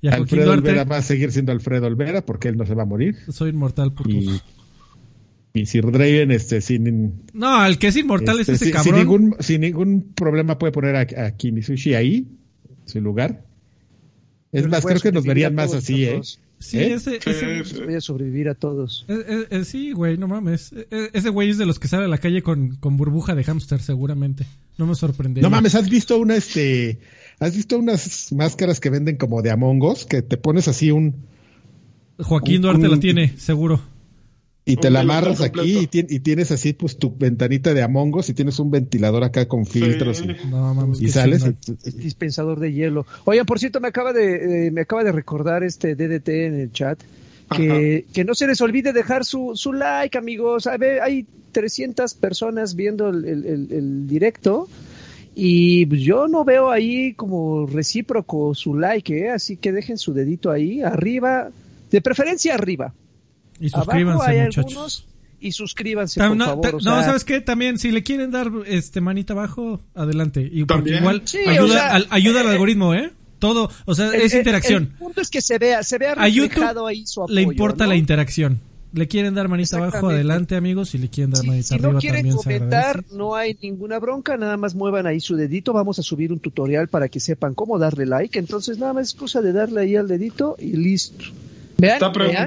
Y a Joaquín Alfredo Duarte, Olvera va a seguir siendo Alfredo Olvera porque él no se va a morir. soy inmortal. Y, y Sir Draven, este, sin, No, el que es inmortal este, es ese sin, sin cabrón. ningún, sin ningún problema puede poner a, a Kimisushi ahí, en su lugar. Es Pero más, creo que nos verían más todos, así, ¿eh? Sí, ¿Eh? ese, Sí, ese- sí. Voy a sobrevivir a todos. Eh, eh, eh, sí, güey, no mames. Ese güey es de los que sale a la calle con, con burbuja de hámster, seguramente. No me sorprendería. No mames, ¿has visto una, este, has visto unas máscaras que venden como de Among Us? Que te pones así un, Joaquín un- Duarte un- la tiene, seguro. Y te la amarras aquí y, tien- y tienes así pues tu ventanita de Among Us y tienes un ventilador acá con filtros Sí. y, No mames. y sales. chingón. y- y- Dispensador de hielo. Oigan, por cierto, me acaba de, eh, me acaba de recordar este DDT en el chat. Que, que no se les olvide dejar su, su like, amigos. A ver, hay 300 personas viendo el, el- el- el directo y pues, yo no veo ahí como recíproco su like, ¿eh? así que dejen su dedito ahí, arriba, de preferencia arriba. Y Abajo suscríbanse, hay muchachos. algunos y suscríbanse, Tam- por no, favor. ta- o no, sea, ¿sabes qué? También, si le quieren dar este manita abajo, adelante. Y También. igual Sí, o ayuda, sea, al, ayuda al algoritmo, ¿eh? Todo, o sea, el- es interacción. El punto es que se vea, se vea reflejado ahí su apoyo. le importa ¿no? la interacción. Le quieren dar manita abajo, adelante, amigos. Si le quieren dar Si, manita si arriba, no quieren comentar, no hay ninguna bronca, nada más muevan ahí su dedito, vamos a subir un tutorial para que sepan cómo darle like, entonces nada más es cosa de darle ahí al dedito y listo. Vean, Está vean.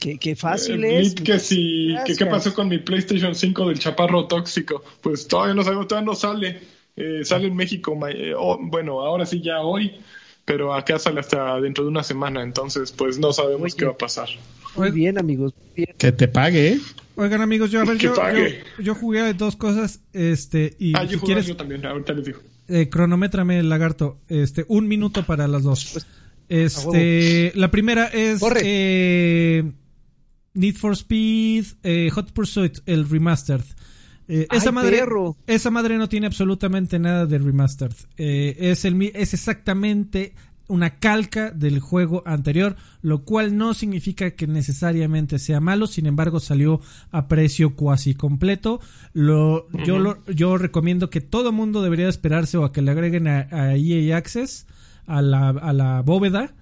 Qué, qué fácil Eh, es. Blit, que si, que qué pasó con mi PlayStation 5 del chaparro tóxico. Pues todavía no sabemos, todavía no sale. Eh, sale en México, eh, oh, bueno, ahora sí ya hoy, pero acá sale hasta dentro de una semana, entonces pues no sabemos Oye. qué va a pasar. Muy bien, amigos. muy bien. Que te pague, ¿eh? Oigan amigos, yo a ver, Que yo, pague. yo, yo jugué a dos cosas, este, y ah, yo si jugué quieres, yo también, ahorita les digo. eh, cronométrame el lagarto, este, un minuto para las dos. Este, la primera es Corre. eh, Need for Speed, eh, Hot Pursuit, el remastered. Eh, esa Ay, madre, perro. esa madre no tiene absolutamente nada de remastered. Eh, es el, es exactamente una calca del juego anterior, lo cual no significa que necesariamente sea malo, sin embargo salió a precio cuasi completo. Lo, yo, lo, yo recomiendo que todo mundo debería esperarse o a que le agreguen a, a EA Access, a la, a la bóveda.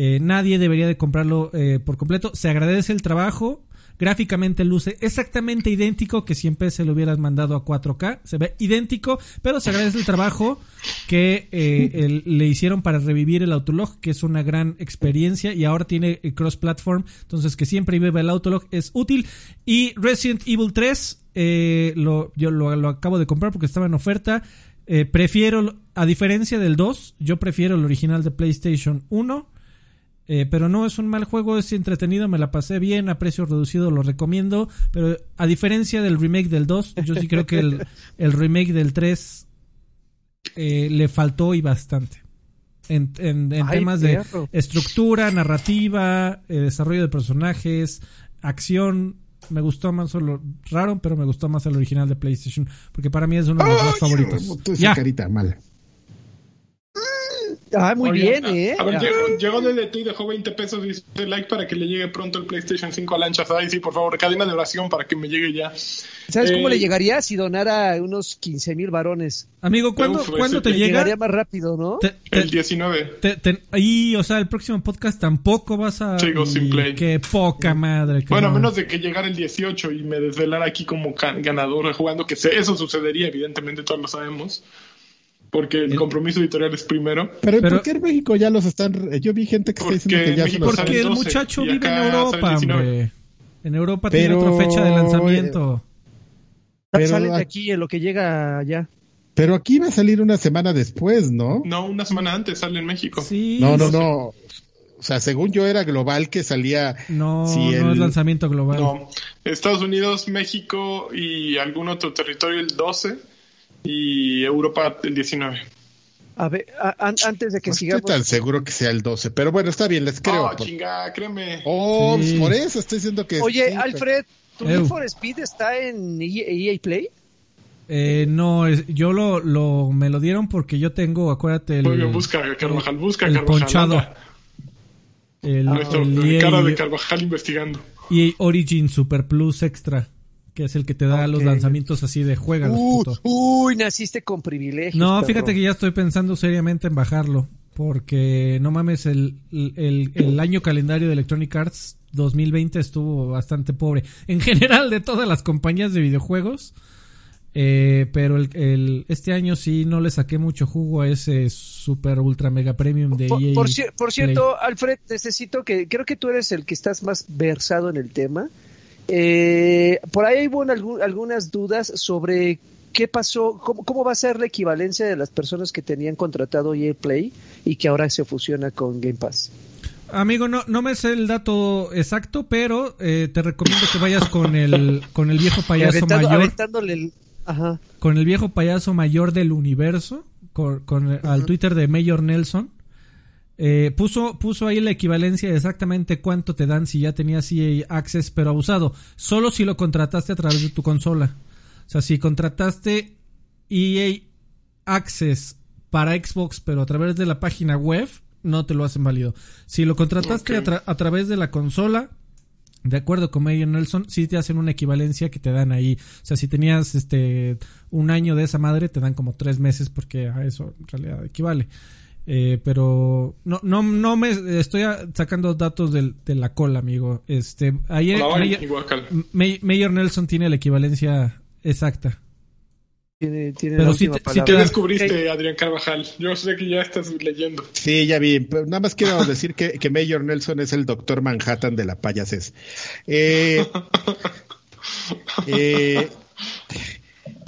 Eh, nadie debería de comprarlo eh, por completo. Se agradece el trabajo. Gráficamente luce exactamente idéntico que si en PC lo hubieras mandado a 4K. Se ve idéntico, pero se agradece el trabajo que eh, el- le hicieron para revivir el Autolog, que es una gran experiencia y ahora tiene cross-platform. Entonces, que siempre vive el Autolog es útil. Y Resident Evil 3, eh, lo, yo lo, lo acabo de comprar porque estaba en oferta. Prefiero, a diferencia del 2, yo prefiero el original de PlayStation 1. Eh, pero no es un mal juego, es entretenido, me la pasé bien, a precio reducido lo recomiendo. Pero a diferencia del remake del 2, yo sí creo que el, el remake del 3 eh, le faltó y bastante. En, en- en Ay, temas de estructura, narrativa, eh, desarrollo de personajes, acción. Me gustó más lo raro, pero me gustó más el original de PlayStation. Porque para mí es uno de los más favoritos. Ya. carita mal. Ah, muy bien, a- ¿eh? A ver, llegó, llegó DLT y dejó 20 pesos y dice like para que le llegue pronto el PlayStation 5 a Lanchas. Ay, sí, por favor, cadena de oración para que me llegue ya. ¿Sabes cómo Eh, le llegaría si donara unos 15 mil varones? Amigo, ¿cuándo, Uf, ¿cuándo ese te te llega? Llegaría más rápido, ¿no? Te- te- El 19. Te- te- y, o sea, el próximo podcast tampoco vas a. Sigo sin play. Qué poca madre. que Bueno, a no. menos de que llegara el 18 y me desvelara aquí como ganador jugando, que se- eso sucedería, evidentemente, todos lo sabemos. Porque el compromiso editorial es primero. Pero, Pero- ¿por qué en México ya los están... Yo vi gente que está diciendo que ya se México los sale Porque el 12 muchacho vive en Europa, sale 19. hombre. En Europa Pero- tiene otra fecha de lanzamiento. pero- Salen de aquí en lo que llega allá. Pero aquí va a salir una semana después, ¿no? No, una semana antes sale en México. Sí. No, no, no. O sea, según yo era global que salía... No, si no el- es lanzamiento global. No, Estados Unidos, México y algún otro territorio el 12 y Europa el 19. A ver, a- an- antes de que No estoy sigamos. tan seguro que sea el 12, pero bueno, está bien, les creo. oh, por- chinga, créeme. Oh, Sí. pues por eso estoy diciendo que... Oye, sí, Alfred, ¿tu. Need for Speed está en E EA, EA Play? Eh, no, es- yo lo, lo, me lo dieron porque yo tengo, acuérdate, el, bien, busca Carvajal, busca el Carvajal. ponchado. el, Nuestro el EA, cara de Carvajal investigando. EA Origin Super Plus Extra, que es el que te da los lanzamientos así de juega Uh, uy, naciste con privilegios. No, fíjate que ya estoy pensando seriamente en bajarlo. Porque no mames, el, el, el año calendario de Electronic Arts 2020 estuvo bastante pobre. En general, de todas las compañías de videojuegos. Eh, pero el, el- este año sí no le saqué mucho jugo a ese super ultra mega premium de Por, EA. por Play. cierto, Alfred, necesito que, creo que tú eres el que estás más versado en el tema. Eh, por ahí hubo algún- algunas dudas sobre qué pasó, cómo, cómo va a ser la equivalencia de las personas que tenían contratado EA Play y que ahora se fusiona con Game Pass. Amigo, no, no me sé el dato exacto, pero eh, te recomiendo que vayas con el, con el viejo payaso Aventando- mayor. aventándole el- ajá. con el viejo payaso mayor del universo, con, con- al Twitter de Mayor Nelson. Eh, puso, puso ahí la equivalencia de exactamente cuánto te dan si ya tenías EA Access, pero abusado. Solo si lo contrataste a través de tu consola. O sea, si contrataste EA Access para Xbox, pero a través de la página web, no te lo hacen válido. Si lo contrataste Ok. a, tra- a través de la consola, de acuerdo con Mayor Nelson, sí te hacen una equivalencia que te dan ahí. O sea, si tenías este un año de esa madre, te dan como tres meses porque a eso en realidad equivale. Eh, pero no, no, no me estoy sacando datos de la cola, amigo. Este, bye, Mayor, Mayor Nelson tiene la equivalencia exacta. tiene, tiene Pero última te- ¿Qué te descubriste, Adrián Carvajal? Yo sé que ya estás leyendo. Sí, ya vi. Pero nada más quiero decir que, que Mayor Nelson es el doctor Manhattan de la payasés. Eh, eh,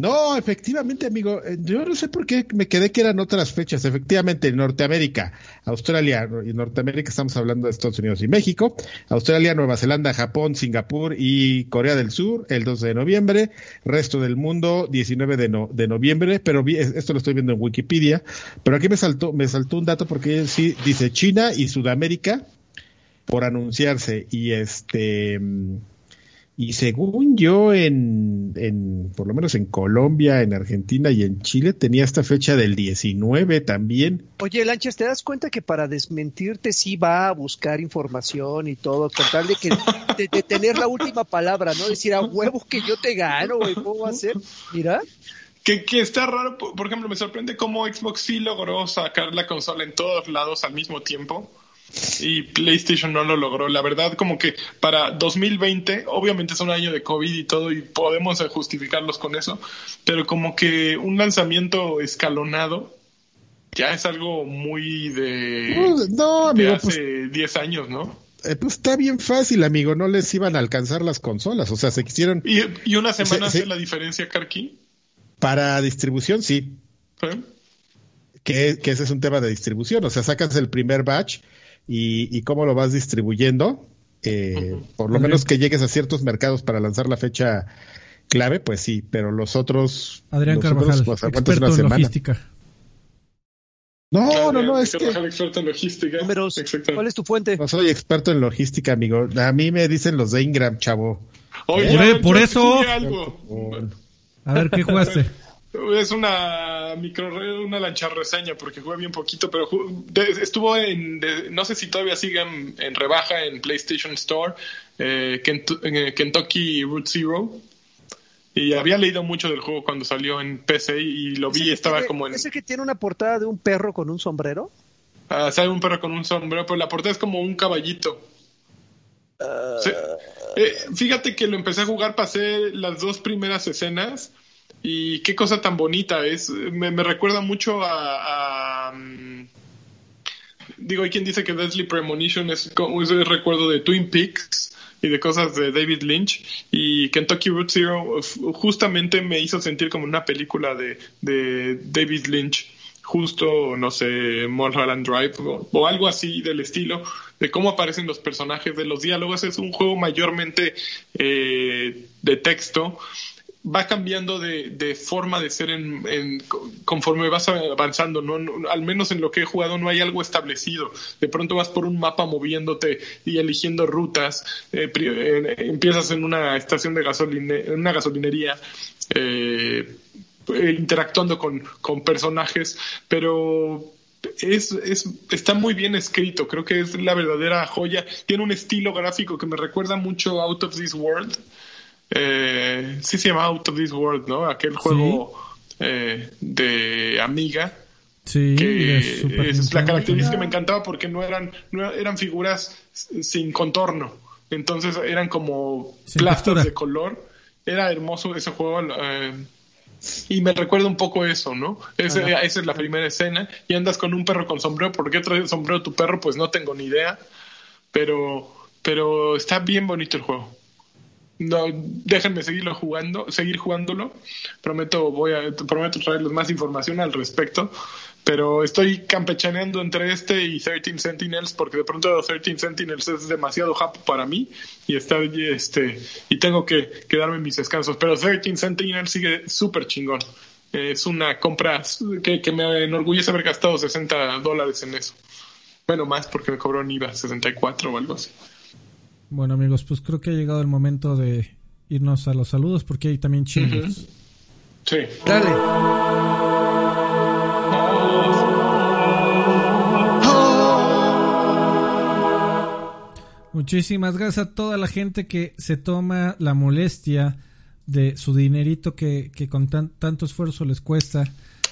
no, efectivamente, amigo. eh, Yo no sé por qué me quedé que eran otras fechas. Efectivamente, en Norteamérica, Australia y Norteamérica estamos hablando de Estados Unidos y México. Australia, Nueva Zelanda, Japón, Singapur y Corea del Sur el 12 de noviembre. Resto del mundo 19 de, de noviembre. Pero vi- esto lo estoy viendo en Wikipedia. Pero aquí me saltó, me saltó un dato porque sí dice China y Sudamérica por anunciarse y este mm, y según yo en, en por lo menos en Colombia, en Argentina y en Chile tenía esta fecha del 19 también. Oye, Lanchas, ¿te das cuenta que para desmentirte sí va a buscar información y todo, con tal de que de, de tener la última palabra, ¿no? Decir a huevo que yo te gano, güey, ¿cómo va a ser? Mira, Que, que está raro, por por ejemplo, me sorprende cómo Xbox sí logró sacar la consola en todos lados al mismo tiempo y PlayStation no lo logró. La verdad, como que para 2020, obviamente es un año de COVID y todo y podemos justificarlos con eso, pero como que un lanzamiento escalonado ya es algo muy de, No, no, de amigo, hace pues, 10 años, ¿no? eh, pues está bien fácil, amigo, no les iban a alcanzar las consolas, o sea, se quisieron Y, y una semana sí. hace la diferencia, Karki. para distribución, sí, ¿Eh? que, que ese es un tema de distribución, o sea, sacas el primer batch y, y cómo lo vas distribuyendo, eh, por lo menos que llegues a ciertos mercados para lanzar la fecha clave, pues sí, pero los otros... Adrián los otros, Carvajal, pues, experto una en semana. logística. No, no, no, es que Carvajal, experto en logística. números. ¿cuál es tu fuente? no soy experto en logística, amigo. A mí me dicen los de Ingram, chavo. Oye, Por- yo eso- algo. A ver, ¿qué jugaste? Es una micro una lancha reseña porque jugué bien poquito, pero estuvo en, de- no sé si todavía sigue en, en rebaja en PlayStation Store, eh, eh, Kentucky Route Zero. Y había leído mucho del juego cuando salió en PC y lo vi ¿Ese y que estaba tiene- como en... ¿Ese que tiene una portada de un perro con un sombrero? Ah, sale un perro con un sombrero, pero la portada es como un caballito. Sí. Eh, fíjate que lo empecé a jugar, pasé las dos primeras escenas y qué cosa tan bonita es. Me, recuerda mucho a, mm, digo, hay quien dice que Deadly Premonition es como ese recuerdo de Twin Peaks y de cosas de David Lynch y Kentucky Route Zero justamente me hizo sentir como una película de, de David Lynch justo, no sé, Mulholland Drive o, o algo así del estilo, de cómo aparecen los personajes, de los diálogos. Es un juego mayormente eh, de texto. Va cambiando de, forma de ser en, conforme vas avanzando, ¿no? Al menos en lo que he jugado no hay algo establecido. De pronto vas por un mapa moviéndote y eligiendo rutas. eh, eh, empiezas en una estación de gasolina, en una gasolinería. eh, interactuando con, con personajes, pero es, es, está muy bien escrito, creo que es la verdadera joya. Tiene un estilo gráfico que me recuerda mucho a Out of This World. Eh, sí se llama Out of This World, ¿no? Aquel juego eh, de Amiga Sí, que esa es la característica que me encantaba porque no eran no eran figuras sin contorno. Entonces eran como Sin plastas textura. de color. Era hermoso ese juego eh, y me recuerda un poco eso no Ese- esa es la primera escena y andas con un perro con sombrero ¿por qué trae el sombrero tu perro? pues no tengo ni idea pero pero está bien bonito el juego no, déjenme seguirlo jugando, seguir jugándolo. Prometo, voy a, prometo traerles más información al respecto. Pero estoy campechaneando entre este y 13 Sentinels porque de pronto 13 Sentinels es demasiado happy para mí y está este y tengo que, que darme mis descansos. Pero 13 Sentinels sigue súper chingón. Es una compra que, que me enorgullece haber gastado 60 dólares en eso. Bueno, más porque me cobró un IVA 64 o algo así. Bueno, amigos, pues creo que ha llegado el momento de irnos a los saludos porque hay también chingos. Sí. Dale. Muchísimas gracias a toda la gente que se toma la molestia de su dinerito que, que con tan- tanto esfuerzo les cuesta.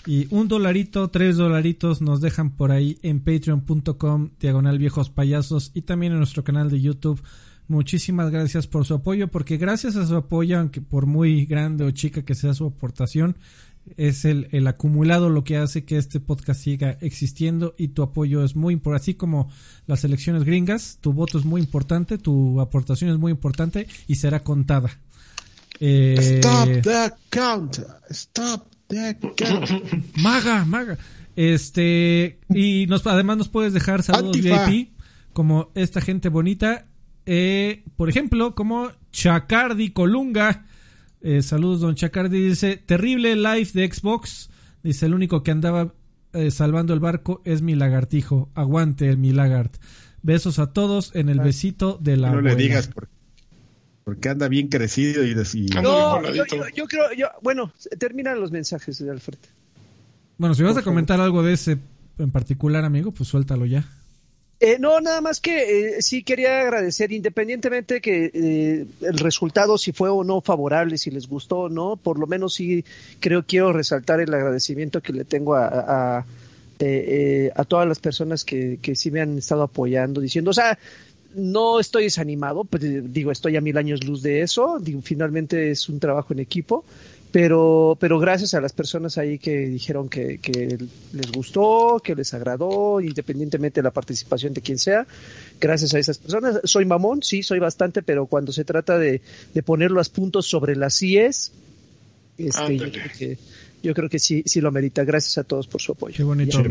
Y un dolarito, tres dolaritos nos dejan por ahí en patreon.com, diagonal viejos payasos, y también en nuestro canal de YouTube Muchísimas gracias por su apoyo, porque gracias a su apoyo, aunque por muy grande o chica que sea su aportación, es el, el acumulado lo que hace que este podcast siga existiendo y tu apoyo es muy importante, así como las elecciones gringas, tu voto es muy importante, tu aportación es muy importante y será contada. Eh, stop the count, stop the count. Maga, maga. Este, y nos, además nos puedes dejar saludos VIP, como esta gente bonita eh, por ejemplo, como Chacardi Colunga. Eh, saludos, don Chacardi. Dice: Terrible live de Xbox. Dice: El único que andaba eh, salvando el barco es mi lagartijo. Aguante el mi lagart. Besos a todos en el besito de la. No le digas porque anda bien crecido y. No, yo, creo. bueno, terminan los mensajes de Alfred. Bueno, si vas a comentar algo de ese en particular, amigo, pues suéltalo ya. Eh, no, nada más que eh, sí quería agradecer, independientemente que eh, el resultado, si fue o no favorable, si les gustó o no, por lo menos sí creo quiero resaltar el agradecimiento que le tengo a, a, a todas las personas que, que sí me han estado apoyando, diciendo, o sea, no estoy desanimado, pues digo, estoy a mil años luz de eso, finalmente es un trabajo en equipo pero, pero gracias a las personas ahí que dijeron que, que, les gustó, que les agradó, independientemente de la participación de quien sea, gracias a esas personas. Soy mamón, sí, soy bastante, pero cuando se trata de, de poner los puntos sobre las IES, este, yo, creo que, yo creo que sí, sí lo merita. Gracias a todos por su apoyo. Qué bonito.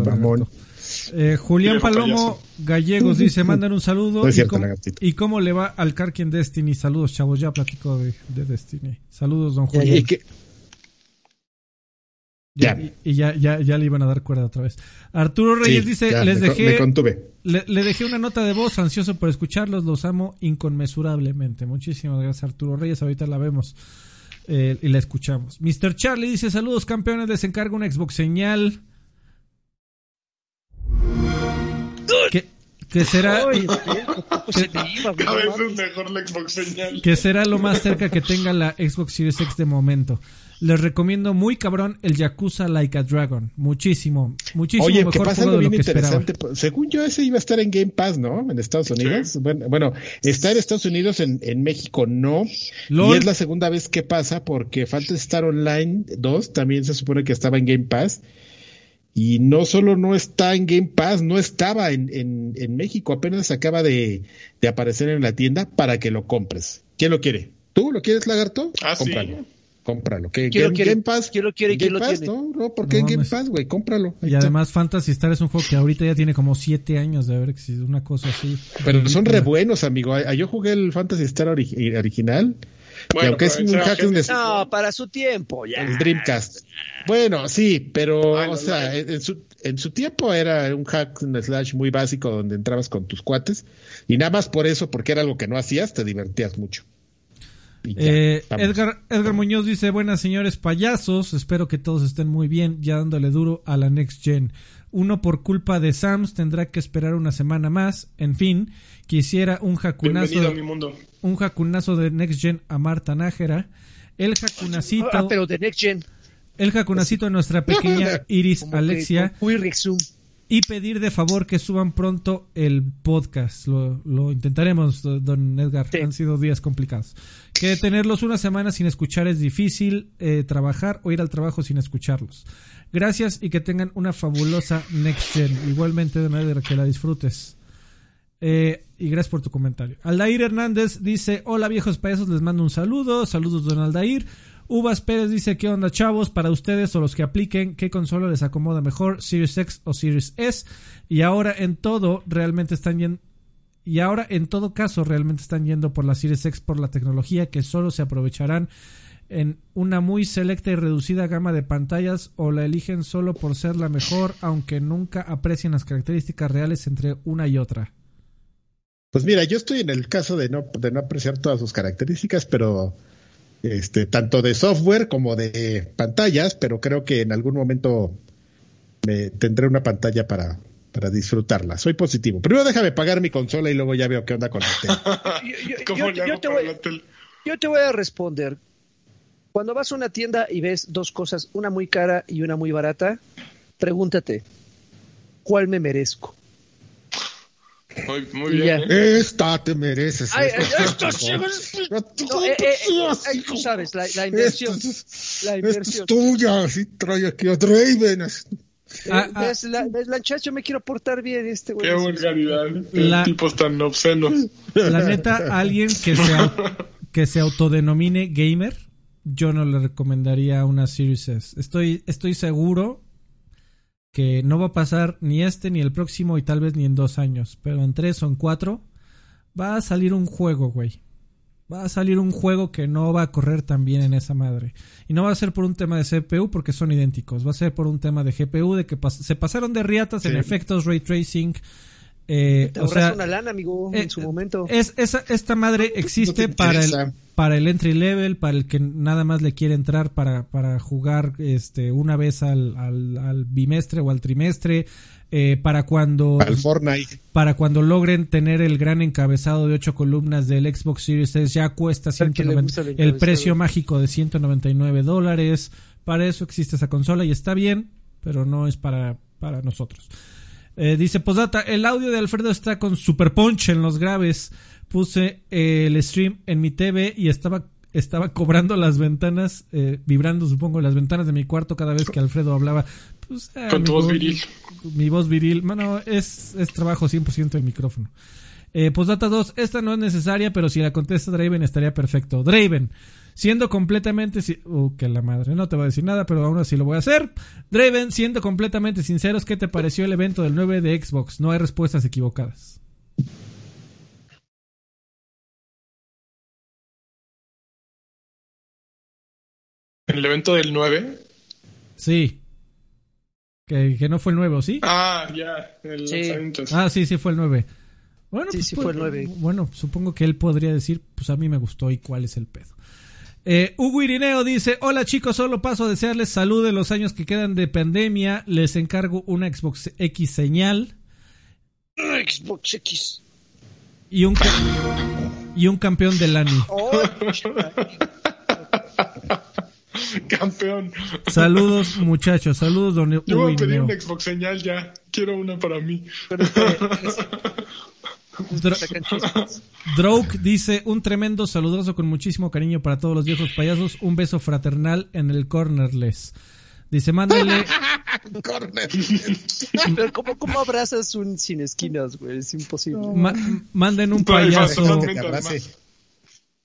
Eh, Julián Palomo Gallegos dice, mandan un saludo. y, cómo, le va al Karkin Destiny? Saludos, chavos. Ya platico de, Destiny. Saludos, don Julián. Ya. Y, ya, ya, ya le iban a dar cuerda otra vez. Arturo Reyes dice, les dejé, Le, dejé una nota de voz, ansioso por escucharlos, los amo inconmensurablemente. Muchísimas gracias Arturo Reyes, ahorita la vemos eh, y la escuchamos. Mr. Charlie dice, saludos campeones, les encargo una Xbox señal. Que, será que será lo más cerca que tenga la Xbox Series X de momento les recomiendo muy cabrón el Yakuza Like a Dragon. Muchísimo, muchísimo Oye, mejor pasa algo bien interesante. Según yo, ese iba a estar en Game Pass, ¿no? En Estados Unidos. Bueno, bueno, está en Estados Unidos, en, en México no. Y es la segunda vez que pasa porque falta Star Online 2 también se supone que estaba en Game Pass. Y no solo no está en Game Pass, no estaba en, en, en México, apenas acaba de, de, aparecer en la tienda para que lo compres. ¿Quién lo quiere? ¿Tú lo quieres, lagarto? Ah, Cómpralo. sí cómpralo. ¿Qué, Game, Game Pass? Quiero, quiere, Game Pass, ¿no? No, ¿por qué Game Pass, güey? Cómpralo. Y además Fantasy Star es un juego que ahorita ya tiene como siete años de haber existido, una cosa así. Pero son re buenos, amigo. Yo jugué el Fantasy Star original. Bueno, aunque es un hack No, para su tiempo, ya. El Dreamcast. Bueno, sí, pero, o sea, en su, en su tiempo era un hack and slash muy básico donde entrabas con tus cuates y nada más por eso, porque era algo que no hacías, te divertías mucho. Eh, Edgar, Edgar Muñoz dice, buenas señores payasos, espero que todos estén muy bien, ya dándole duro a la Next Gen. Uno por culpa de Sams tendrá que esperar una semana más. En fin, quisiera un jacunazo, un jacunazo de Next Gen a Marta Nájera. El jacunacito... Ah, pero de Next Gen. El jacunacito de nuestra pequeña Iris Alexia y pedir de favor que suban pronto el podcast. Lo, lo intentaremos, don Edgar. Han sido días complicados. Que tenerlos una semana sin escuchar es difícil, eh, trabajar o ir al trabajo sin escucharlos. Gracias y que tengan una fabulosa Next Gen. Igualmente, don Edgar, que la disfrutes. Eh, y gracias por tu comentario. Aldair Hernández dice: Hola viejos payasos, les mando un saludo. Saludos, don Aldair. Uvas Pérez dice, ¿qué onda chavos? Para ustedes o los que apliquen, ¿qué consola les acomoda mejor? Series X o Series S. Y ahora en todo, realmente están yendo... Y ahora en todo caso realmente están yendo por la Series X por la tecnología que solo se aprovecharán en una muy selecta y reducida gama de pantallas o la eligen solo por ser la mejor aunque nunca aprecien las características reales entre una y otra. Pues mira, yo estoy en el caso de no, de no apreciar todas sus características, pero este, tanto de software como de pantallas, pero creo que en algún momento me tendré una pantalla para, para disfrutarla. Soy positivo. Primero déjame pagar mi consola y luego ya veo qué onda con el yo, te voy, a responder. Cuando vas a una tienda y ves dos cosas, una muy cara y una muy barata, pregúntate, ¿cuál me merezco? Muy, muy bien. ya. ¿eh? Esta te mereces. Ay, esta. ay, esto sí es- No, eh, eh, eh, tú sabes, la, la inversión. Esto es- La esto es inversión. tuya, así trae aquí a Draven. así. Ah, ah. ¿Ves, la, ves, Lanchas? Yo me quiero portar bien este güey. Qué vulgaridad. La- Tipos tan obscenos. La neta, alguien que se, que se autodenomine gamer, yo no le recomendaría una Series S. Estoy, estoy seguro que no va a pasar ni este ni el próximo y tal vez ni en dos años, pero en tres o en cuatro va a salir un juego, güey. Va a salir un juego que no va a correr tan bien en esa madre. Y no va a ser por un tema de CPU porque son idénticos. Va a ser por un tema de GPU, de que pas- se pasaron de riatas en efectos, ray tracing. Eh, Te o sea, una lana, amigo, eh, en su momento. es, esa, esta madre existe No para el, para el entry level, para el que nada más le quiere entrar para, para jugar este una vez al, al, al bimestre o al trimestre, eh, para cuando Fortnite. para cuando logren tener el gran encabezado de ocho columnas del Xbox Series S ya cuesta Al que le 190 gusta el el precio mágico de 199 dólares. Para eso existe esa consola y está bien, pero no es para, para nosotros. Eh, dice Posdata, el audio de Alfredo está con Super Punch en los graves. Puse eh, el stream en mi TV y estaba, estaba cobrando las ventanas, eh, vibrando supongo las ventanas de mi cuarto cada vez que Alfredo hablaba. Pues, ah, Con tu voz viril. Mi voz viril. Bueno, es, es trabajo 100% del micrófono. Eh, Postdata 2, esta no es necesaria, pero si la contesta Draven estaría perfecto. Draven, siendo completamente... si- Uh, que la madre, no te voy a decir nada, pero aún así lo voy a hacer. Draven, siendo completamente sinceros, ¿qué te pareció el evento del 9 de Xbox? No hay respuestas equivocadas. En el evento del 9. Sí. Que, que no fue el 9, ¿o sí? Ah, ya. El Sí. Ah, sí, sí fue el 9. Bueno, Sí, pues, sí pues, fue el 9. Bueno, supongo que él podría decir, pues a mí me gustó y cuál es el pedo. Eh, Hugo Irineo dice, hola chicos, solo paso a desearles salud en los años que quedan de pandemia. Les encargo una Xbox X señal Xbox X. y un, y un campeón del ANI. Oh, Campeón. Saludos muchachos, saludos don Yo Hugo voy a pedir Irineo. una Xbox señal ya. Quiero una para mí. pero, eh. Droke dice un tremendo saludoso con muchísimo cariño para todos los viejos payasos, un beso fraternal en el cornerless. Dice, mándale. Pero ¿cómo, ¿cómo abrazas un sin esquinas, güey? Es imposible. ma- manden un payaso,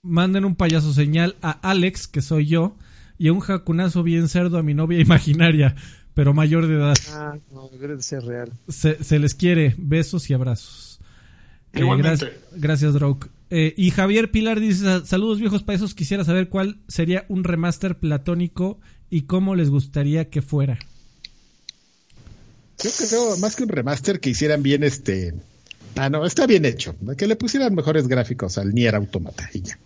manden un payaso señal a Alex, que soy yo, y a un jacunazo bien cerdo a mi novia imaginaria, pero mayor de edad. Ah, no, debe de ser real. Se, se les quiere, besos y abrazos. Eh, gracias, gracias, Droke. Eh, y Javier Pilar dice, saludos viejos payasos, quisiera saber cuál sería un remaster platónico y cómo les gustaría que fuera. Yo creo, más que un remaster, que hicieran bien este. Ah, no, está bien hecho. Que le pusieran mejores gráficos al Nier Automata y ya.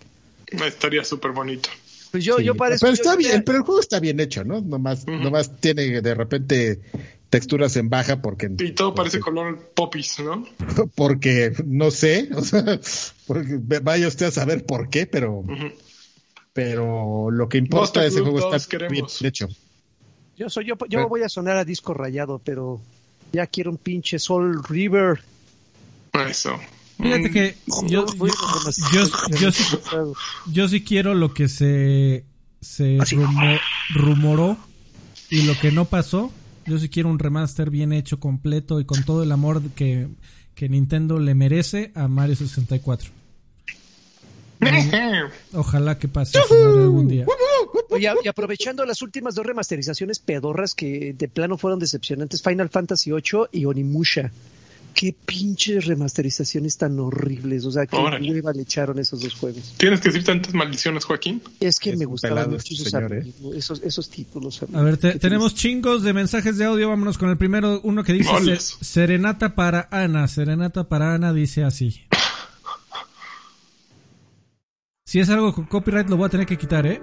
Estaría súper bonito. Pues yo, Sí, yo parezco. pero está yo- bien, pero el juego está bien hecho, ¿no? Nomás, Ujú. nomás tiene de repente texturas en baja porque. Y todo parece color popis, ¿no? porque no sé, o sea, porque vaya usted a saber por qué, pero, pero lo que importa de ese Group juego 2 está bien hecho. Yo soy yo, yo voy a sonar a disco rayado, pero ya quiero un pinche Soul River. Eso. Fíjate Mm, que yo, yo, yo, sí, yo sí quiero lo que se, se rumo- rumoró y lo que no pasó. Yo sí quiero un remaster bien hecho, completo y con todo el amor que, que Nintendo le merece a Mario 64. Ojalá que pase algún día. Oye, y aprovechando las últimas dos remasterizaciones pedorras que de plano fueron decepcionantes, Final Fantasy VIII y Onimusha. Qué pinches remasterizaciones tan horribles. O sea, qué Órale. hueva le echaron esos dos juegos. ¿Tienes que decir tantas maldiciones, Joaquín? Es que Es me gustaban pelado mucho este esos, señor, ¿eh? esos, esos títulos. A ver, te- tenemos chingos de mensajes de audio. Vámonos con el primero. Uno que dice Bolas. "Se- Serenata para Ana. Serenata para Ana dice así. Si es algo con copyright lo voy a tener que quitar, ¿eh?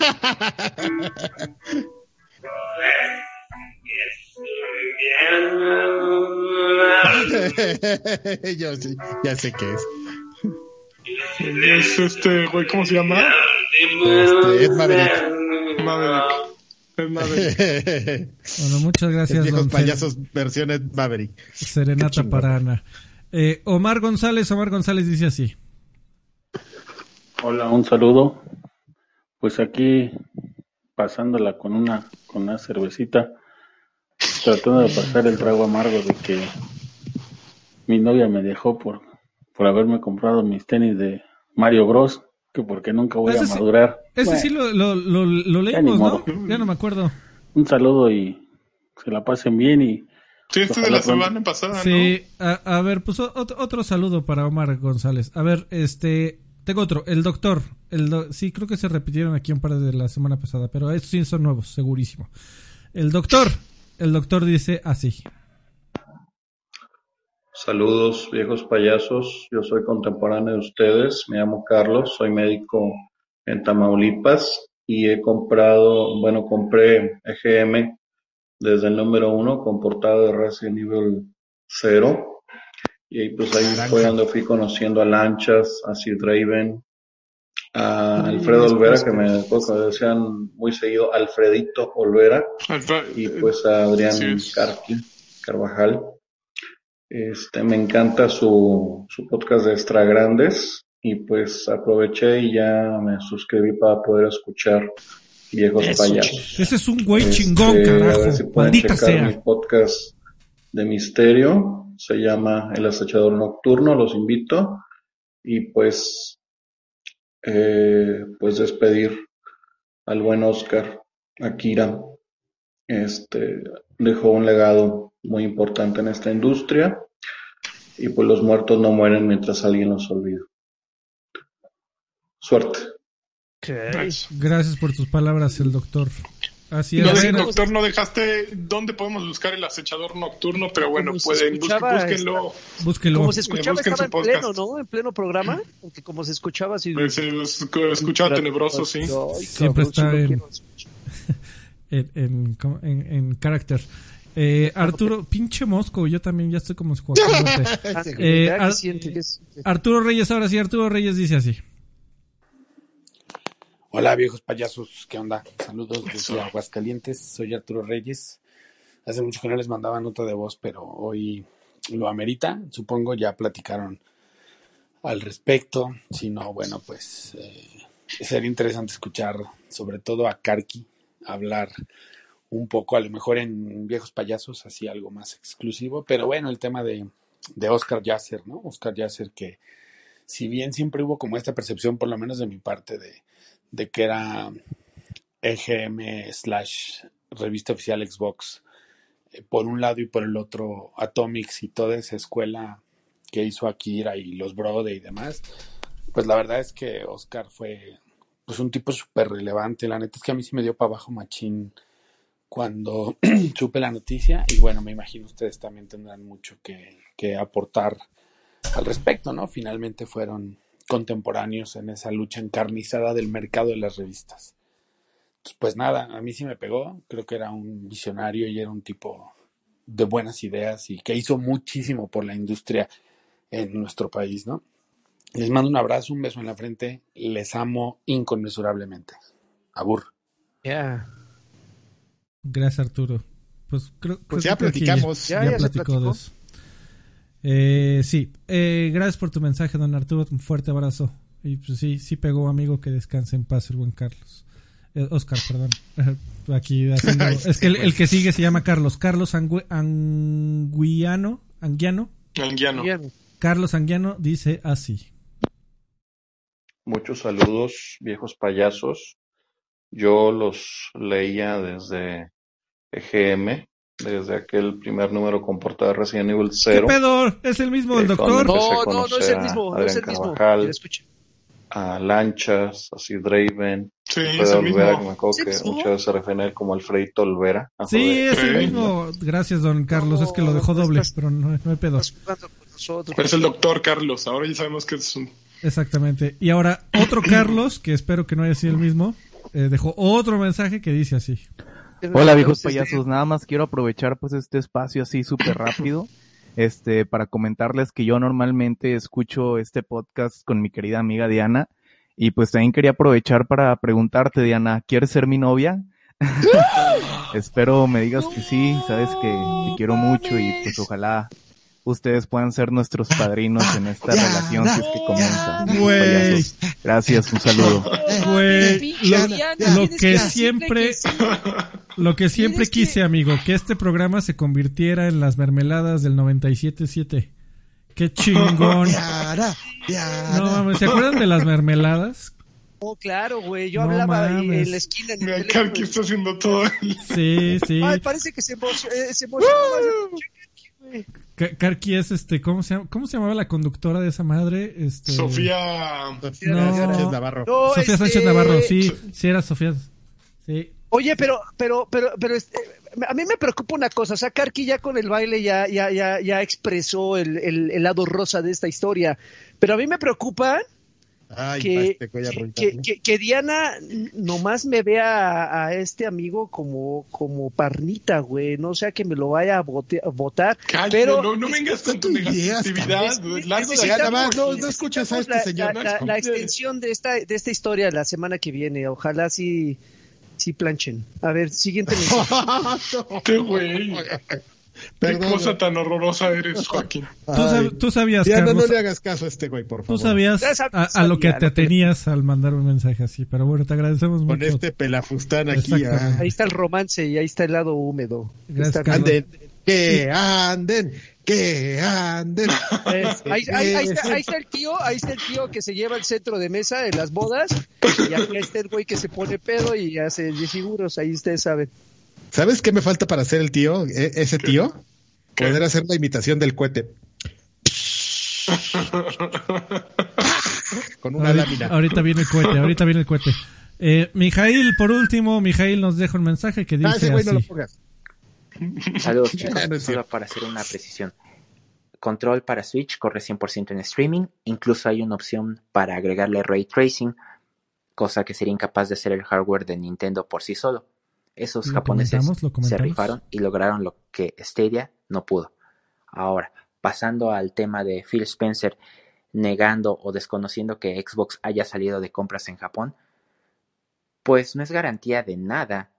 Yo sí, ya sé qué es. Es este, güey, ¿cómo se llama? Este, Ed Maverick. Maverick. Es Maverick. Bueno, muchas gracias, Viejos don payasos versiones Maverick. Serenata para Ana. Eh, Omar González, Omar González dice así. Hola, un saludo. Pues aquí pasándola con una con una cervecita, tratando de pasar el trago amargo de que mi novia me dejó por por haberme comprado mis tenis de Mario Bros, que porque nunca voy Ese a sí- madurar. Ese Bueno, sí lo, lo, lo, leímos, ¿no? modo. Ya no me acuerdo. Un saludo y se la pasen bien y Sí, este de la pronto. semana pasada, Sí, a, a ver, pues otro, otro saludo para Omar González. A ver, este, otro, el doctor. El do- sí, creo que se repitieron aquí un par de la semana pasada, pero estos sí son nuevos, segurísimo. El doctor, el doctor dice así. Saludos, viejos payasos. Yo soy contemporáneo de ustedes. Me llamo Carlos, soy médico en Tamaulipas y he comprado, bueno, compré EGM desde el número uno con portada de Resident Evil 0. Y ahí, pues ahí fue donde fui conociendo a Lanchas, a Sid Raven, a Alfredo Olvera, que me decían muy seguido Alfredito Olvera y pues a Adrián. Carqui, Carvajal. Este, me encanta su, su podcast de Extra Grandes y pues aproveché y ya me suscribí para poder escuchar viejos Eso, payasos. Ese es un güey Este, chingón, A carajo. ver si pueden Maldita checar mi sea. podcast de misterio. Se llama El acechador nocturno. Los invito. Y pues, eh, pues despedir al buen Oscar Akira. Este dejó un legado muy importante en esta industria. Y pues los muertos no mueren mientras alguien los olvida. Suerte. Gracias por tus palabras, el doctor. Así es. No, sí, Bueno, doctor, no dejaste dónde podemos buscar el acechador nocturno, pero bueno, pueden escuchaba, búsquenlo. búsquelo. Como se escuchaba, busquen estaba en pleno, podcast. ¿no? En pleno programa. Porque como se escuchaba así. Pues, Se escu- escuchaba tenebroso, sí. Ay, Siempre está en- en, en, en, en carácter. Eh, Arturo, pinche mosco, yo también ya estoy como. Ah, Eh, Ar- Arturo Reyes, ahora sí, Arturo Reyes dice así. Hola viejos payasos, ¿qué onda? Saludos desde Aguascalientes, soy Arturo Reyes. Hace mucho que no les mandaba nota de voz, pero hoy lo amerita. Supongo ya platicaron al respecto. Si no, bueno, pues eh, sería interesante escuchar sobre todo a Karki hablar un poco, a lo mejor en Viejos Payasos, así algo más exclusivo. Pero bueno, el tema de, de Oscar Yasser, ¿no? Oscar Yasser que si bien siempre hubo como esta percepción, por lo menos de mi parte, de de que era EGM slash revista oficial Xbox eh, por un lado y por el otro Atomics y toda esa escuela que hizo Akira y los Brode y demás, pues la verdad es que Oscar fue pues un tipo súper relevante. La neta es que a mí sí me dio para abajo machín cuando supe la noticia y bueno, me imagino ustedes también tendrán mucho que, que aportar al respecto, ¿no? Finalmente fueron contemporáneos en esa lucha encarnizada del mercado de las revistas. Entonces, pues nada, a mí sí me pegó, creo que era un visionario y era un tipo de buenas ideas y que hizo muchísimo por la industria en nuestro país, ¿no? Les mando un abrazo, un beso en la frente, les amo inconmensurablemente. Abur. Ya. Gracias, Arturo. Pues creo Pues creo ya que aquí platicamos. Ya, Ya, ya se platicó platicó. de eso. Eh, sí, eh, gracias por tu mensaje, don Arturo. Un fuerte abrazo. Y pues sí, sí pegó, amigo, que descanse en paz el buen Carlos. Eh, Oscar, perdón. Aquí haciendo- Ay, es que el, el que sigue se llama Carlos. Carlos Angui- Anguiano. Anguiano. Anguiano. Carlos Anguiano dice así. Muchos saludos, viejos payasos. Yo los leía desde EGM, desde aquel primer número con portada de Resident Evil ¿Qué 0, pedo? ¿Es el mismo el Eh, doctor? con- Empecé No, no, no es el mismo, no es el mismo. Carvajal. A Lanchas, a Sid Raven, Sí, es el Olvera, que me mismo. acuerdo ¿Es el que mismo? muchas veces se refiere a él como Alfredito Olvera. Sí, es el mismo. Gracias, don Carlos. es que lo dejó doble, estás- pero no, no hay pedo. Nosotros. Es el doctor Carlos. Ahora ya sabemos que es un. Exactamente. Y ahora otro Carlos, que espero que no haya sido el mismo, eh, dejó otro mensaje que dice así. Hola viejos payasos, nada más quiero aprovechar pues este espacio así súper rápido, este, para comentarles que yo normalmente escucho este podcast con mi querida amiga Diana Y pues también quería aprovechar para preguntarte, Diana, ¿quieres ser mi novia? Espero me digas que sí, sabes que te quiero mucho y pues ojalá ustedes puedan ser nuestros padrinos en esta relación si es que comienza. Güey. Gracias, un saludo. Güey, lo, que siempre, lo que siempre quise, amigo, que este programa se convirtiera en las mermeladas del 97.7. Qué chingón. No mames, ¿se acuerdan de las mermeladas? Oh, claro, güey. Yo No hablaba ahí mames. en la esquina. En el está haciendo todo. Sí, sí. Ay, parece que se emocionó. eh, se emocionó. Ka- Karki es este, ¿cómo se, llama, ¿cómo se llamaba la conductora de esa madre? Este, Sofía. Sofía No. Sánchez Navarro. No, Sofía este, Sánchez Navarro, sí, sí era Sofía. Sí. Oye, pero, pero, pero, pero, este, a mí me preocupa una cosa. O sea, Karki ya con el baile ya, ya, ya, ya expresó el, el, el lado rosa de esta historia. Pero a mí me preocupa Ay, que, que, que- que- Diana nomás me vea a, a este amigo como, como parnita, güey. No sea que me lo vaya a votar. Cállate, pero no, no vengas con tu negatividad. Neces- Largo de Ya, nada más, necesitamos- no, no escuchas a este la, señor. la- la- la extensión de esta, de esta historia la semana que viene. Ojalá sí, sí planchen. A ver, siguiente. Qué güey. Qué cosa tan horrorosa eres, Joaquín. Tú, sab- tú sabías, Carlos, no le hagas caso a este güey, por tú favor. sabías Ya sab- a, a lo que te atenías al mandar un mensaje así, pero bueno, te agradecemos Con mucho. este pelafustán aquí. Ah. Ahí está el romance y ahí está el lado húmedo. Gracias. Anden, que anden, que anden. Es- ahí, ahí- ahí está, ahí está el tío, ahí está el tío que se lleva el centro de mesa en las bodas y acá está el güey que se pone pedo y hace figuros, ahí ustedes saben. ¿Sabes qué me falta para ser el tío? E- ese tío. Poder hacer la imitación del cohete. Con una Ahorita, lámina. ahorita viene el cohete, ahorita viene el cohete. Eh, Mijail, por último, Mijail nos deja un mensaje que Ah, dice ese güey no lo así. pongas. Saludos chicos, No solo para hacer una precisión. Control para Switch corre 100% en streaming, incluso hay una opción para agregarle ray tracing, cosa que sería incapaz de hacer el hardware de Nintendo por sí solo. Esos Lo japoneses comentamos, lo se rifaron y lograron lo que Stadia no pudo. Ahora, pasando al tema de Phil Spencer negando o desconociendo que Xbox haya salido de compras en Japón, pues no es garantía de nada.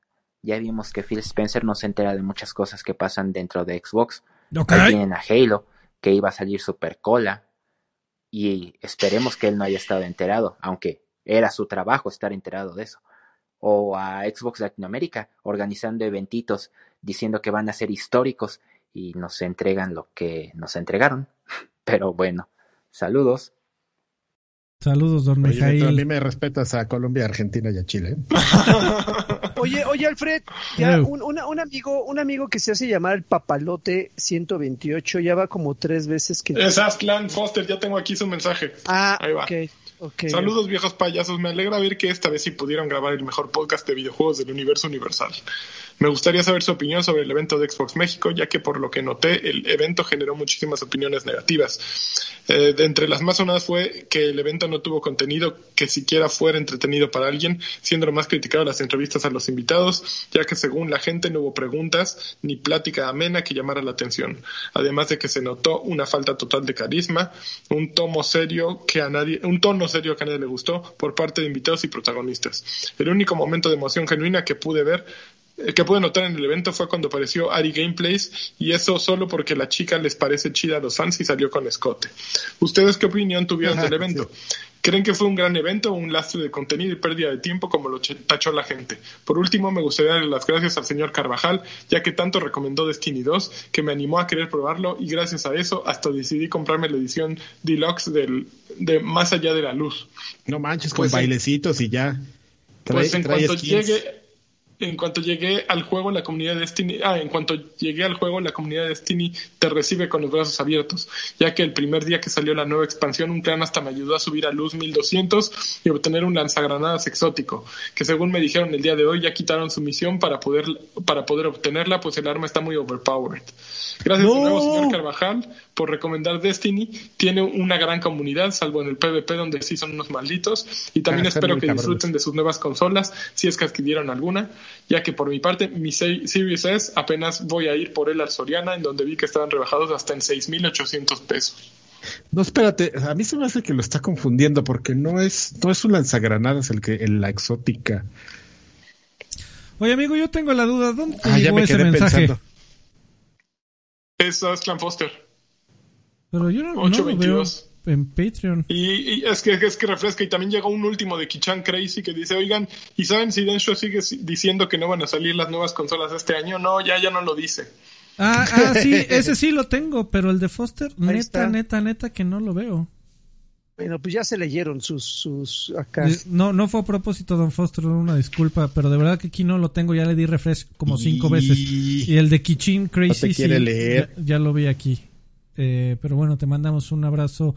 Ya vimos que Phil Spencer no se entera de muchas cosas que pasan dentro de Xbox. Ok. Ahí tienen a Halo, que iba a salir super cola. Y esperemos que él no haya estado enterado, aunque era su trabajo estar enterado de eso. O a Xbox Latinoamérica, organizando eventitos, diciendo que van a ser históricos y nos entregan lo que nos entregaron. Pero bueno, saludos. Saludos, don Oye, Neto, a mí Mijail. me respetas a Colombia, Argentina y a Chile. ¿eh? Oye, oye Alfred, ya un, una- un amigo, un amigo que se hace llamar el Papalote 128, ya va como tres veces que... Es Aslan Foster, ya tengo aquí su mensaje. Ah, Ahí va. ok, ok. Saludos viejos payasos, me alegra ver que esta vez sí pudieron grabar el mejor podcast de videojuegos del universo universal. Me gustaría saber su opinión sobre el evento de Xbox México, ya que por lo que noté, el evento generó muchísimas opiniones negativas. Eh, de entre las más sonadas fue que el evento no tuvo contenido que siquiera fuera entretenido para alguien, siendo lo más criticado las entrevistas a los invitados, ya que según la gente no hubo preguntas ni plática amena que llamara la atención. Además de que se notó una falta total de carisma, un tomo serio que a nadie, un tono serio que a nadie le gustó por parte de invitados y protagonistas. El único momento de emoción genuina que pude ver eh, que pude notar en el evento fue cuando apareció Ari Gameplays y eso solo porque la chica les parece chida a los fans y salió con escote. ¿Ustedes qué opinión tuvieron Ajá, del evento? ¿Creen que fue un gran evento o un lastre de contenido y pérdida de tiempo como lo ch- tachó la gente? Por último, me gustaría darle las gracias al señor Carvajal, ya que tanto recomendó Destiny 2, que me animó a querer probarlo y gracias a eso hasta decidí comprarme la edición deluxe del, de Más allá de la luz. No manches, Pues con en- bailecitos y ya. Trae- Pues en cuanto skins. llegue, en cuanto llegué al juego, la comunidad de Destiny, ah, en cuanto llegué al juego, la comunidad de Destiny te recibe con los brazos abiertos, ya que el primer día que salió la nueva expansión, un clan hasta me ayudó a subir a luz 1200 y obtener un lanzagranadas exótico, que según me dijeron el día de hoy ya quitaron su misión para poder, para poder obtenerla, pues el arma está muy overpowered. Gracias de nuevo, señor Carvajal, por recomendar Destiny. Tiene una gran comunidad, salvo en el PvP, donde sí son unos malditos. Y también Ah, espero que disfruten de sus nuevas consolas, si es que adquirieron alguna, ya que por mi parte, mi Se- Series S apenas voy a ir por él al Soriana, en donde vi que estaban rebajados hasta en 6.800 pesos. No, espérate, a mí se me hace que lo está confundiendo porque no es, no es un lanzagranadas el que, en la exótica. Oye, amigo, yo tengo la duda. ¿Dónde te Ah, ya llegó me ese quedé mensaje? pensando. Es Asclan Foster. Pero yo no, no lo 822. veo en Patreon. Y, y es que es que refresca y también llegó un último de Kichan Crazy que dice, oigan, ¿y saben si Densho sigue si- diciendo que no van a salir las nuevas consolas este año? No, ya, ya no lo dice. Ah, ah, sí, ese sí lo tengo, pero el de Foster, Ahí neta, está. neta, neta, que no lo veo. Bueno, pues ya se leyeron sus, sus acá. Eh, No, no fue a propósito, Don Foster, una disculpa, pero de verdad que aquí no lo tengo, ya le di refresh como cinco Y- veces. Y el de Kichin Crazy No te sí, quiere leer. Ya, ya lo vi aquí. Eh, pero bueno, te mandamos un abrazo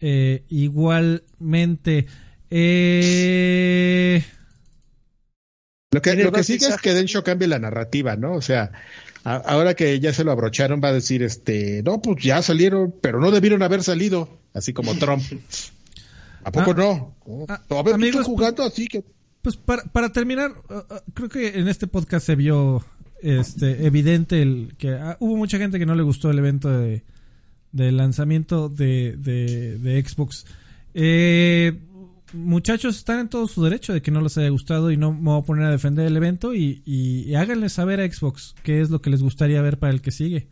eh, igualmente. Eh, Lo que, ¿Tienes lo que sigue es que Densho cambie la narrativa, ¿no? O sea, a- ahora que ya se lo abrocharon, va a decir, este, no, pues ya salieron, pero no debieron haber salido, así como Trump. ¿A poco Ah, no? ah, a ver, tú amigos, estás jugando así que... Pues para, para terminar, uh, uh, creo que en este podcast se vio este evidente el que ah, hubo mucha gente que no le gustó el evento de, de lanzamiento de, de, de Xbox. Eh, muchachos, están en todo su derecho de que no les haya gustado y no me voy a poner a defender el evento y, y, y háganle saber a Xbox qué es lo que les gustaría ver para el que sigue.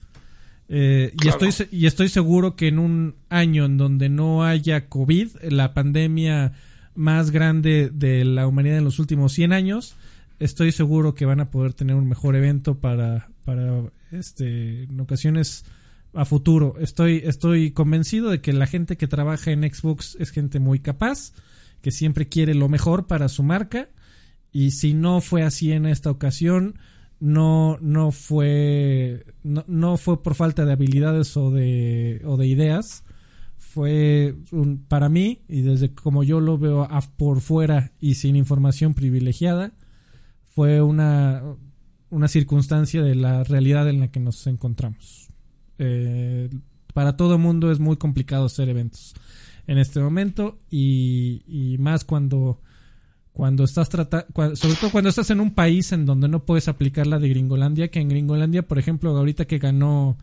Eh, y, estoy, y estoy seguro que en un año en donde no haya COVID, la pandemia más grande de la humanidad en los últimos 100 años, estoy seguro que van a poder tener un mejor evento para, para este, en ocasiones a futuro. Estoy, estoy convencido de que la gente que trabaja en Xbox es gente muy capaz, que siempre quiere lo mejor para su marca. Y si no fue así en esta ocasión, no, no fue, no, no fue por falta de habilidades o de, o de ideas. Fue un, para mí, y desde como yo lo veo por fuera y sin información privilegiada, fue una, una circunstancia de la realidad en la que nos encontramos. Eh, para todo mundo es muy complicado hacer eventos en este momento y, y más cuando cuando estás trata cua- sobre todo cuando estás en un país en donde no puedes aplicar la de Gringolandia que en Gringolandia por ejemplo ahorita que ganó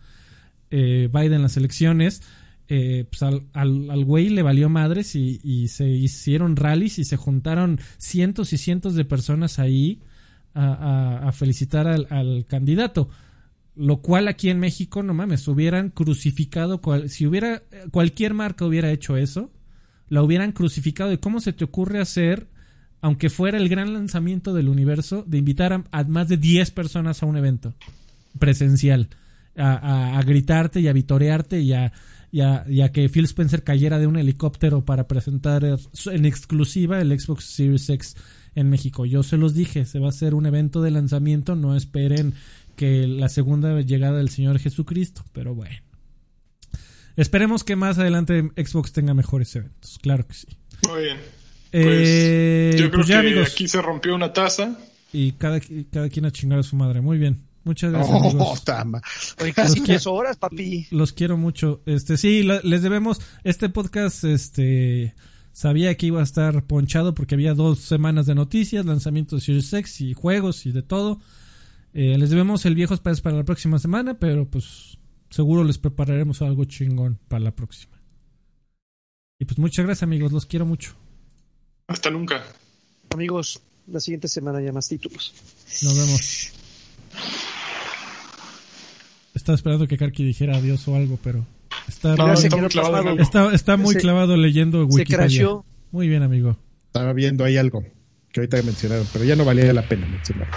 eh, Biden las elecciones eh, pues al, al, al güey le valió madres y, y se hicieron rallies y se juntaron cientos y cientos de personas ahí a, felicitar al, candidato. Lo cual aquí en México, no mames, hubieran crucificado, si hubiera, cualquier marca hubiera hecho eso, la hubieran crucificado. ¿Y cómo se te ocurre hacer, aunque fuera el gran lanzamiento del universo, de invitar a, más de 10 personas a un evento presencial? A, gritarte y a vitorearte y a, que Phil Spencer cayera de un helicóptero para presentar en exclusiva el Xbox Series X en México. Yo se los dije, se va a hacer un evento de lanzamiento, no esperen que la segunda llegada del Señor Jesucristo, pero bueno. Esperemos que más adelante Xbox tenga mejores eventos, claro que sí. Muy bien. Eh, Yo creo pues ya, que amigos, aquí se rompió una taza. y cada, cada quien a chingar a su madre. Muy bien, muchas gracias, Oh, amigos. Oye, casi Los tres horas, papi. Los quiero mucho. Este, sí, la- les debemos este podcast, este, sabía que iba a estar ponchado porque había dos semanas de noticias, lanzamiento de Series X y juegos y de todo. Eh, les debemos el viejo espacio para la próxima semana, pero pues seguro les prepararemos algo chingón para la próxima. Y pues muchas gracias amigos, los quiero mucho. Hasta nunca. Amigos, la siguiente semana ya más títulos. Nos vemos. Estaba esperando que Karki dijera adiós o algo, pero está, No, está muy clavado está, está muy Se- clavado leyendo Wikipedia. Muy bien, amigo. Estaba viendo ahí algo que ahorita mencionaron, pero ya no valía la pena mencionar.